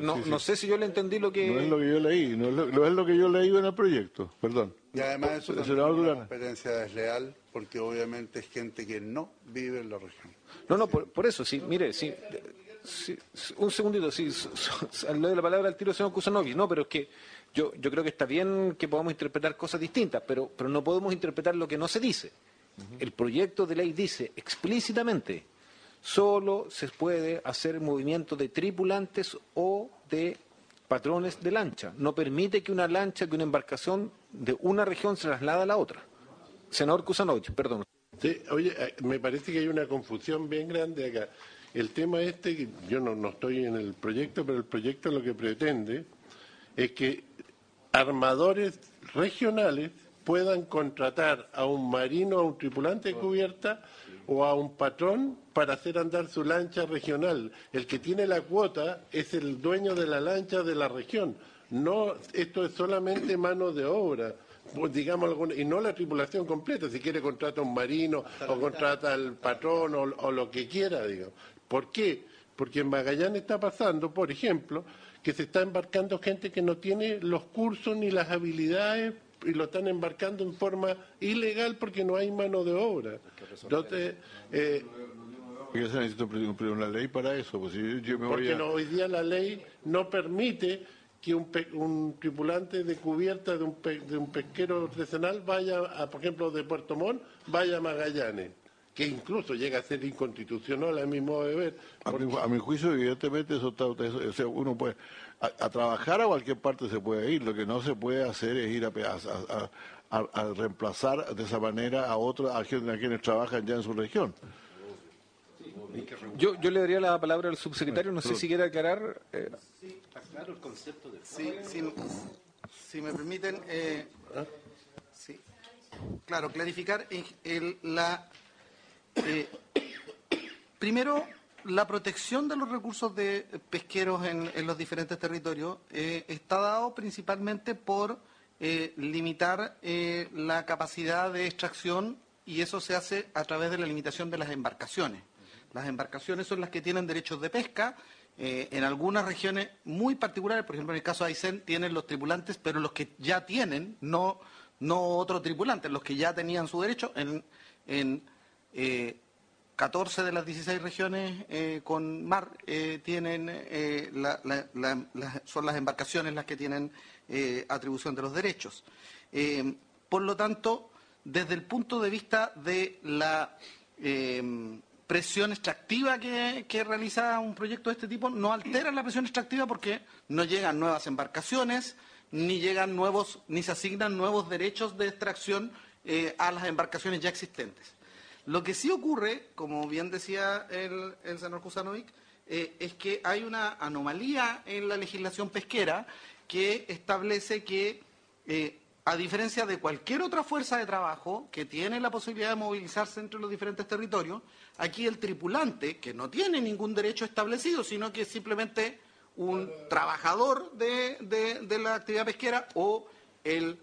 No, sé si yo le entendí lo que... No es lo que yo leí, no es lo, no es lo que yo leí en el proyecto, perdón. Y además eso es una competencia desleal porque obviamente es gente que no vive en la región. No, no, por, por eso, sí, mire, sí, sí, sí, un segundito, sí, s- le doy la palabra al tiro al señor Kusanovich, no, pero es que yo, yo creo que está bien que podamos interpretar cosas distintas, pero, pero no podemos interpretar lo que no se dice. El proyecto de ley dice explícitamente, solo se puede hacer movimiento de tripulantes o de patrones de lancha. No permite que una lancha, que una embarcación de una región se traslade a la otra. Senador Kusanovich, perdón. Sí, oye, eh, me parece que hay una confusión bien grande acá. El tema este, yo no, no estoy en el proyecto, pero el proyecto lo que pretende es que armadores regionales puedan contratar a un marino, a un tripulante de cubierta o a un patrón para hacer andar su lancha regional. El que tiene la cuota es el dueño de la lancha de la región. No, esto es solamente mano de obra. Pues, digamos y no la tripulación completa, si quiere contrata a un marino o contrata al patrón o, o lo que quiera, digo. ¿Por qué? Porque en Magallanes está pasando, por ejemplo, que se está embarcando gente que no tiene los cursos ni las habilidades y lo están embarcando en forma ilegal porque no hay mano de obra. Entonces, eh, Porque se necesita un- un- una ley para eso, pues yo, yo me voy porque a... no, hoy día la ley no permite que un, pe- un tripulante de cubierta de un, pe- de un pesquero artesanal vaya, a, por ejemplo, de Puerto Montt, vaya a Magallanes, que incluso llega a ser inconstitucional a mi modo de ver. A mi, a mi juicio, evidentemente, eso está, eso- o sea, uno puede, a, a trabajar a cualquier parte se puede ir, lo que no se puede hacer es ir a, pe- a- a- a- a reemplazar de esa manera a otros, a, quien- a quienes trabajan ya en su región. Yo, yo le daría la palabra al subsecretario, no sé si quiere aclarar. eh, Claro, el concepto de Sí, sí, si me permiten, eh, sí, claro, clarificar en- el- la eh, primero la protección de los recursos de pesqueros en, los diferentes territorios eh, está dado principalmente por eh, limitar la capacidad de extracción y eso se hace a través de la limitación de las embarcaciones. Las embarcaciones son las que tienen derechos de pesca. en algunas regiones muy particulares, por ejemplo en el caso de Aysén, tienen los tripulantes, pero los que ya tienen, no, no otros tripulantes, los que ya tenían su derecho, en, en eh, 14 de las 16 regiones eh, con mar eh, tienen eh, son las embarcaciones las que tienen atribución de los derechos. Por lo tanto, desde el punto de vista de la presión extractiva que, que, realiza un proyecto de este tipo, no altera la presión extractiva porque no llegan nuevas embarcaciones, ni llegan nuevos, ni se asignan nuevos derechos de extracción a las embarcaciones ya existentes. Lo que sí ocurre, como bien decía el, el senador eh, es que hay una anomalía en la legislación pesquera que establece que, eh, a diferencia de cualquier otra fuerza de trabajo que tiene la posibilidad de movilizarse entre los diferentes territorios, aquí el tripulante, que no tiene ningún derecho establecido, sino que es simplemente un trabajador de la actividad pesquera o el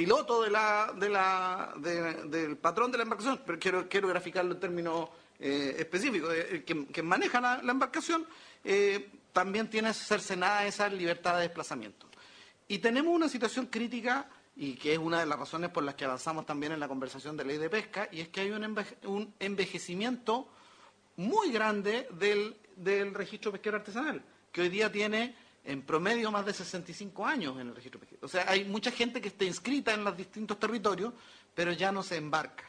piloto de la, de la, del patrón de la embarcación, pero quiero, graficarlo en términos eh, específicos, eh, que, que, maneja la, embarcación, eh, también tiene cercenada esa libertad de desplazamiento. Y tenemos una situación crítica, y que es una de las razones por las que avanzamos también en la conversación de ley de pesca, y es que hay un, enveje, un envejecimiento muy grande del registro pesquero artesanal, que hoy día tiene en promedio más de 65 años en el registro pesquero. O sea, hay mucha gente que está inscrita en los distintos territorios, pero ya no se embarca.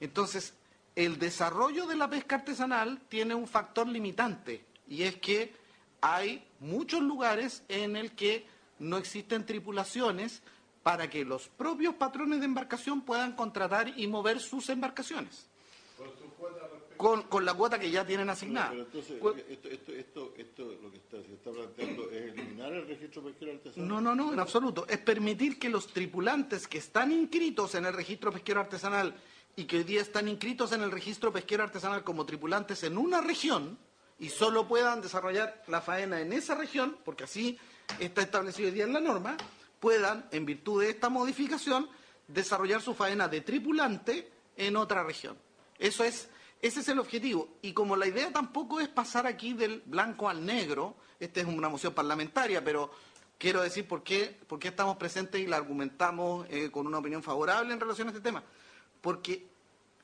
Entonces, el desarrollo de la pesca artesanal tiene un factor limitante, y es que hay muchos lugares en el que no existen tripulaciones para que los propios patrones de embarcación puedan contratar y mover sus embarcaciones. Con, con, la cuota que ya tienen asignada. Pero, pero entonces, esto, esto, esto, esto, lo que está, se está planteando es eliminar el registro pesquero artesanal. No, no, no, en absoluto. Es permitir que los tripulantes que están inscritos en el registro pesquero artesanal y que hoy día están inscritos en el registro pesquero artesanal como tripulantes en una región y solo puedan desarrollar la faena en esa región, porque así está establecido hoy día en la norma, puedan, en virtud de esta modificación, desarrollar su faena de tripulante en otra región. Eso es ese es el objetivo. Y como la idea tampoco es pasar aquí del blanco al negro, esta es una moción parlamentaria, pero quiero decir por qué, por qué estamos presentes y la argumentamos eh, con una opinión favorable en relación a este tema. Porque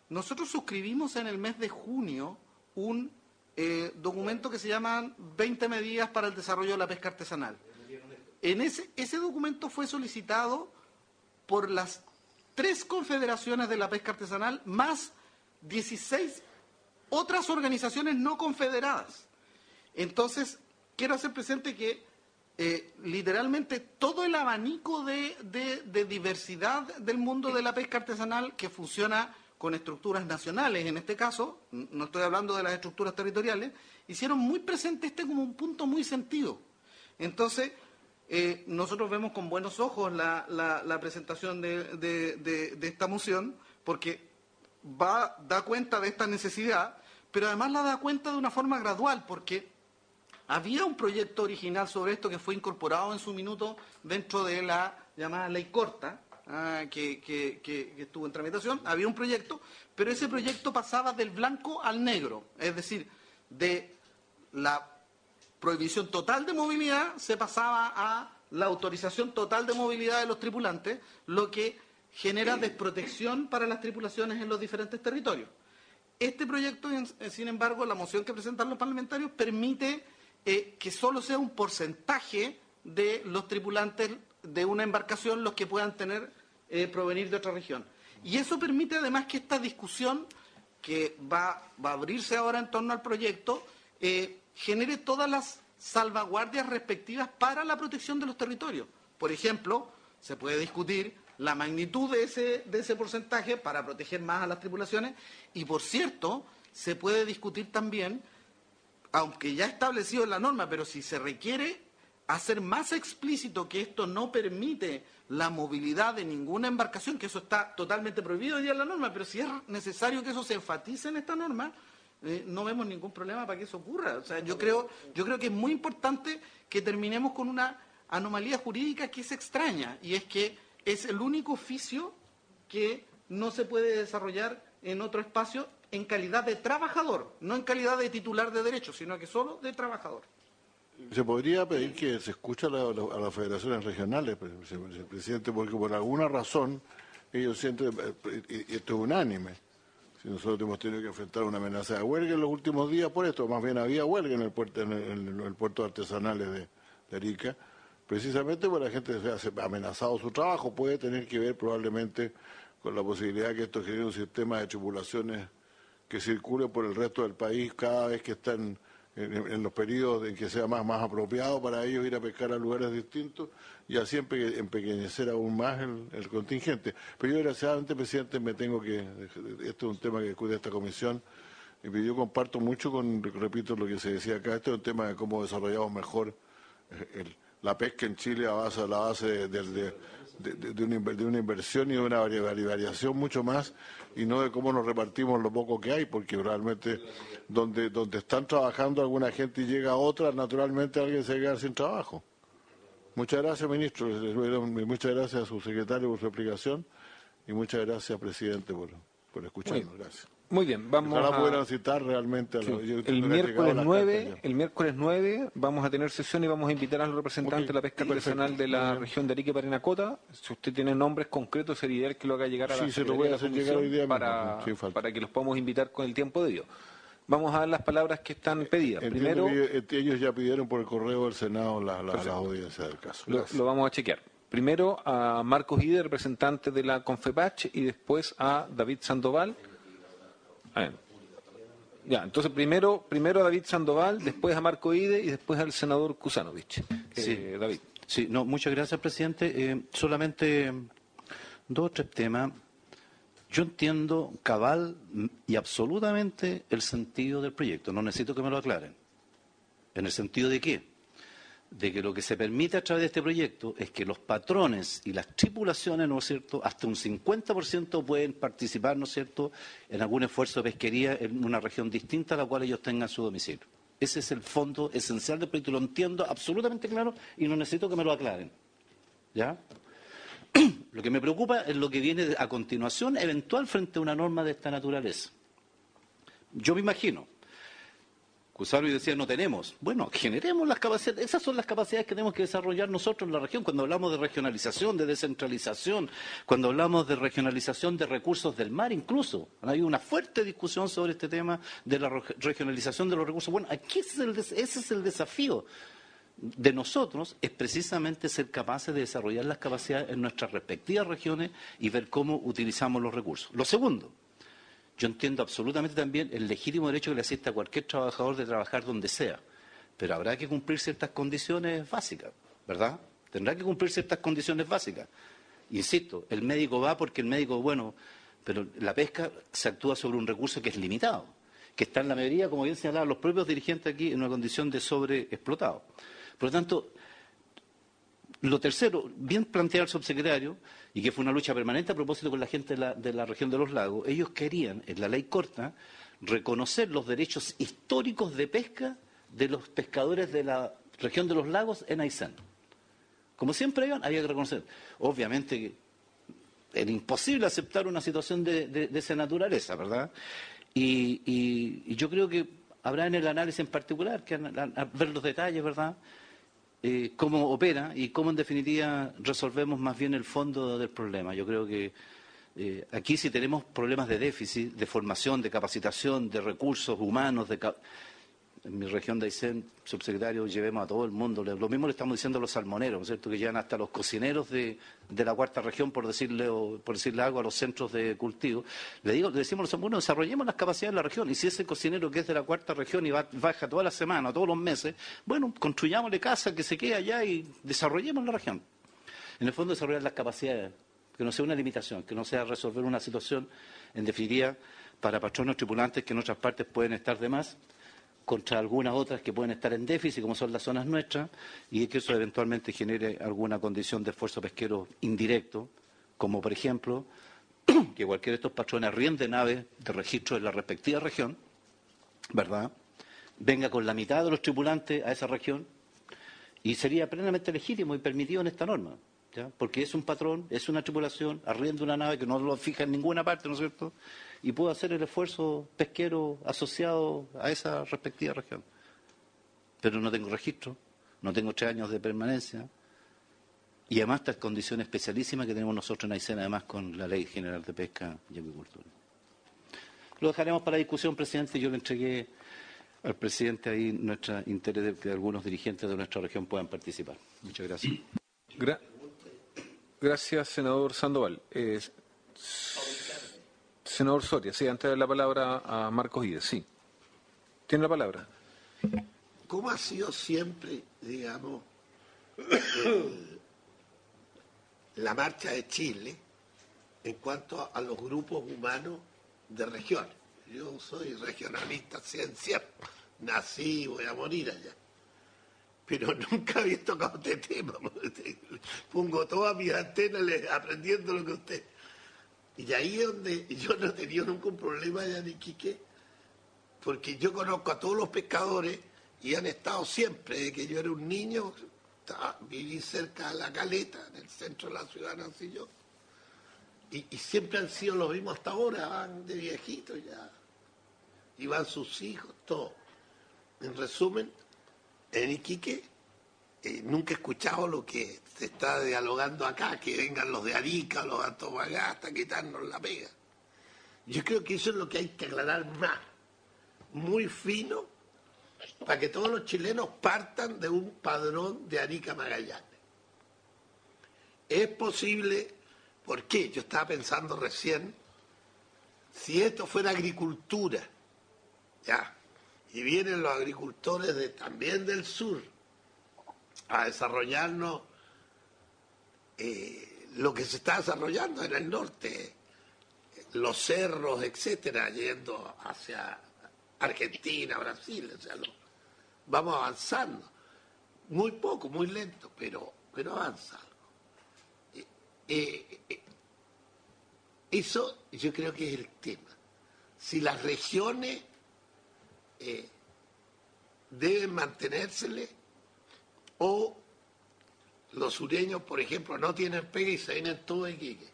nosotros suscribimos en el mes de junio un eh, documento que se llama 20 medidas para el desarrollo de la pesca artesanal. En ese, ese documento fue solicitado por las tres confederaciones de la pesca artesanal más 16 otras organizaciones no confederadas. Entonces, quiero hacer presente que eh, literalmente todo el abanico de, diversidad del mundo de la pesca artesanal que funciona con estructuras nacionales, en este caso, no estoy hablando de las estructuras territoriales, hicieron muy presente este como un punto muy sentido. Entonces, eh, nosotros vemos con buenos ojos la, presentación de esta moción, porque va, da cuenta de esta necesidad, pero además la da cuenta de una forma gradual, porque había un proyecto original sobre esto que fue incorporado en su minuto dentro de la llamada ley corta, ah, que, que, que, estuvo en tramitación, había un proyecto, pero ese proyecto pasaba del blanco al negro, es decir, de la prohibición total de movilidad se pasaba a la autorización total de movilidad de los tripulantes, lo que genera desprotección para las tripulaciones en los diferentes territorios. Este proyecto, sin embargo, la moción que presentan los parlamentarios permite eh, que solo sea un porcentaje de los tripulantes de una embarcación los que puedan tener eh, provenir de otra región. Y eso permite además que esta discusión que va, a abrirse ahora en torno al proyecto eh, genere todas las salvaguardias respectivas para la protección de los territorios. Por ejemplo, se puede discutir la magnitud de ese, de ese porcentaje para proteger más a las tripulaciones y, por cierto, se puede discutir también, aunque ya establecido en la norma, pero si se requiere hacer más explícito que esto no permite la movilidad de ninguna embarcación, que eso está totalmente prohibido día en la norma, pero si es necesario que eso se enfatice en esta norma, eh, no vemos ningún problema para que eso ocurra. O sea, yo creo, yo creo que es muy importante que terminemos con una anomalía jurídica que es extraña, y es que es el único oficio que no se puede desarrollar en otro espacio en calidad de trabajador, no en calidad de titular de derechos, sino que solo de trabajador. Se podría pedir que se escuche a, la, a las federaciones regionales, presidente, porque por alguna razón ellos sienten, eh, y esto es unánime, si nosotros hemos tenido que enfrentar una amenaza de huelga en los últimos días por esto, más bien había huelga en el puerto, en el, en el artesanales de, de Arica, precisamente porque la gente se ha amenazado su trabajo, puede tener que ver probablemente con la posibilidad que esto genere un sistema de tripulaciones que circule por el resto del país cada vez que están en, los periodos en que sea más, más apropiado para ellos ir a pescar a lugares distintos y así empequeñecer aún más el, contingente. Pero yo desgraciadamente, presidente, me tengo que, este es un tema que cuida esta comisión, y yo comparto mucho con, repito lo que se decía acá, este es un tema de cómo desarrollamos mejor eh, la pesca en Chile a base, a la base de, de, una, inversión y de una variación mucho más y no de cómo nos repartimos lo poco que hay, porque realmente donde, donde están trabajando alguna gente y llega otra, naturalmente alguien se queda sin trabajo. Muchas gracias, ministro. Muchas gracias a su secretario por su explicación y muchas gracias, presidente, por, por escucharnos. Gracias. Muy bien, vamos a... citar realmente a el, miércoles 9, el miércoles 9 vamos a tener sesión y vamos a invitar a los representantes de la pesca personal de la región de Arique Parinacota. Si usted tiene nombres concretos, sería ideal que lo haga llegar a la sí, se lo voy a hacer llegar hoy día para, para que los podamos invitar con el tiempo de Dios. Vamos a dar las palabras que están pedidas. Primero, ellos ya pidieron por el correo del Senado la, la, audiencia del caso. Lo, lo, vamos a chequear. Primero a Marcos Ide, representante de la Confepach, y después a David Sandoval ya, entonces primero, primero a David Sandoval, después a Marco Ide y después al senador Kusanovich. Sí, eh, David. Sí, no, muchas gracias, presidente. Eh, solamente dos o tres temas. Yo entiendo cabal y absolutamente el sentido del proyecto. No necesito que me lo aclaren. ¿En el sentido de qué? De que lo que se permite a través de este proyecto es que los patrones y las tripulaciones, ¿no es cierto?, hasta un 50% pueden participar, ¿no es cierto?, en algún esfuerzo de pesquería en una región distinta a la cual ellos tengan su domicilio. Ese es el fondo esencial del proyecto, lo entiendo absolutamente claro y no necesito que me lo aclaren. ¿Ya? Lo que me preocupa es lo que viene a continuación, eventual, frente a una norma de esta naturaleza. Yo me imagino, y decía, no tenemos. Bueno, generemos las capacidades. Esas son las capacidades que tenemos que desarrollar nosotros en la región. Cuando hablamos de regionalización, de descentralización, cuando hablamos de regionalización de recursos del mar incluso. Hay una fuerte discusión sobre este tema de la regionalización de los recursos. Bueno, aquí ese es el desafío de nosotros es precisamente ser capaces de desarrollar las capacidades en nuestras respectivas regiones y ver cómo utilizamos los recursos. Lo segundo, yo entiendo absolutamente también el legítimo derecho que le asiste a cualquier trabajador de trabajar donde sea, pero habrá que cumplir ciertas condiciones básicas, ¿verdad? Tendrá que cumplir ciertas condiciones básicas. Insisto, el médico va porque el médico, bueno, pero la pesca se actúa sobre un recurso que es limitado, que está en la mayoría, como bien señalaban los propios dirigentes aquí, en una condición de sobreexplotado. Por lo tanto, lo tercero, bien planteado el subsecretario, y que fue una lucha permanente a propósito con la gente de la, región de los lagos, ellos querían, en la ley corta, reconocer los derechos históricos de pesca de los pescadores de la región de los lagos en Aysén. Como siempre había que reconocer. Obviamente era imposible aceptar una situación de, esa naturaleza, ¿verdad? Y, yo creo que habrá en el análisis en particular que ver los detalles, ¿verdad? Eh, cómo opera y cómo en definitiva resolvemos más bien el fondo del problema. Yo creo que eh, aquí si tenemos problemas de déficit, de formación, de capacitación, de recursos humanos, de, en mi región de Aysén, subsecretario, llevemos a todo el mundo. Lo mismo le estamos diciendo a los salmoneros, ¿no es cierto? Que llegan hasta los cocineros de, la cuarta región, por decirle, o, por decirle algo, a los centros de cultivo. Le digo, le decimos a los salmoneros, desarrollemos las capacidades de la región. Y si ese cocinero que es de la cuarta región y va, baja toda la semana, todos los meses, bueno, construyámosle casa que se quede allá y desarrollemos la región. En el fondo, desarrollar las capacidades, que no sea una limitación, que no sea resolver una situación, en definitiva, para patronos tripulantes que en otras partes pueden estar de más contra algunas otras que pueden estar en déficit, como son las zonas nuestras, y que eso eventualmente genere alguna condición de esfuerzo pesquero indirecto, como por ejemplo que cualquiera de estos patrones arriende naves de registro de la respectiva región, ¿verdad? Venga con la mitad de los tripulantes a esa región y sería plenamente legítimo y permitido en esta norma, porque es un patrón, es una tripulación, arrienda una nave que no lo fija en ninguna parte, ¿no es cierto? y puedo hacer el esfuerzo pesquero asociado a esa respectiva región. Pero no tengo registro, no tengo tres años de permanencia y además estas condiciones especialísimas que tenemos nosotros en Aysén, además con la Ley General de Pesca y Agricultura. Lo dejaremos para discusión, presidente. Yo le entregué al presidente ahí nuestro interés de que algunos dirigentes de nuestra región puedan participar. Muchas gracias. Gra- gracias, senador Sandoval. Eh, senador Soria, sí, antes de la palabra a Marcos Ides, sí. Tiene la palabra. ¿Cómo ha sido siempre, digamos, el- la marcha de Chile en cuanto a los grupos humanos de regiones? Yo soy regionalista ciencia, nací y voy a morir allá. Pero nunca había tocado este tema. Pongo todas mis antenas aprendiendo lo que usted. Y ahí es donde yo no he tenido nunca un problema allá en Iquique, porque yo conozco a todos los pescadores y han estado siempre, desde que yo era un niño, viví cerca de la caleta, en el centro de la ciudad, nací yo. Y, y siempre han sido los mismos hasta ahora, van de viejitos ya. Y van sus hijos, todo. En resumen, en Iquique eh, nunca he escuchado lo que se está dialogando acá, que vengan los de Arica, los de Antofagasta, a quitarnos la pega. Yo creo que eso es lo que hay que aclarar más, muy fino, para que todos los chilenos partan de un padrón de Arica Magallanes. Es posible, ¿por qué? Yo estaba pensando recién, si esto fuera agricultura, ya, y vienen los agricultores también del sur a desarrollarnos eh, lo que se está desarrollando en el norte, los cerros, etcétera, yendo hacia Argentina, Brasil, o sea, vamos avanzando. Muy poco, muy lento, pero, pero avanza eh, eh, eso yo creo que es el tema. Si las regiones eh, deben mantenérsele o los sureños, por ejemplo, no tienen pega y se vienen todos Iquique.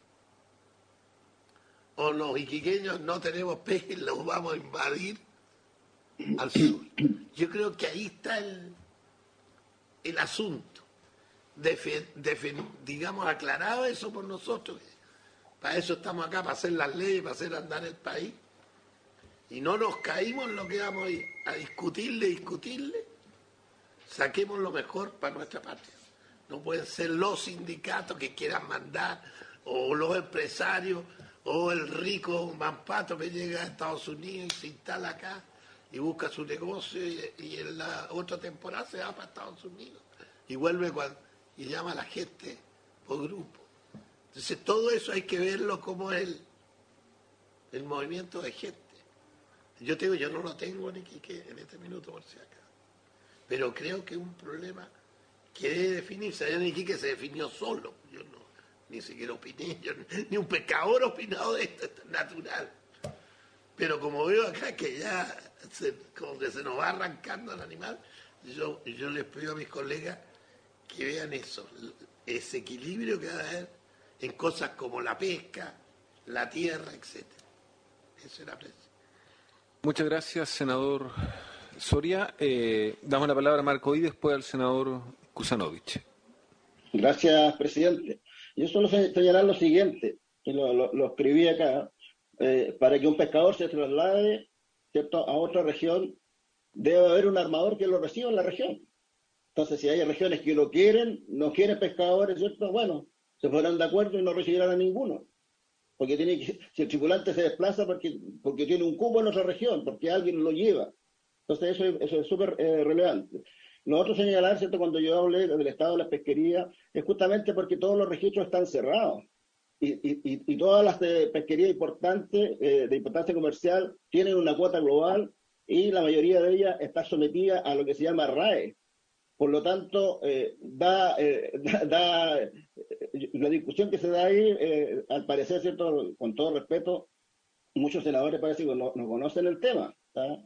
O los iquiqueños no tenemos pega y los vamos a invadir al sur. Yo creo que ahí está el, el asunto. Defe- digamos, aclarado eso por nosotros. Para eso estamos acá, para hacer las leyes, para hacer andar el país. Y no nos caímos en lo que vamos a, ir a discutirle, discutirle. Saquemos lo mejor para nuestra patria. No pueden ser los sindicatos que quieran mandar, o los empresarios, o el rico mampato que llega a Estados Unidos y se instala acá y busca su negocio y, y en la otra temporada se va para Estados Unidos y vuelve cuando, y llama a la gente por grupo. Entonces todo eso hay que verlo como el, el movimiento de gente. Yo te digo, yo no lo tengo en Iquique en este minuto por si acá. Pero creo que un problema que debe definirse. Allá en Iquique se definió solo. Yo no, ni siquiera opiné, ni un pescador ha opinado de esto, esto es natural. Pero como veo acá que ya se- como que se nos va arrancando el animal, yo, yo les pido a mis colegas que vean eso, ese equilibrio que va a haber en cosas como la pesca, la tierra, etc. Eso era preciso. Muchas gracias, senador Soria. Eh, damos la palabra a Marco y después al senador Kusanovich. Gracias, presidente. Yo solo se- señalar lo siguiente, que lo, escribí acá, eh, para que un pescador se traslade ¿cierto? a otra región, debe haber un armador que lo reciba en la región. Entonces, si hay regiones que lo quieren, no quieren pescadores, ¿cierto? Bueno, se pondrán de acuerdo y no recibirán a ninguno. Porque tiene que, si el tripulante se desplaza porque, porque tiene un cubo en otra región, porque alguien lo lleva. Entonces, eso, es- eso es súper eh, relevante. Lo otro señalar, ¿cierto? Cuando yo hablé del estado de la pesquería, es justamente porque todos los registros están cerrados. Y, y- y- todas las de pesquería importante, eh, de importancia comercial, tienen una cuota global y la mayoría de ellas está sometida a lo que se llama RAE. Por lo tanto, eh, da, eh, da- da, eh, la discusión que se da ahí, eh, al parecer, ¿cierto? con todo respeto, muchos senadores parece que no, no conocen el tema.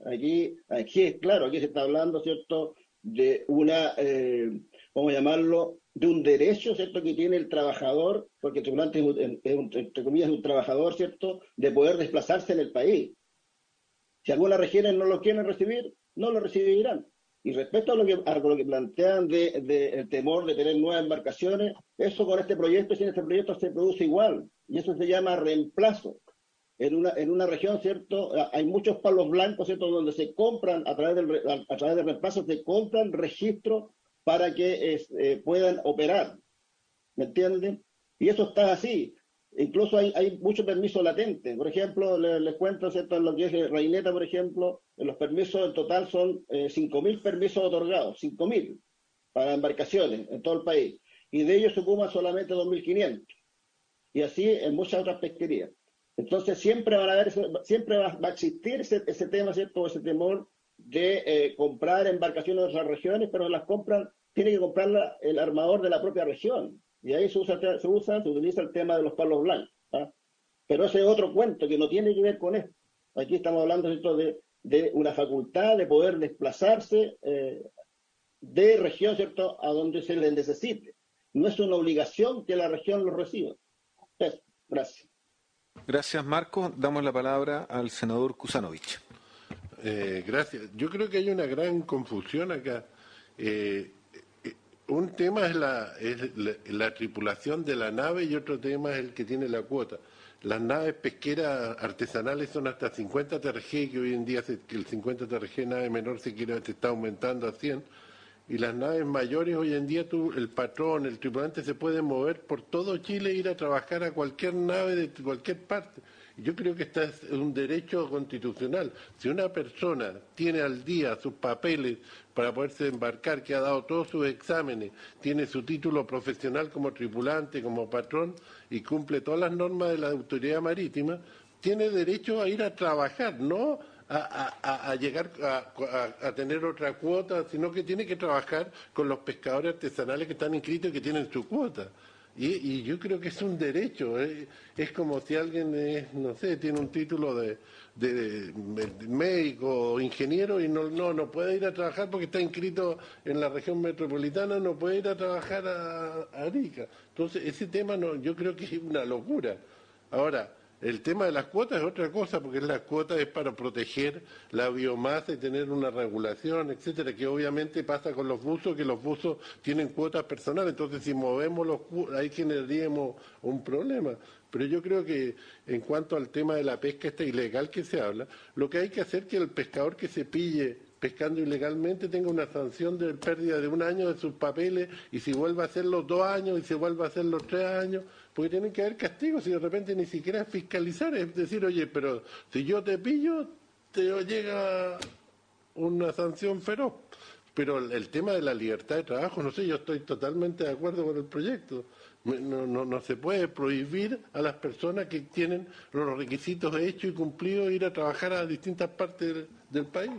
Aquí, aquí es claro, aquí se está hablando, ¿cierto?, de una, eh, vamos a llamarlo, de un derecho, ¿cierto?, que tiene el trabajador, porque el tripulante es, un- es entre comillas, un trabajador, ¿cierto?, de poder desplazarse en el país. Si algunas regiones no lo quieren recibir, no lo recibirán. Y respecto a lo que, a lo que plantean de, de el temor de tener nuevas embarcaciones, eso con este proyecto, sin este proyecto se produce igual. Y eso se llama reemplazo. en una, en una región, ¿cierto? Hay muchos palos blancos, ¿cierto? Donde se compran, a través, del, a, a través de reemplazos, se compran registros para que eh, puedan operar. ¿Me entienden? Y eso está así. Incluso hay, hay mucho permiso latente. Por ejemplo, les, les cuento, ¿cierto? Lo que es Reineta, por ejemplo, los permisos en total son eh, 5.000 permisos otorgados, 5.000 para embarcaciones en todo el país. Y de ellos se ocupan solamente 2.500. Y así en muchas otras pesquerías. Entonces siempre van a haber, siempre va, a existir ese, tema, ¿cierto? Ese temor de eh, comprar embarcaciones de otras regiones, pero las compran, tiene que comprarla el armador de la propia región. Y ahí se usa, se usa, se utiliza el tema de los palos blancos. ¿ah? Pero ese es otro cuento que no tiene que ver con esto. Aquí estamos hablando. De, de una facultad de poder desplazarse eh, de región, ¿cierto?, a donde se les necesite. No es una obligación que la región lo reciba. Eso. Gracias. Gracias, Marco. Damos la palabra al senador Kusanovich. Eh, gracias. Yo creo que hay una gran confusión acá. Eh, eh, un tema es, la, es la, la, tripulación de la nave y otro tema es el que tiene la cuota. Las naves pesqueras artesanales son hasta 50 TRG, que hoy en día el 50 TRG nave menor se se está aumentando a 100 y las naves mayores hoy en día el patrón, el tripulante se puede mover por todo Chile e ir a trabajar a cualquier nave de cualquier parte. Yo creo que este es un derecho constitucional. Si una persona tiene al día sus papeles para poderse embarcar, que ha dado todos sus exámenes, tiene su título profesional como tripulante, como patrón y cumple todas las normas de la autoridad marítima, tiene derecho a ir a trabajar, no a, llegar a, tener otra cuota, sino que tiene que trabajar con los pescadores artesanales que están inscritos y que tienen su cuota. Y, y yo creo que es un derecho. ¿eh? Es como si alguien, es, no sé, tiene un título de, médico o ingeniero y no, no, no puede ir a trabajar porque está inscrito en la región metropolitana, no puede ir a trabajar a, a Arica. Entonces, ese tema no, yo creo que es una locura. Ahora, el tema de las cuotas es otra cosa, porque las cuotas es para proteger la biomasa y tener una regulación, etcétera, que obviamente pasa con los buzos, que los buzos tienen cuotas personales, entonces si movemos los ahí generaríamos un problema. Pero yo creo que en cuanto al tema de la pesca esta ilegal que se habla, lo que hay que hacer es que el pescador que se pille pescando ilegalmente tenga una sanción de pérdida de un año de sus papeles y si vuelve a hacerlo dos años y si vuelve a hacerlo tres años, porque tienen que haber castigos y de repente ni siquiera fiscalizar, es decir, oye, pero si yo te pillo, te llega una sanción feroz. Pero el tema de la libertad de trabajo, no sé, yo estoy totalmente de acuerdo con el proyecto. No, no, no, se puede prohibir a las personas que tienen los requisitos hechos y cumplidos ir a trabajar a distintas partes del, del país.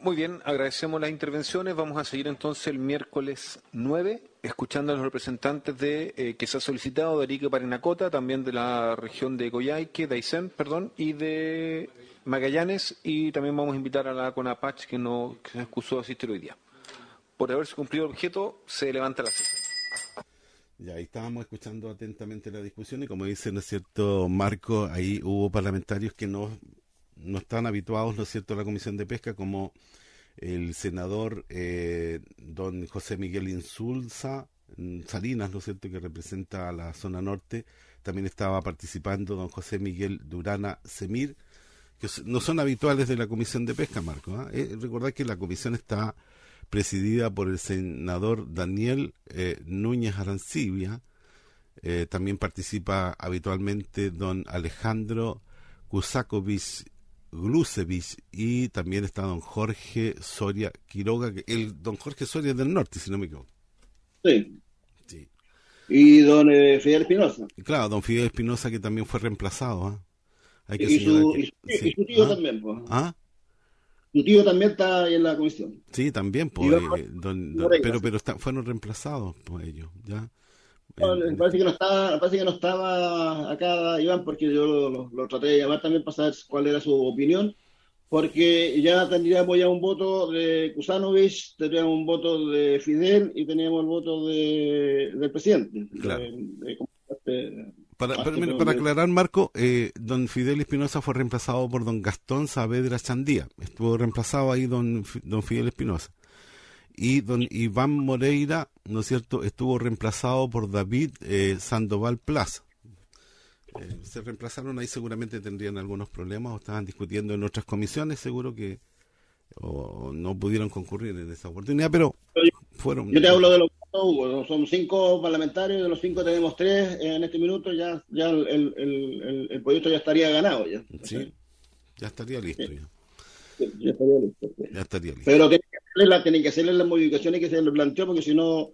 Muy bien, agradecemos las intervenciones. Vamos a seguir entonces el miércoles 9, escuchando a los representantes de eh, que se ha solicitado de Arica Parinacota, también de la región de Coyhaique, de Aysén, perdón, y de Magallanes, y también vamos a invitar a la CONAPACH que, no, se excusó de asistir hoy día. Por haberse cumplido el objeto, se levanta la sesión. Ya, estábamos escuchando atentamente la discusión y como dice, ¿no cierto, Marco? Ahí hubo parlamentarios que no no están habituados, ¿no es cierto?, a la Comisión de Pesca, como el senador eh, don José Miguel Insulza mm, Salinas, ¿no es cierto?, que representa a la zona norte. También estaba participando don José Miguel Durana Semir, que no son habituales de la Comisión de Pesca, Marco. ¿eh? Eh, recordad que la comisión está presidida por el senador Daniel eh, Núñez Arancibia. Eh, también participa habitualmente don Alejandro Kusakovic Glusevich y también está don Jorge Soria Quiroga, que el don Jorge Soria es del norte, si no me equivoco. Sí. sí. Y don eh, Fidel Espinosa. Claro, don Fidel Espinosa que también fue reemplazado. ¿eh? Hay que y, su, que, y, su, sí. y, su, tío ¿Ah? también. Pues. ¿Ah? Su tío también está ahí en la comisión. Sí, también, pues, don, don, pero, pero está, fueron reemplazados por ellos, ¿ya? Me parece que no estaba, parece que no estaba acá Iván porque yo lo, lo, lo, traté de llamar también para saber cuál era su opinión, porque ya tendríamos ya un voto de Kusanovich, tendríamos un voto de Fidel y teníamos el voto de, del presidente. Claro. De, de, de, para, para, mira, para, aclarar, Marco, eh, don Fidel Espinosa fue reemplazado por don Gastón Saavedra Chandía. Estuvo reemplazado ahí don, don Fidel Espinosa y don Iván Moreira, ¿no es cierto?, estuvo reemplazado por David eh, Sandoval Plaza. eh, se reemplazaron ahí seguramente tendrían algunos problemas o estaban discutiendo en otras comisiones, seguro que o no pudieron concurrir en esa oportunidad, pero fueron... Yo te hablo de los Hugo, son cinco parlamentarios, de los cinco tenemos tres en este minuto, ya, ya el, el, el, proyecto ya estaría ganado. Ya, sí, ya estaría listo. Ya. Ya estaría listo. Ya estaría listo. Pero tienen que, hacerle la, tienen que hacerle las modificaciones que se le planteó, porque si no,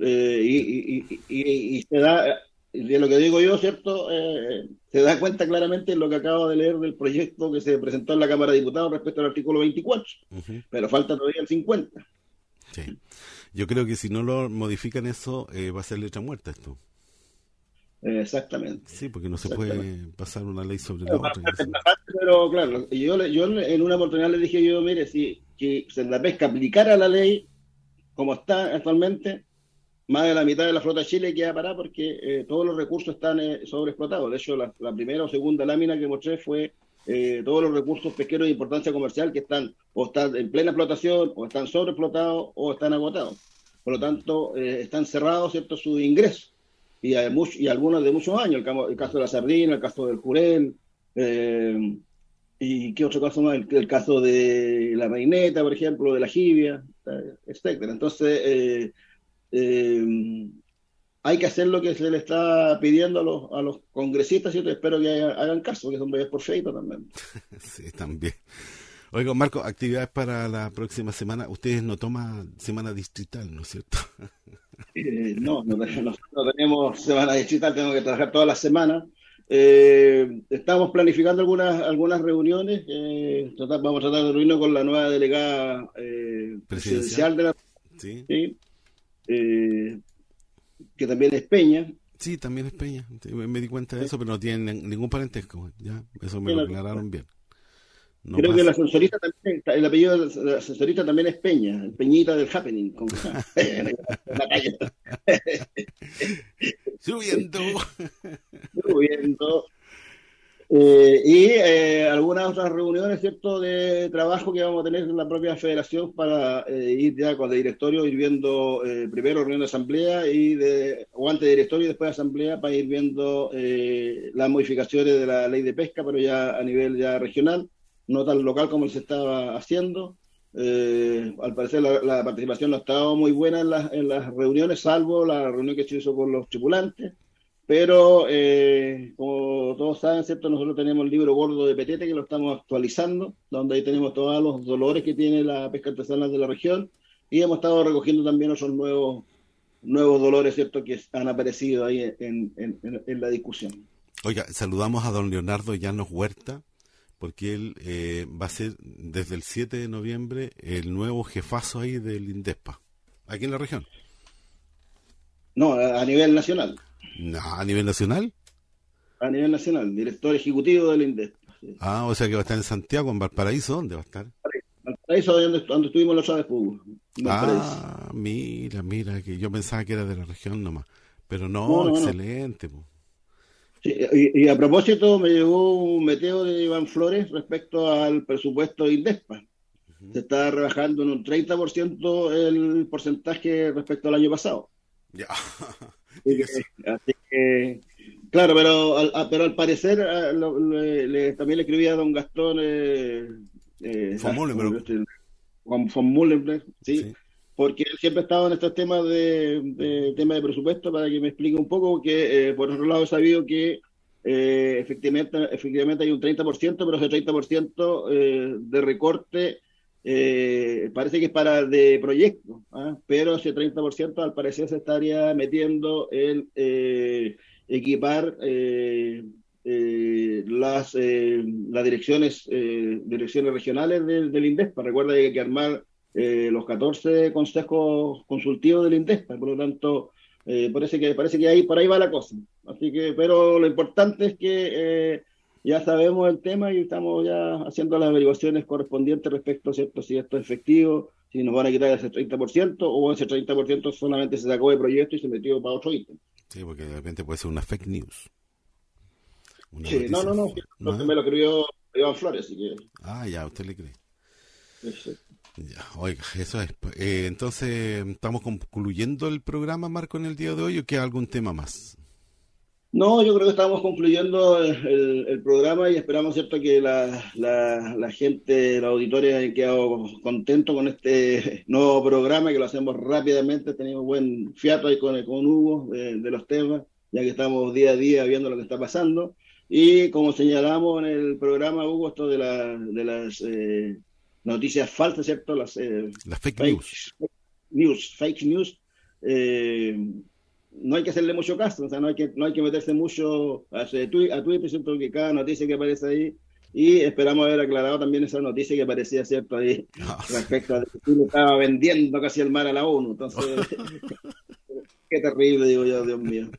eh, y, y, y, y, se da, de lo que digo yo, ¿cierto? Eh, se da cuenta claramente en lo que acabo de leer del proyecto que se presentó en la Cámara de Diputados respecto al artículo 24, pero falta todavía el 50. Sí. Yo creo que si no lo modifican eso, eh, va a ser letra muerta esto. Exactamente. Sí, porque no se puede pasar una ley sobre la otra. Pero claro, yo, yo en una oportunidad le dije yo, mire, si, si la pesca aplicara la ley como está actualmente, más de la mitad de la flota de Chile queda parada porque eh, todos los recursos están eh, sobreexplotados. De hecho, la, primera o segunda lámina que mostré fue eh, todos los recursos pesqueros de importancia comercial que están o están en plena explotación, o están sobreexplotados, o están agotados. Por lo tanto, están cerrados cierto su ingreso. Y, y algunos de muchos años, el, caso de la sardina, el caso del jurel, y qué otro caso más, el, caso de la reineta, por ejemplo, de la jibia, etcétera. Entonces, eh, hay que hacer lo que se le está pidiendo a los, a los congresistas, y espero que hagan caso, que son bebés por feito también. sí, también. Oiga, Marco, actividades para la próxima semana. Ustedes no toman semana distrital, ¿no es cierto? Eh, no, no, tenemos semana distrital, tenemos que trabajar toda la semana. Eh, estamos planificando algunas algunas reuniones. Eh, vamos a tratar de reunirnos con la nueva delegada presidencial de la. Sí. ¿sí? eh, que también es Peña. Sí, también es Peña. Me di cuenta de eso, pero no tiene ningún parentesco. Ya, eso me lo aclararon bien. Creo que la ascensorista también, el apellido de la ascensorista también es Peña, el Peñita del Happening. Con, la calle. Subiendo. Subiendo. Eh, y eh, algunas otras reuniones, ¿cierto?, de trabajo que vamos a tener en la propia federación para eh, ir ya con el directorio, ir viendo primero reunión de asamblea y de, o antes de directorio y después de asamblea para ir viendo las modificaciones de la ley de pesca, pero ya a nivel ya regional, no tan local como se estaba haciendo. al parecer la, la, participación no ha estado muy buena en las, en las reuniones, salvo la reunión que se hizo con los tripulantes. Pero, eh, como todos saben, ¿cierto? nosotros tenemos el libro gordo de Petete que lo estamos actualizando, donde ahí tenemos todos los dolores que tiene la pesca artesanal de la región y hemos estado recogiendo también esos nuevos, nuevos dolores, ¿cierto?, que han aparecido ahí en, en, la discusión. Oiga, saludamos a don Leonardo Llanos Huerta, porque él eh, va a ser desde el 7 de noviembre el nuevo jefazo ahí del INDESPA, aquí en la región. No, a nivel nacional. ¿A nivel nacional? A nivel nacional, director ejecutivo del INDEP. Ah, o sea que va a estar en Santiago, en Valparaíso, ¿dónde va a estar? Valparaíso, donde, donde estuvimos los fútbol. Ah, mira, mira, que yo pensaba que era de la región nomás. Pero no, excelente. Y, a propósito, me llegó un meteo de Iván Flores respecto al presupuesto de INDESPA. Se está rebajando en un 30% el porcentaje respecto al año pasado. Ya. Así que, claro, pero al, pero al parecer también le escribía a don Gastón eh, eh, Juan von ¿sí? Porque él siempre ha estado en estos temas de, tema de presupuesto para que me explique un poco que eh, por otro lado he sabido que eh, efectivamente, efectivamente hay un 30%, pero ese 30% eh, de recorte eh, parece que es para de proyecto, ¿ah? pero ese 30% al parecer se estaría metiendo en equipar las, las direcciones direcciones regionales del, del INDESPA. Recuerda que hay que armar los 14 consejos consultivos del INDESPA, por lo tanto, parece que parece que ahí por ahí va la cosa. Así que, pero lo importante es que ya sabemos el tema y estamos ya haciendo las averiguaciones correspondientes respecto a cierto, si esto es efectivo, si nos van a quitar ese 30% o ese 30% solamente se sacó de proyecto y se metió para otro ítem. Sí, porque de repente puede ser una fake news. sí, no, no, no, no, me lo creyó Iván Flores. Ah, ya, usted le cree. Ya, oiga, eso es. Eh, entonces, ¿estamos concluyendo el programa, Marco, en el día de hoy o queda algún tema más? No, yo creo que estamos concluyendo el, programa y esperamos cierto que la, la, la gente, la auditoria haya quedado contento con este nuevo programa que lo hacemos rápidamente. Tenemos buen fiato ahí con, con Hugo de, de los temas, ya que estamos día a día viendo lo que está pasando. Y como señalamos en el programa, Hugo, esto de, la, de las eh, noticias falsas, ¿cierto? Las, eh, Las fake news. news, fake news, eh, no hay que hacerle mucho caso, o sea, no hay que, no hay que meterse mucho a, Twitter, ¿cierto? Que cada noticia que aparece ahí, y esperamos haber aclarado también esa noticia que aparecía, ¿cierto? Ahí, respecto a que Chile estaba vendiendo casi el mar a la ONU, entonces, qué terrible, digo yo, Dios mío.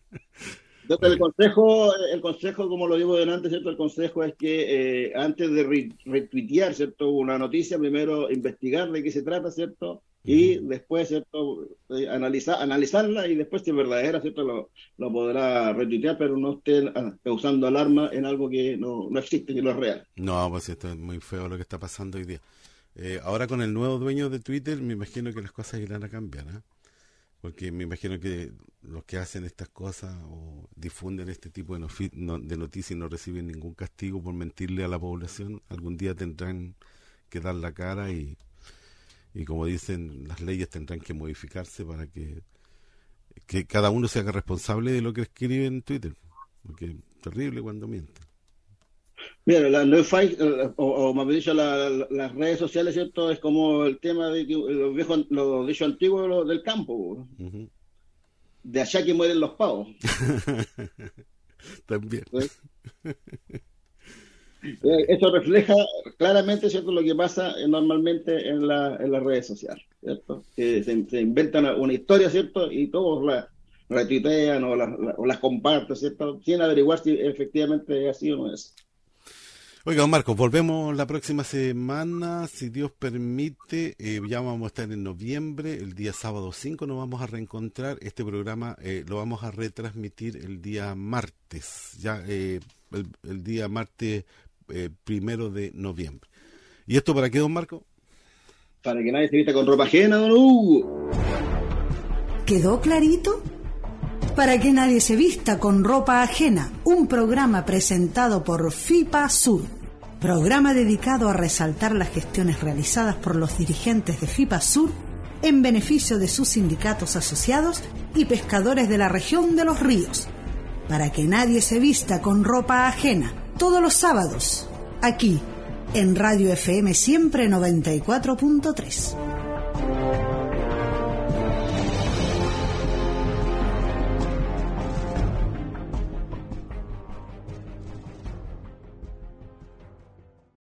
Entonces, el consejo, el consejo, como lo digo delante, ¿cierto? El consejo es que eh, antes de re- retuitear, ¿cierto? Una noticia, primero investigar de qué se trata, ¿cierto? Y después, ¿cierto? Eh, analizar, analizarla y después, si es verdadera, ¿cierto? Lo, lo podrá retuitear, pero no esté ah, causando alarma en algo que no, no existe, que no es real. No, pues esto es muy feo lo que está pasando hoy día. Eh, ahora con el nuevo dueño de Twitter, me imagino que las cosas irán a cambiar, ¿ah? Porque me imagino que los que hacen estas cosas o difunden este tipo de, noticias y no reciben ningún castigo por mentirle a la población, algún día tendrán que dar la cara y, y como dicen, las leyes tendrán que modificarse para que, que cada uno se haga responsable de lo que escribe en Twitter. Porque es terrible cuando miente. Mira, la, fake, eh, o, o más bien dicho, la- la- las redes sociales, ¿cierto? Es como el tema de que los viejos, los dichos antiguos del campo, de allá que mueren los pavos. También. Eh, Eso refleja claramente, ¿cierto?, lo que pasa eh, normalmente en, la, en las redes sociales, ¿cierto? Que se, se inventan una, una historia, ¿cierto? Y todos la retuitean o, la- o las comparten, ¿cierto? Sin averiguar si efectivamente es así o no es. Oiga, don Marcos, volvemos la próxima semana, si Dios permite, eh, ya vamos a estar en noviembre, el día sábado 5 nos vamos a reencontrar, este programa eh, lo vamos a retransmitir el día martes, ya eh, el, el día martes eh, primero de noviembre. ¿Y esto para qué, don Marco? Para que nadie se vista con ropa ajena, don Hugo. ¿Quedó clarito? Para que nadie se vista con ropa ajena, un programa presentado por FIPA Sur, programa dedicado a resaltar las gestiones realizadas por los dirigentes de FIPA Sur en beneficio de sus sindicatos asociados y pescadores de la región de los ríos. Para que nadie se vista con ropa ajena, todos los sábados, aquí, en Radio FM Siempre 94.3.